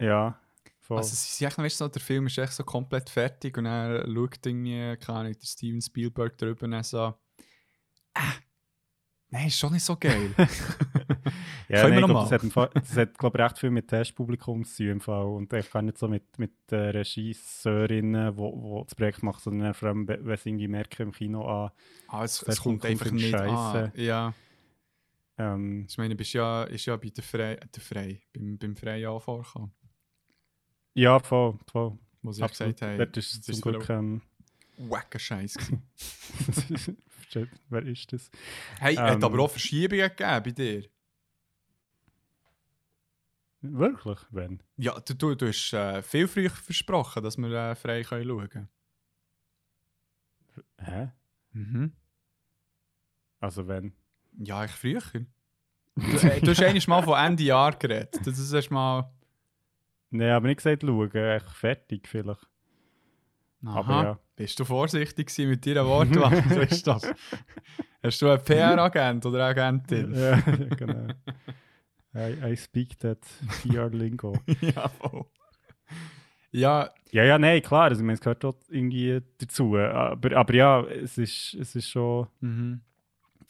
Ja, voll. Also, sie sind echt, weißt du, so, der Film ist echt so komplett fertig und dann schaut irgendwie, keine Ahnung, der Steven Spielberg drüber und so, ah, nein, ist schon nicht so geil. <laughs> Ja, Können nein, wir ich noch glaub, das hat, im Fall, das hat glaub, ich, recht viel mit Testpublikum zu tun im Fall. Und ich kann nicht so mit, mit äh, Regisseurinnen, die wo, wo das Projekt machen, sondern vor allem, wenn sie irgendwie merken im Kino an. ah, es, Das es kommt kommt einfach nicht an. Ja. Ähm, Ich meine, du bist ja, ist ja bei der Frei, der Frei beim, beim Freien auch vorgekommen, ja, voll, voll. wo sie Absolut. gesagt haben, Dort ist das zum Glück. Ähm, wacker Scheiß. <laughs> Versteht- Wer ist das? hey, hat Ähm. aber auch Verschiebungen gegeben bei dir. Wirklich? Wenn? Ja, du, du, du hast äh, viel früher versprochen, dass wir äh, frei können schauen können. Hä? Mhm. Also wenn? Ja, ich früher. <laughs> Du, äh, du hast eigentlich mal von Ende Jahr geredet. Das ist erst mal. Nein, aber nicht gesagt schauen, echt fertig vielleicht. Aha. Aber ja. Bist du vorsichtig gewesen mit deiner Wortwahl, <laughs> Christoph? Hast du einen PR-Agent oder Agentin? <laughs> ja, genau. I, I speak that PR lingo. <laughs> ja, voll. Ja, Ja, ja, nein, klar, also, ich meine, es gehört dort irgendwie dazu. Aber, aber ja, es ist, es ist schon. mhm.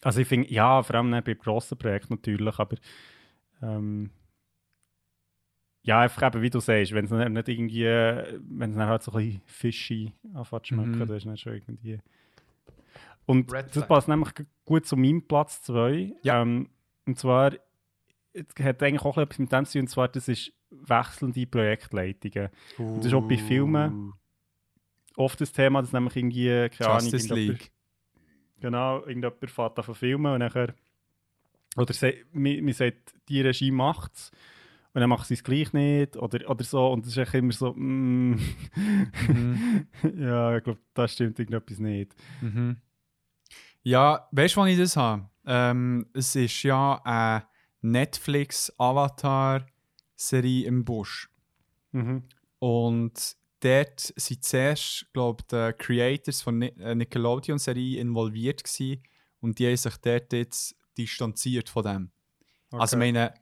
Also ich finde, ja, vor allem bei grossen Projekten natürlich, aber ähm, ja, einfach eben, wie du sagst, wenn es dann nicht irgendwie, wenn es dann halt so ein bisschen fishy anfängt zu schmecken, Mhm. dann ist dann schon irgendwie. Und Red das passt nämlich gut zu meinem Platz 2. Ja. Ähm, und zwar, es hat eigentlich auch etwas mit dem zu tun, und zwar, das ist wechselnde Projektleitungen. Und das ist auch bei Filmen Oft das Thema, dass nämlich irgendwie, keine Ahnung, Justice League. Genau, irgendjemand fährt an zu filmen und nachher. Oder se- mi- man sagt, die Regie macht es und dann macht sie es gleich nicht oder, oder so. Und das ist echt immer so, mm, Mhm. <laughs> ja, ich glaube, da stimmt irgendetwas nicht. Mhm. Ja, weißt du, wann ich das habe? Ähm, es ist ja eine Netflix-Avatar-Serie im Busch. Mhm. Und dort sind zuerst, glaube ich, die Creators von äh, Nickelodeon-Serie involviert gewesen. Und die haben sich dort jetzt distanziert von dem. Also, Okay. meine,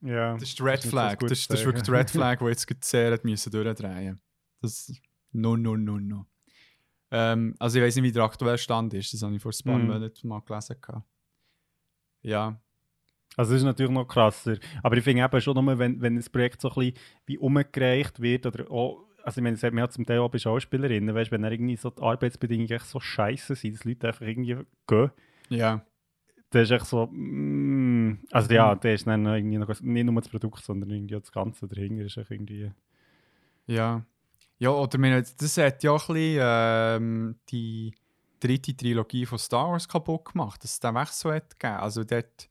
ja, das ist der Red Flag. das, ist, das ist wirklich der Red Flag, <laughs> der jetzt sehr hat müssen durchdrehen Das No, no, no, no. Ähm, also, ich weiß nicht, wie der aktuelle Stand ist. Das habe ich vor ein paar. Monaten mal gelesen. Ja. Also das ist natürlich noch krasser. Aber ich finde eben schon nur, wenn, wenn ein Projekt so ein bisschen wie umgereicht wird oder auch, also ich meine, das hat man ja zum Teil auch bei Schauspielerinnen, weißt, wenn dann irgendwie so die Arbeitsbedingungen so scheiße sind, dass Leute einfach irgendwie gehen, Ja. Dann ist echt so, mm, also ja, da ist dann irgendwie noch, nicht nur das Produkt, sondern irgendwie das Ganze dahinter ist echt irgendwie... Ja. Ja, oder meine, das hat ja auch ein bisschen ähm, die dritte Trilogie von Star Wars kaputt gemacht, dass es den Wechsel hat gegeben. Also dort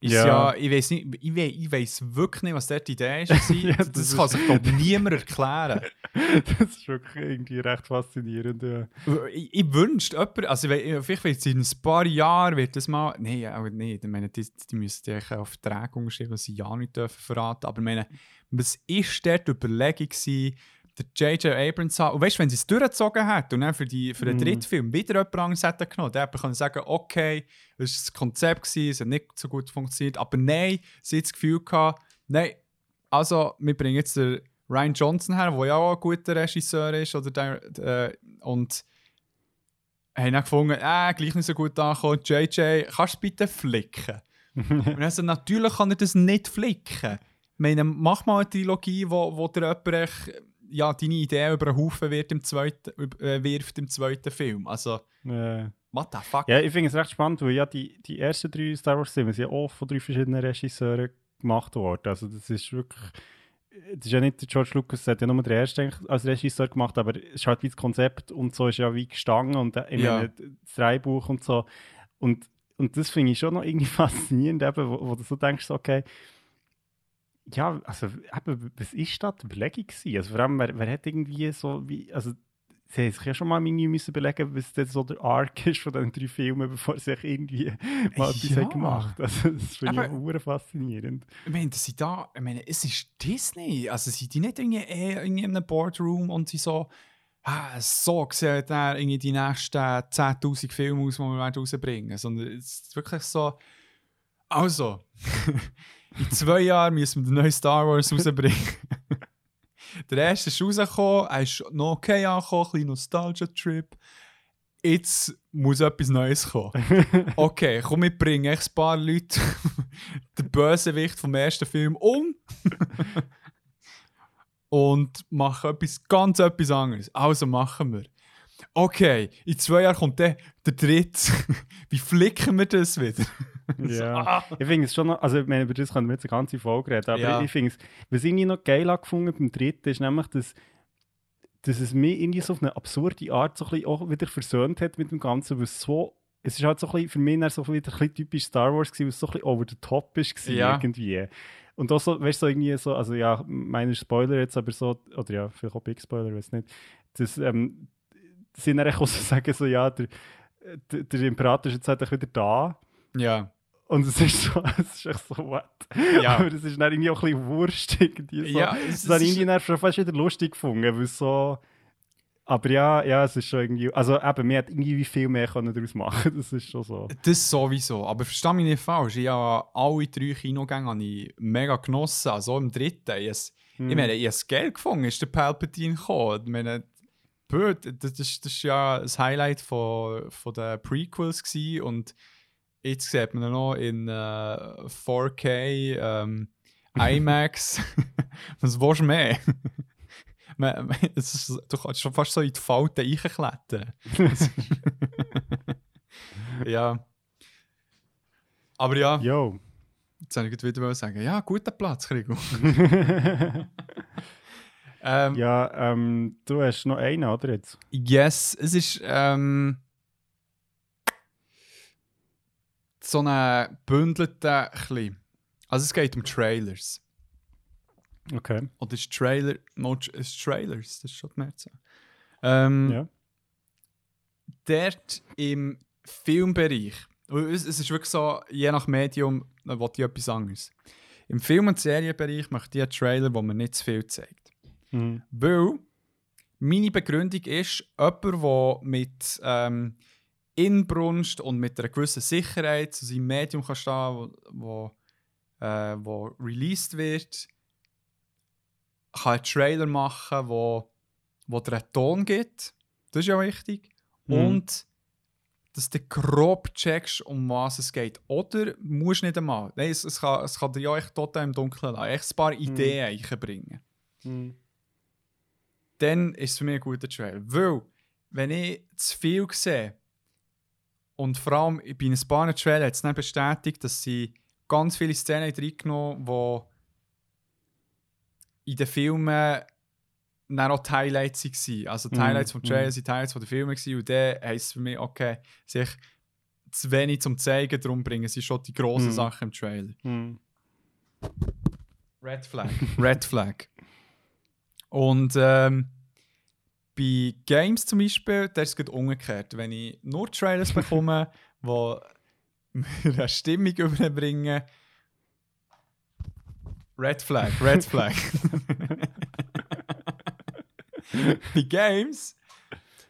ist ja, Ja. ich weiß nicht, ich weiß, ich weiss wirklich nicht, was dort die Idee ist. <laughs> Ja, das, das kann sich glaub, <laughs> niemand erklären. das ist wirklich irgendwie recht faszinierend, ja. ich, ich wünschte, jemand, also vielleicht wird es in ein paar Jahren wird das mal, nein, auch nicht, ich meine, die, die müssen ja auf Verträge unterschreiben, was sie ja nicht dürfen verraten, aber ich meine, was ist dort die Überlegung gewesen, der J.J. Abrams hat, und weißt du, wenn sie es durchgezogen hat und dann für, die, für den Mhm. dritten Film wieder jemand anderes hätte genommen, dann hätte man sagen, okay, das war das Konzept, gewesen, es hat nicht so gut funktioniert, aber nein, sie hat das Gefühl gehabt, nein, also wir bringen jetzt den Ryan Johnson her, der ja auch ein guter Regisseur ist, oder der, äh, und haben dann gefunden, äh, gleich nicht so gut angekommen, JJ, kannst du es bitte flicken? <laughs> und also natürlich kann er das nicht flicken. Ich meine, mach mal eine Trilogie, wo, wo der jemand ja, deine Idee über den Haufen wird im zweiten, äh, wirft im zweiten Film. Also, Äh, what the fuck? Ja, ich finde es recht spannend, weil ja die, die ersten drei Star Wars Filme sind ja auch von drei verschiedenen Regisseuren gemacht worden. Also das ist wirklich, das ist ja nicht George Lucas, der hat ja nur den ersten als Regisseur gemacht, aber es ist halt wie das Konzept und so ist ja wie gestanden und äh, ich Ja. meine, das Drehbuch und so. Und, und das finde ich schon noch irgendwie <laughs> faszinierend, eben, wo, wo du so denkst, okay, ja, also eben, was ist da die Überlegung gewesen? Also vor allem, wer, wer hat irgendwie so wie, also sie haben sich ja schon mal irgendwie müssen überlegen, was das so der Arc ist von diesen drei Filmen, bevor sie sich irgendwie mal etwas Ja. haben gemacht Also das finde ich auch faszinierend. Ich meine, dass sie da, ich meine, es ist Disney. Also sind die nicht irgendwie, irgendwie in einem Boardroom und sie so, ah, so sieht er irgendwie die nächsten 10'000 Filme aus, die wir rausbringen Sondern es ist wirklich so, also, in zwei Jahren müssen wir den neuen Star Wars rausbringen. <laughs> Der erste ist rausgekommen, er ist noch okay angekommen, ein bisschen Nostalgia-Trip. Jetzt muss etwas Neues kommen. <laughs> Okay, komm, bringen echt ein paar Leute <laughs> den Bösewicht vom ersten Film um und machen etwas ganz etwas anderes. Also machen wir. Okay, in zwei Jahren kommt der, der dritte. <laughs> Wie flicken wir das wieder? <laughs> Ja. <laughs> Ich finde es schon noch, also ich meine, über das können wir jetzt eine ganze Folge reden, aber Ja. ich finde es, was ich noch geil angefunden beim dritten, ist nämlich, dass, dass es mich irgendwie so auf eine absurde Art so ein bisschen auch wieder versöhnt hat mit dem Ganzen, weil es so, es ist halt so ein bisschen, für mich dann so wieder ein bisschen typisch Star Wars gewesen, weil es so ein bisschen over the top ist Ja. irgendwie. Und auch so, weißt du, so irgendwie so, also ja, meine Spoiler jetzt, aber so, oder ja, vielleicht auch Big Spoiler, weiß nicht, dass, ähm, sie dann auch <laughs> so sagen, so, ja, der, der, der Imperator ist jetzt endlich wieder da. Ja. Und es ist so, <laughs> es ist echt so, what? Ja. Aber das ist dann irgendwie auch ein bisschen Wurst irgendwie so. Ja, es es- das habe es ich ist- irgendwie schon fast wieder lustig gefunden, weil es so... Aber ja, ja, es ist schon irgendwie... Also eben, wir hätten irgendwie viel mehr können daraus machen <laughs> Das ist schon so. Das sowieso. Aber versteh mich nicht falsch. Ich habe alle drei Kinogänge habe ich mega genossen. Also im dritten. Ich, Hm. ich meine, ich habe es geil gefunden, ist der Palpatine gekommen. Ich meine, blöd, das, das, das ist ja das Highlight von, von den Prequels gewesen. und jetzt sieht man ihn noch in äh, 4K ähm, <laughs> IMAX. <laughs> Was willst du mehr? <laughs> Man- man- es ist, du kannst schon fast so in die Falten reinklettern. ja. Aber ja, Yo. jetzt habe ich wieder sagen, ja, guter Platz, Krigo. Ähm, ja, ähm, du hast noch einen, oder jetzt? Yes, es ist ähm, so ein bündelter bisschen. Also es geht um Trailers. Okay. Oder ist Trailer, no, es ist Trailers, das ist schon die Mehrzahl. Ähm, Ja. Dort im Filmbereich, es, es ist wirklich so, je nach Medium, äh, will ich etwas anderes. Im Film- und Serienbereich ich einen Trailer, wo man nicht zu viel zeigt. Mhm. Weil meine Begründung ist, jemand, der mit ähm, Inbrunst und mit einer gewissen Sicherheit zu seinem Medium kann stehen wo, wo, äh, wo released wird, kann einen Trailer machen, wo, wo dir einen Ton gibt. Das ist ja wichtig. Mhm. Und dass du grob checkst, um was es geht. Oder musst nicht einmal. Nein, es, es, kann, es kann dir ja echt total im Dunkeln lassen. Echt ein paar Ideen einbringen. Mhm. Dann ist es für mich ein guter Trailer. Weil, wenn ich zu viel sehe, und vor allem bei ein paar Trailer hat es dann bestätigt, dass sie ganz viele Szenen reingenommen haben, die in den Filmen dann auch die Highlights waren. Also die Mhm, Highlights vom Trailer mhm. sind die Highlights von den Filmen gewesen, und dann heisst es für mich, okay, sich zu wenig zum Zeigen, darum bringen sie schon die grossen Mhm. Sachen im Trailer. Mhm. Red Flag. <laughs> Red Flag. Und ähm, bei Games zum Beispiel, da ist es umgekehrt. Wenn ich nur Trailers <laughs> bekomme, die mir eine Stimmung <laughs> überbringen, Red Flag, Red Flag. <laughs> bei Games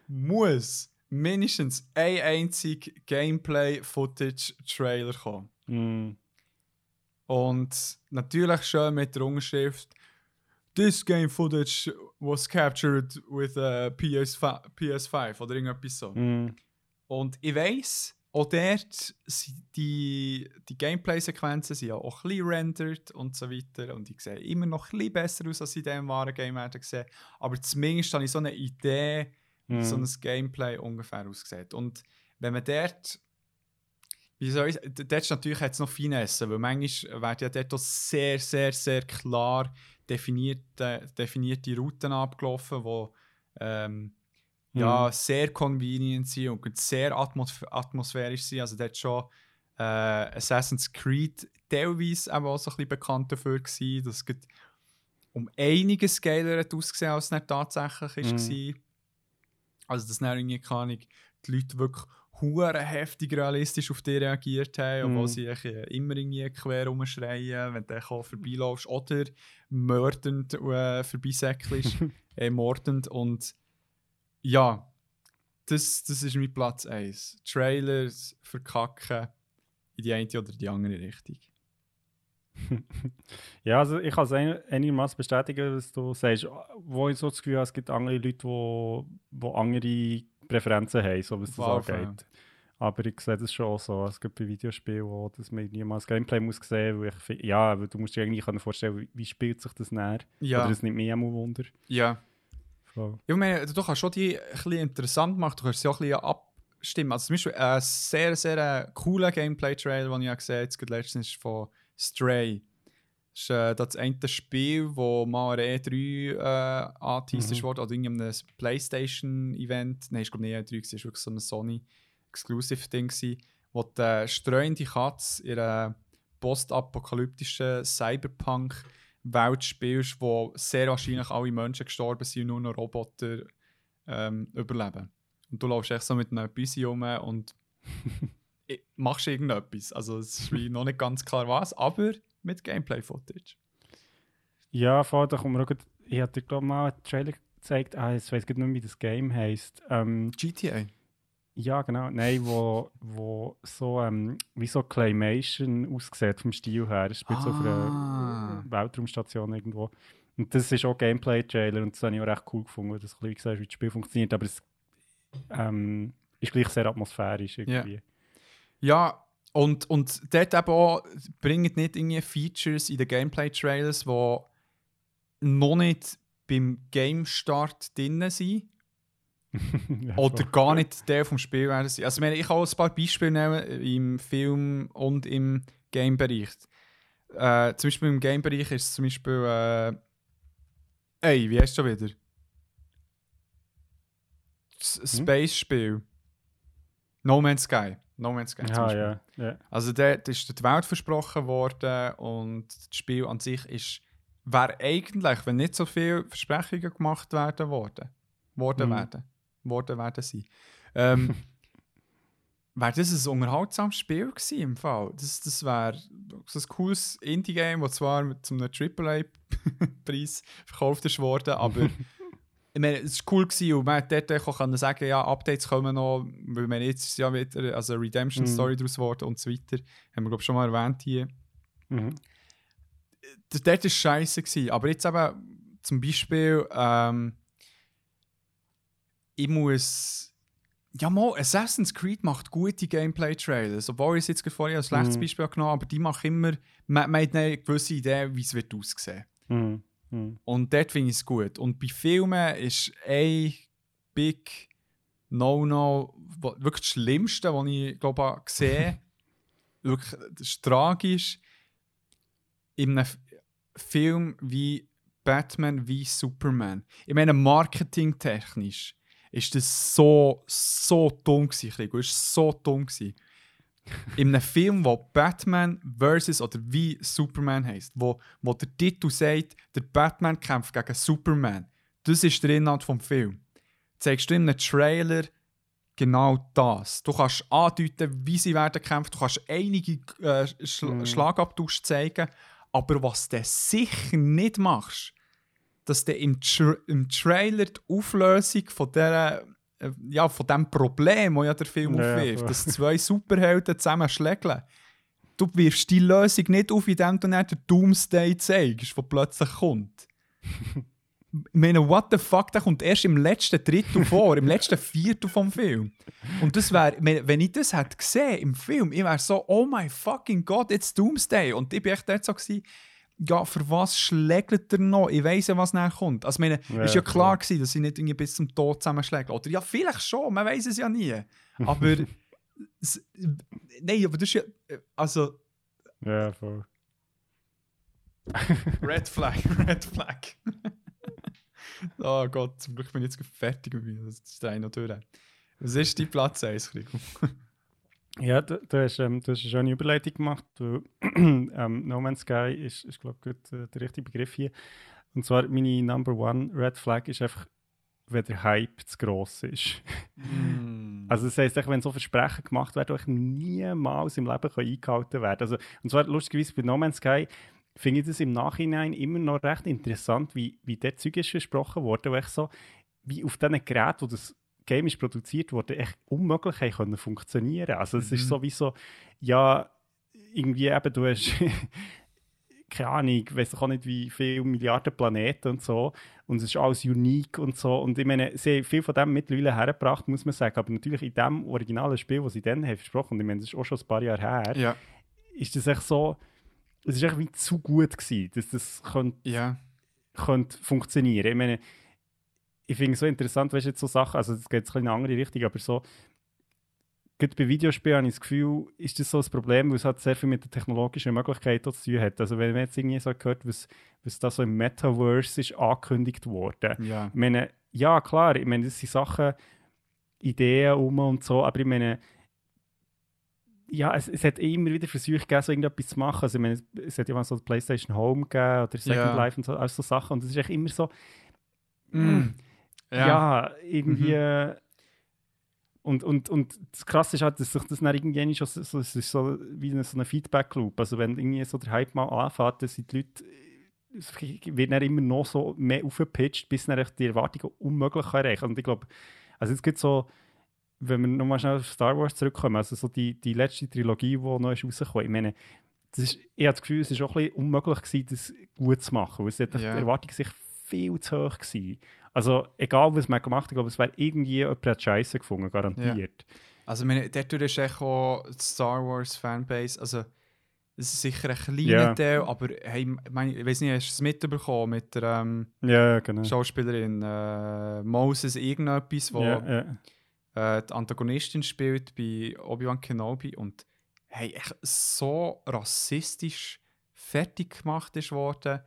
muss mindestens ein einzig Gameplay-Footage-Trailer kommen. Mhm. Und natürlich schön mit der Unterschrift This game footage was captured with a PS5, PS5 oder irgendetwas so. Mhm. Und ich weiss, auch dort sind die, die Gameplay-Sequenzen sind ja auch ein bisschen rendered und so weiter. Und ich sehe immer noch ein bisschen besser aus, als sie in diesem wahren Game hätte gesehen. Aber zumindest habe ich so eine Idee, wie Mhm. so ein Gameplay ungefähr aussieht. Und wenn man dort wie soll ich dort ist natürlich jetzt noch Finesse, weil manchmal werden ja dort auch sehr, sehr, sehr klar definierte, definierte Routen abgelaufen, die ähm, ja, sehr convenient sind und sehr atmos atmosphärisch sind. Also dort schon äh, Assassin's Creed teilweise eben auch so ein bisschen bekannt dafür gewesen, dass es um einiges geiler hat ausgesehen, als es dann tatsächlich Mhm. war. Also dass dann irgendwie, keine Ahnung, die Leute wirklich hure heftig realistisch auf dich reagiert haben, obwohl Mhm. sie eigentlich immer irgendwie quer rumschreien, wenn du vorbeilaufst oder mördend äh, vorbeisäckelst, <laughs> äh, mordend und ja, das, das ist mein Platz 1. Trailers verkacken in die eine oder die andere Richtung. <laughs> Ja, also ich kann es ein- einigermaßen bestätigen, was du sagst. Wo ich so das Gefühl habe, es gibt andere Leute, die andere Präferenzen haben, so was das angeht. Aber ich sehe das schon auch so. Es gibt bei Videospielen, wo das man niemals Gameplay muss sehen, weil ich ja, weil du musst dir eigentlich vorstellen, wie, wie spielt sich das näher. Ja, Oder das nimmt mich einmal Wunder. ja. So. Ja, ich meine, du kannst schon die ein bisschen interessant machen, du kannst sie auch ein bisschen abstimmen. Also zum Beispiel ein sehr, sehr cooler Gameplay-Trailer, den ich auch gesehen habe, letztens ist von Stray. Das ist äh, das eine Spiel, das mal eine E3 äh, angeteased Mhm. wurde, oder irgendeinem Playstation-Event. Nein, ich glaube nicht E3, es war wirklich so ein Sony-Exclusive-Ding, wo die streuende Katze in einer postapokalyptischen Cyberpunk-Welt spielst, wo sehr wahrscheinlich alle Menschen gestorben sind und nur noch Roboter ähm, überleben. Und du läufst echt so mit einem Büsi rum und <laughs> machst irgendetwas. Also es ist wie noch nicht ganz klar was, aber mit Gameplay-Footage. Ja, voll, da kommt mir auch ich hatte glaube mal einen Trailer gezeigt, ah, jetzt weiß ich nicht mehr, wie das Game heisst. Ähm, GTA. ja, genau, nein, wo, wo so ähm, wie so Claymation aussieht vom Stil her. Es spielt so auf Ah. einer Weltraumstation irgendwo. Und das ist auch Gameplay-Trailer und das habe ich auch recht cool gefunden, weil das wie gesagt, wie das Spiel funktioniert, aber es ähm, ist gleich sehr atmosphärisch irgendwie. Ja, und, und dort eben auch, bringt nicht irgendwie Features in den Gameplay-Trailers, die noch nicht beim Game-Start drin sind. <laughs> Ja, Oder gar nicht der vom Spiel werden sein. Also ich, kann auch ein paar Beispiele nehmen im Film und im Game-Bereich. Äh, zum Beispiel im Game-Bereich ist es zum Beispiel. Äh, ey, wie heißt schon wieder? S Space-Spiel. No Man's Sky. No Man's Sky. Ja, ja, ja. Also dort ist die Welt versprochen worden und das Spiel an sich ist, wäre eigentlich, wenn nicht so viele Versprechungen gemacht werden worden, worden Mhm. werden, worden werden sie, ähm, <laughs> wäre das ein unterhaltsames Spiel gewesen im Fall. Das, das wäre so ein cooles Indie-Game, das zwar mit so einem AAA-Preis verkauft ist worden, aber <laughs> ich meine, es war cool gewesen und man hat dort auch können sagen, ja, Updates kommen noch, weil man jetzt ja wieder also eine Redemption-Story daraus geworden und so weiter. Haben wir, glaube ich, schon mal erwähnt hier. Mhm. Das, dort war scheiße. Gewesen. Aber jetzt eben zum Beispiel, ähm, ich muss Ja, mal, Assassin's Creed macht gute Gameplay-Trailers. Obwohl ich es jetzt vorher als schlechtes Mhm. Beispiel genommen habe, aber die machen immer, man, man hat eine gewisse Idee, wie es wird aussehen. Mhm. Mhm. Und dort finde ich es gut. Und bei Filmen ist ein Big No-No, wirklich das Schlimmste, was ich glaube ich, gesehen <laughs> wirklich, das ist tragisch, in einem Film wie Batman wie Superman. Ich meine, marketingtechnisch ist das so, so dumm gewesen, Krigo. ist so dumm gewesen. In einem Film, wo Batman versus oder wie Superman heißt, wo, wo der Titel sagt, der Batman kämpft gegen Superman. Das ist der Inhalt vom Film. Zeigst du in einem Trailer genau das. Du kannst andeuten, wie sie werden kämpfen, du kannst einige äh, Schl Mhm. Schlagabtausch zeigen, aber was du sicher nicht machst, dass du im, Tra im Trailer die Auflösung von der äh, ja, von dem Problem, das ja der Film Ja, aufwirft, voll. dass zwei Superhelden zusammen schlägeln. Du wirfst die Lösung nicht auf, indem du nicht den Doomsday zeigst, der plötzlich kommt. Ich meine, what the fuck, der kommt erst im letzten Drittel vor, im letzten Viertel vom Film. Und das wäre, wenn ich das hätte gesehen im Film, ich wäre so, oh my fucking God, it's Doomsday. Und ich bin echt dort so gewesen, ja, für was schlägt er noch? Ich weiss ja, was nachher kommt. Also, meine, Ja, ist ja klar gewesen, dass sie nicht irgendwie bis zum Tod zusammenschlägt. Oder ja, vielleicht schon, man weiß es ja nie. Aber, <laughs> es, nein, aber das ist ja, also, Ja, voll. <laughs> Red Flag, <laughs> Red Flag. oh Gott, zum Glück bin ich jetzt fertig mit mir. Das ist der noch durch. Was ist dein Platz 1, Krigo? Ja, du, du, hast, ähm, du hast eine schöne Überleitung gemacht. Weil, <clears throat> ähm, no Man's Sky ist, ist glaube ich, äh, der richtige Begriff hier. Und zwar meine Number One Red Flag ist einfach, wenn der Hype zu gross ist. <laughs> Also das heisst, wenn so Versprechen gemacht werden, die niemals im Leben eingehalten werden also Und zwar lustigerweise bei No Man's Sky finde ich das im Nachhinein immer noch recht interessant, wie, wie der Zeug ist versprochen wurde, wo echt so, wie auf diesen Geräten, wo das Game ist produziert wurde, echt unmöglich haben können funktionieren. Also es ist Mhm. sowieso, ja, irgendwie eben, du hast <laughs> keine Ahnung, ich weiß auch nicht, wie viele Milliarden Planeten und so. Und es ist alles unique und so. Und ich meine, sie haben viel von dem mittlerweile hergebracht, muss man sagen. Aber natürlich in dem originalen Spiel, das sie dann haben versprochen, und ich meine, das ist auch schon ein paar Jahre her, Ja, ist das echt so, es ist echt wie zu gut gewesen, dass das könnte, ja. könnte funktionieren. Ich meine, ich finde es so interessant, weißt du, jetzt so Sachen, also es geht jetzt ein bisschen in eine andere Richtung, aber so, gerade bei Videospielen habe ich das Gefühl, ist das so ein Problem, weil es halt sehr viel mit der technologischen Möglichkeit zu tun hat. Also wenn man jetzt irgendwie so gehört, was, was da so im Metaverse ist angekündigt worden. Ja. Ich meine, ja klar, ich meine, das sind Sachen, Ideen um und so, aber ich meine, ja, es, es hat immer wieder Versuche gegeben, so irgendetwas zu machen. Also ich meine, es, hat ja mal so PlayStation Home gegeben oder Second Ja. Life und so, all so Sachen und es ist echt immer so, Mm. Ja, irgendwie. Mhm. Und, und, und das Krasse ist halt, dass sich das dann irgendwie schon so, so, es ist so wie eine, so eine Feedback-Loop. Also wenn irgendwie so der Hype mal anfängt, dann sind die Leute, es wird dann immer noch so mehr aufgepitcht, bis dann die Erwartungen unmöglich erreichen kann. Und ich glaube, also jetzt gibt so, wenn wir nochmal schnell auf Star Wars zurückkommen, also so die, die letzte Trilogie, die noch ist rausgekommen, ich meine, das ist, ich habe das Gefühl, es war auch ein bisschen unmöglich, gewesen, das gut zu machen, weil es hat Ja. die Erwartung sich viel zu hoch gewesen. Also egal, was man gemacht hat, glaube, es wäre irgendwie jemand Scheiße gefunden, garantiert. Also, ich meine, dort ist echt auch die Star Wars Fanbase, also, es ist sicher ein kleiner Ja. Teil, aber hey, ich meine, ich weiß nicht, hast du es mitbekommen mit der ähm, Ja, genau. Schauspielerin äh, Moses irgendetwas, wo Ja, ja. äh, die Antagonistin spielt bei Obi-Wan Kenobi und hey, echt so rassistisch fertig gemacht ist worden,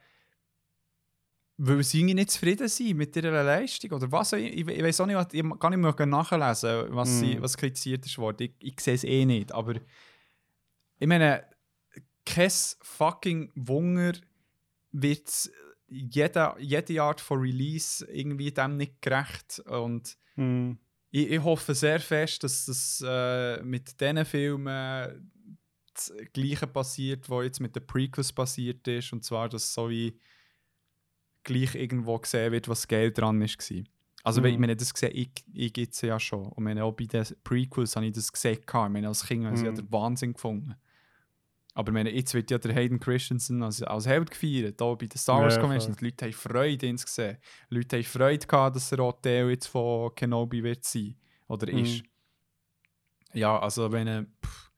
weil sie irgendwie nicht zufrieden sind mit ihrer Leistung oder was. Ich, ich weiß auch nicht, was- ich kann nicht mehr nachlesen, was, sie, Mm. was kritisiert ist worden. Ich, ich sehe es eh nicht, aber ich meine, kein fucking Wunder wird jede, jede Art von Release irgendwie dem nicht gerecht und Hm. ich, ich hoffe sehr fest, dass das äh, mit diesen Filmen das Gleiche passiert, was jetzt mit den Prequels passiert ist. Und zwar, dass so wie gleich irgendwo gesehen wird, was geil dran ist. Also, wenn ich Mhm. meine, das gesehen, ich, ich gibt es ja schon. Und ich meine, auch bei den Prequels habe ich das gesehen. Ich meine, als Kind habe ich ja Mhm. den Wahnsinn gefunden. Aber meine, jetzt wird ja der Hayden Christensen als, als Held gefeiert, auch bei der Star Wars Ja, Convention. Die Leute haben Freude, ihn zu sehen. Die Leute haben Freude gehabt, dass er auch Teil jetzt von Kenobi wird sein. Oder Mhm. ist. Ja, also wenn äh, pff,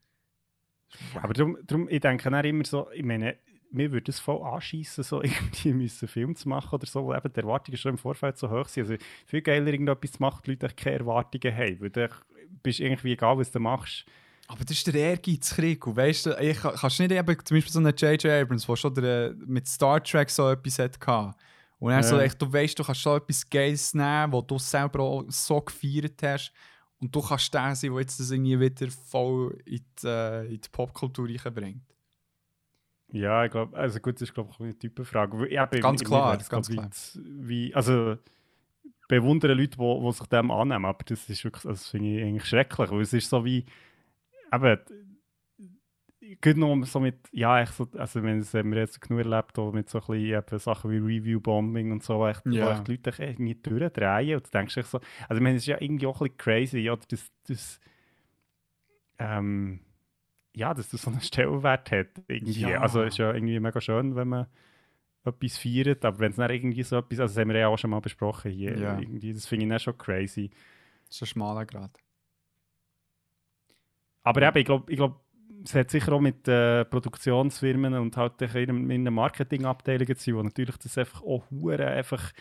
Aber darum, darum, ich denke dann immer so, ich meine, mir würde es voll anschießen, so <laughs> irgendwie müssen einen Film zu machen oder so, wo eben die Erwartungen schon im Vorfeld so hoch sind. Also viel geiler, irgendetwas zu machen, die Leute keine Erwartungen haben. Weil du bist irgendwie egal, was du machst. Aber das ist der Ehrgeizkrieg. Und weißt du, ich kann- kannst nicht eben, zum Beispiel so einen J.J. Abrams, der schon der, mit Star Trek so etwas hatte. Und so, Ja. echt, du weißt, du kannst schon etwas Geiles nehmen, was du selber auch so gefeiert hast. Und du kannst der sein, der jetzt das irgendwie wieder voll in die, äh, in die Popkultur reinbringt. Ja, ich glaube, also gut, das ist glaube ich eine Typenfrage. Ja, Ganz klar, das, ganz klar. ich, Wie, also bewundere Leute, die, die sich dem annehmen, aber das ist wirklich, das finde ich eigentlich schrecklich, weil es ist so wie, eben, gut noch so mit, ja, echt so, also wenn es haben wir jetzt genug erlebt, auch mit so ein bisschen eben Sachen wie Review-Bombing und so, echt, Ja. wo echt die Leute echt irgendwie durchdrehen und du denkst echt so, also ich meine, es ist ja irgendwie auch ein bisschen crazy, oder, das, das ähm, ja, dass das so einen Stellenwert hat. Irgendwie. Ja. Also ist ja irgendwie mega schön, wenn man etwas feiert, aber wenn es dann irgendwie so etwas, also das haben wir ja auch schon mal besprochen hier, Ja. irgendwie, das finde ich dann schon crazy. Das ist ein schmaler Grad. Aber eben, ich glaube, ich glaub, es hat sicher auch mit äh, Produktionsfirmen und halt mit einer Marketingabteilungen zu tun, die natürlich das einfach auch hure einfach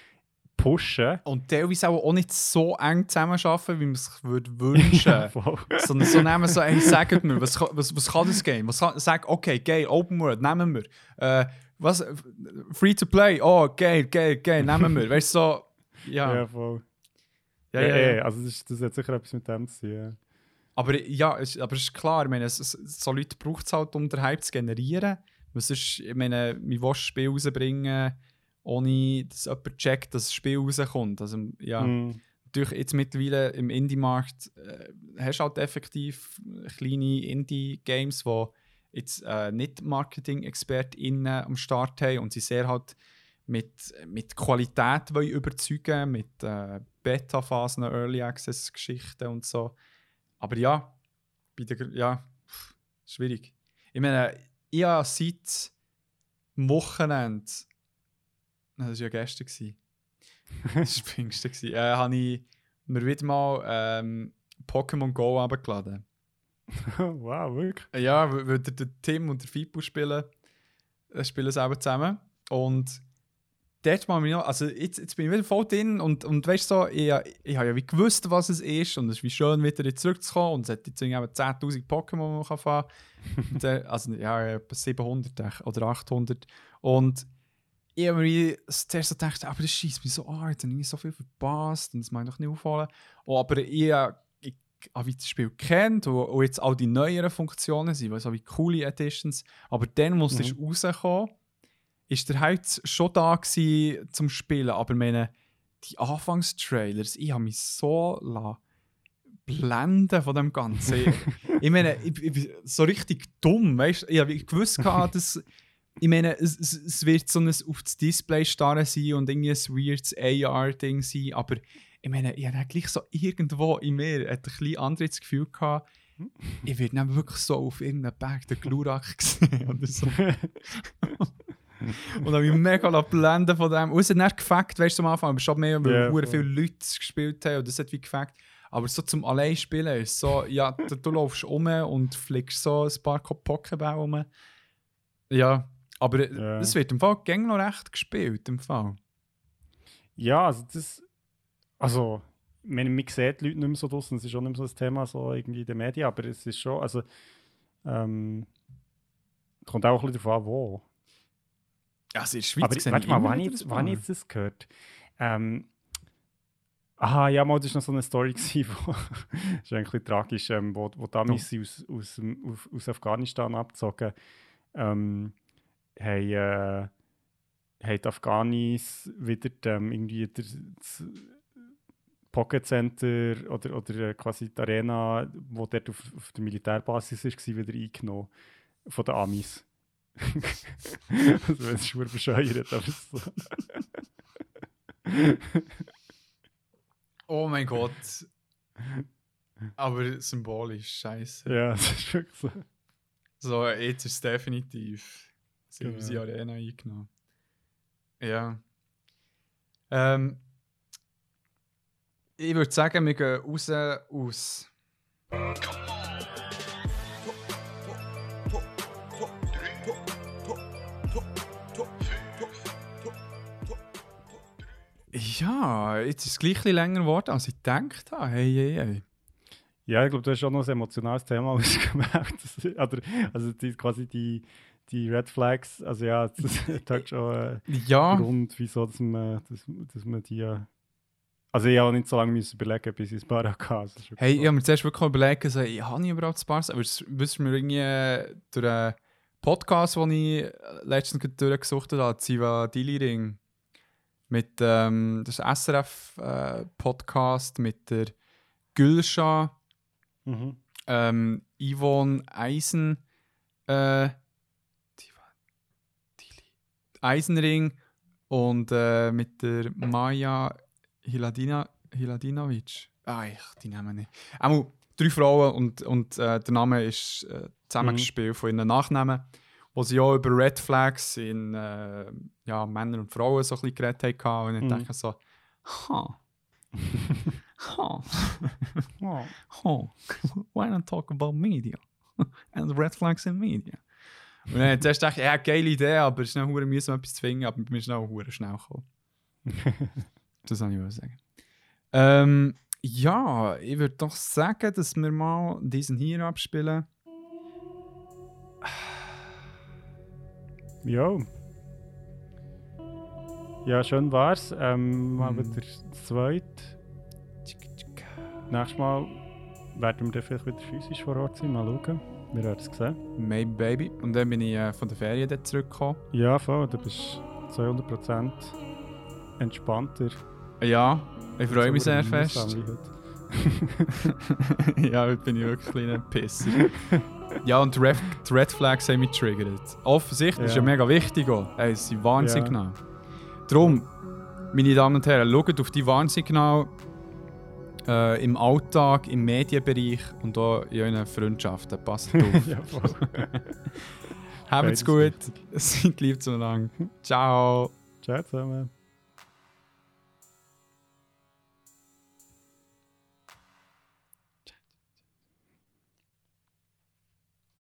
pushen. Und teilweise auch, auch nicht so eng zusammenarbeiten, wie man es sich würde <laughs> wünschen Voll. Sondern so nehmen so, hey, sagt mir, was, kann- was, was kann das Game? Was kann, sag, okay, geil, Open World, nehmen wir. Äh, was, Free to Play, oh, geil, geil, geil, nehmen wir. Weißt du, so, ja. Ja, voll. ja, Ja, ja, ja, ja. Also das, ist, das hat sicher etwas mit dem zu tun. Aber ja, es, aber es ist klar, ich meine, es, es, so Leute braucht es halt, um den Hype zu generieren. Weil sonst, ich meine, wie willst du ein Spiel rausbringen, ohne dass jemand checkt, dass das Spiel rauskommt? Also, ja. Mm. natürlich jetzt mittlerweile im Indie-Markt äh, hast du halt effektiv kleine Indie-Games, die jetzt äh, nicht Marketing-ExpertInnen am Start haben und sie sehr halt mit, mit Qualität wollen überzeugen, mit äh, Beta-Phasen, Early Access-Geschichten und so. Aber ja, bei der, ja, schwierig. Ich meine, ich habe seit Wochenende, das war ja gestern, gewesen, <laughs> das war Pfingsten, gewesen, äh, habe ich mir wieder mal ähm, Pokémon Go abgeladen. <laughs> wow, wirklich? Ja, weil der, der Tim und der Fipu spielen, äh, spielen selber zusammen. Und dort mal noch, also jetzt, jetzt bin ich wieder voll drin und, und weißt du, so, ich, ich habe ja wie gewusst, was es ist und es ist wie schön, wieder jetzt zurückzukommen. Und es hat jetzt eben 10.000 Pokémon, die man fahren kann. <laughs> Also ja, etwa 700 echt, oder 800. Und ich habe mir zuerst so gedacht, aber das schießt mich so jetzt habe ich irgendwie so viel verpasst und das mag doch nicht aufholen. Oh, aber ich, ich habe das Spiel kennt und, und jetzt all die neueren Funktionen sind, weil so wie coole Editions. Aber dann, wo es Mhm. ist rausgekommen ist der halt schon da gewesen zum Spielen. Aber ich meine, die Anfangstrailers, ich habe mich so la blenden von dem Ganzen. ich, <laughs> ich meine, ich, ich bin so richtig dumm, weißt du? Ich habe gewusst, dass. Ich meine, es, es, es wird so ein auf das Display starren sein und irgendwie ein weirdes AR-Ding sein, aber ich meine, ich habe gleich so irgendwo in mir ein bisschen anderes Gefühl gehabt, ich werde dann wirklich so auf irgendeinem Berg den Glurak <laughs> gesehen oder so. <laughs> und habe mich mega blenden von dem. Und es hat nicht gefackt, weißt du, am Anfang, aber schon mehr, weil yeah, voll. viele Leute es gespielt haben und das hat wie gefackt. Aber so zum allein spielen ist so, ja, du, du läufst um und fliegst so ein paar Pokéball um. Ja, aber es wird im Fall gäng noch recht gespielt, im Fall. Ja, also das. Also, meine, man sieht die Leute nicht mehr so draussen, es ist schon nicht mehr so ein Thema so irgendwie in den Medien, aber es ist schon, also. Ähm, kommt auch ein bisschen darauf an, wo. Also in der Schweiz Aber warte mal, wann ich, wann ich das gehört? Ähm, aha, ja, mal, das war noch so eine Story, <laughs> gewesen, wo, das ist ein bisschen tragisch, ähm, wo, wo die Amis sind aus, aus, auf- aus Afghanistan abgezogen ähm, haben, äh, haben die Afghanis wieder ähm, irgendwie das Pocket Center oder, oder äh, quasi die Arena, wo dort auf, auf der Militärbasis ist, war, wieder eingenommen von den Amis. <laughs> also, es ist schon bescheuert, aber so. <laughs> Oh mein Gott. Aber symbolisch, scheiße. ja, das ist wirklich so. So, jetzt ist es definitiv. Sie genau. sie auch der NAI genau. Ja. Ähm, ich würde sagen, wir gehen raus aus. Ja, jetzt ist es gleich länger geworden, als ich gedacht habe. Hey, hey, hey. Ja, ich glaube, du hast schon noch ein emotionales Thema <laughs> ausgewählt. also, also die, quasi die die Red Flags, also ja, das hat schon äh, Ja, Grund, wieso dass man, dass, dass man die... äh, Also ich habe nicht so lange müssen überlegen, bis ich ein paar hatte. Also, das hey, ich habe mir zuerst wirklich überlegt, so, ich habe nicht überhaupt Spaß, aber es wissen wir irgendwie äh, durch einen Podcast, den ich äh, letztens durchgesucht habe, Ziva Dili Ring. Mit ähm, das SRF-Podcast mit der Gülscha, Mhm. ähm, Yvonne Eisen, äh, Eisenring und äh, mit der Maja Hiladina, Hiladinovic. Ah, ich die Namen nicht. Einmal drei Frauen und, und äh, der Name ist äh, zusammengespielt von ihren Nachnamen, wo sie auch über Red Flags in äh, ja, Männer und Frauen so ein bisschen geredet haben. Und ich Mhm. dachte so, ha. ha. <laughs> Oh, why not talk about media? <laughs> And red flags in media. Und dann zuerst dachte ich, ja, geile Idee, aber noch hure mühsam, etwas zu finden, aber wir sind auch hure schnell gekommen. <laughs> das wollte ich sagen. Ähm, ja, ich würde doch sagen, dass wir mal diesen hier abspielen. Ja. Ja, schön war's. Ähm, mal Mhm. wieder das zweite. Nächstes Mal werden wir dann vielleicht wieder physisch vor Ort sein. Mal schauen. Wir werden es sehen. Maybe Baby. Und dann bin ich äh, von der Ferien dort zurückgekommen. Ja, voll. Du bist 200% entspannter. Ja, ich freue mich sehr fest. heute. <laughs> <laughs> ja, heute bin ich wirklich ein Pisser. ja, und die Red, die Red Flags haben mich getriggert. Offensichtlich ist ja Ja. mega wichtig auch. Ey, es sind Warnsignale. Ja. Darum, meine Damen und Herren, schaut auf die Warnsignale äh, im Alltag, im Medienbereich und auch in euren Freundschaften. Passt auf. <laughs> ja. Habt's gut. <laughs> Seid lieb zueinander. Ciao. Ciao zusammen.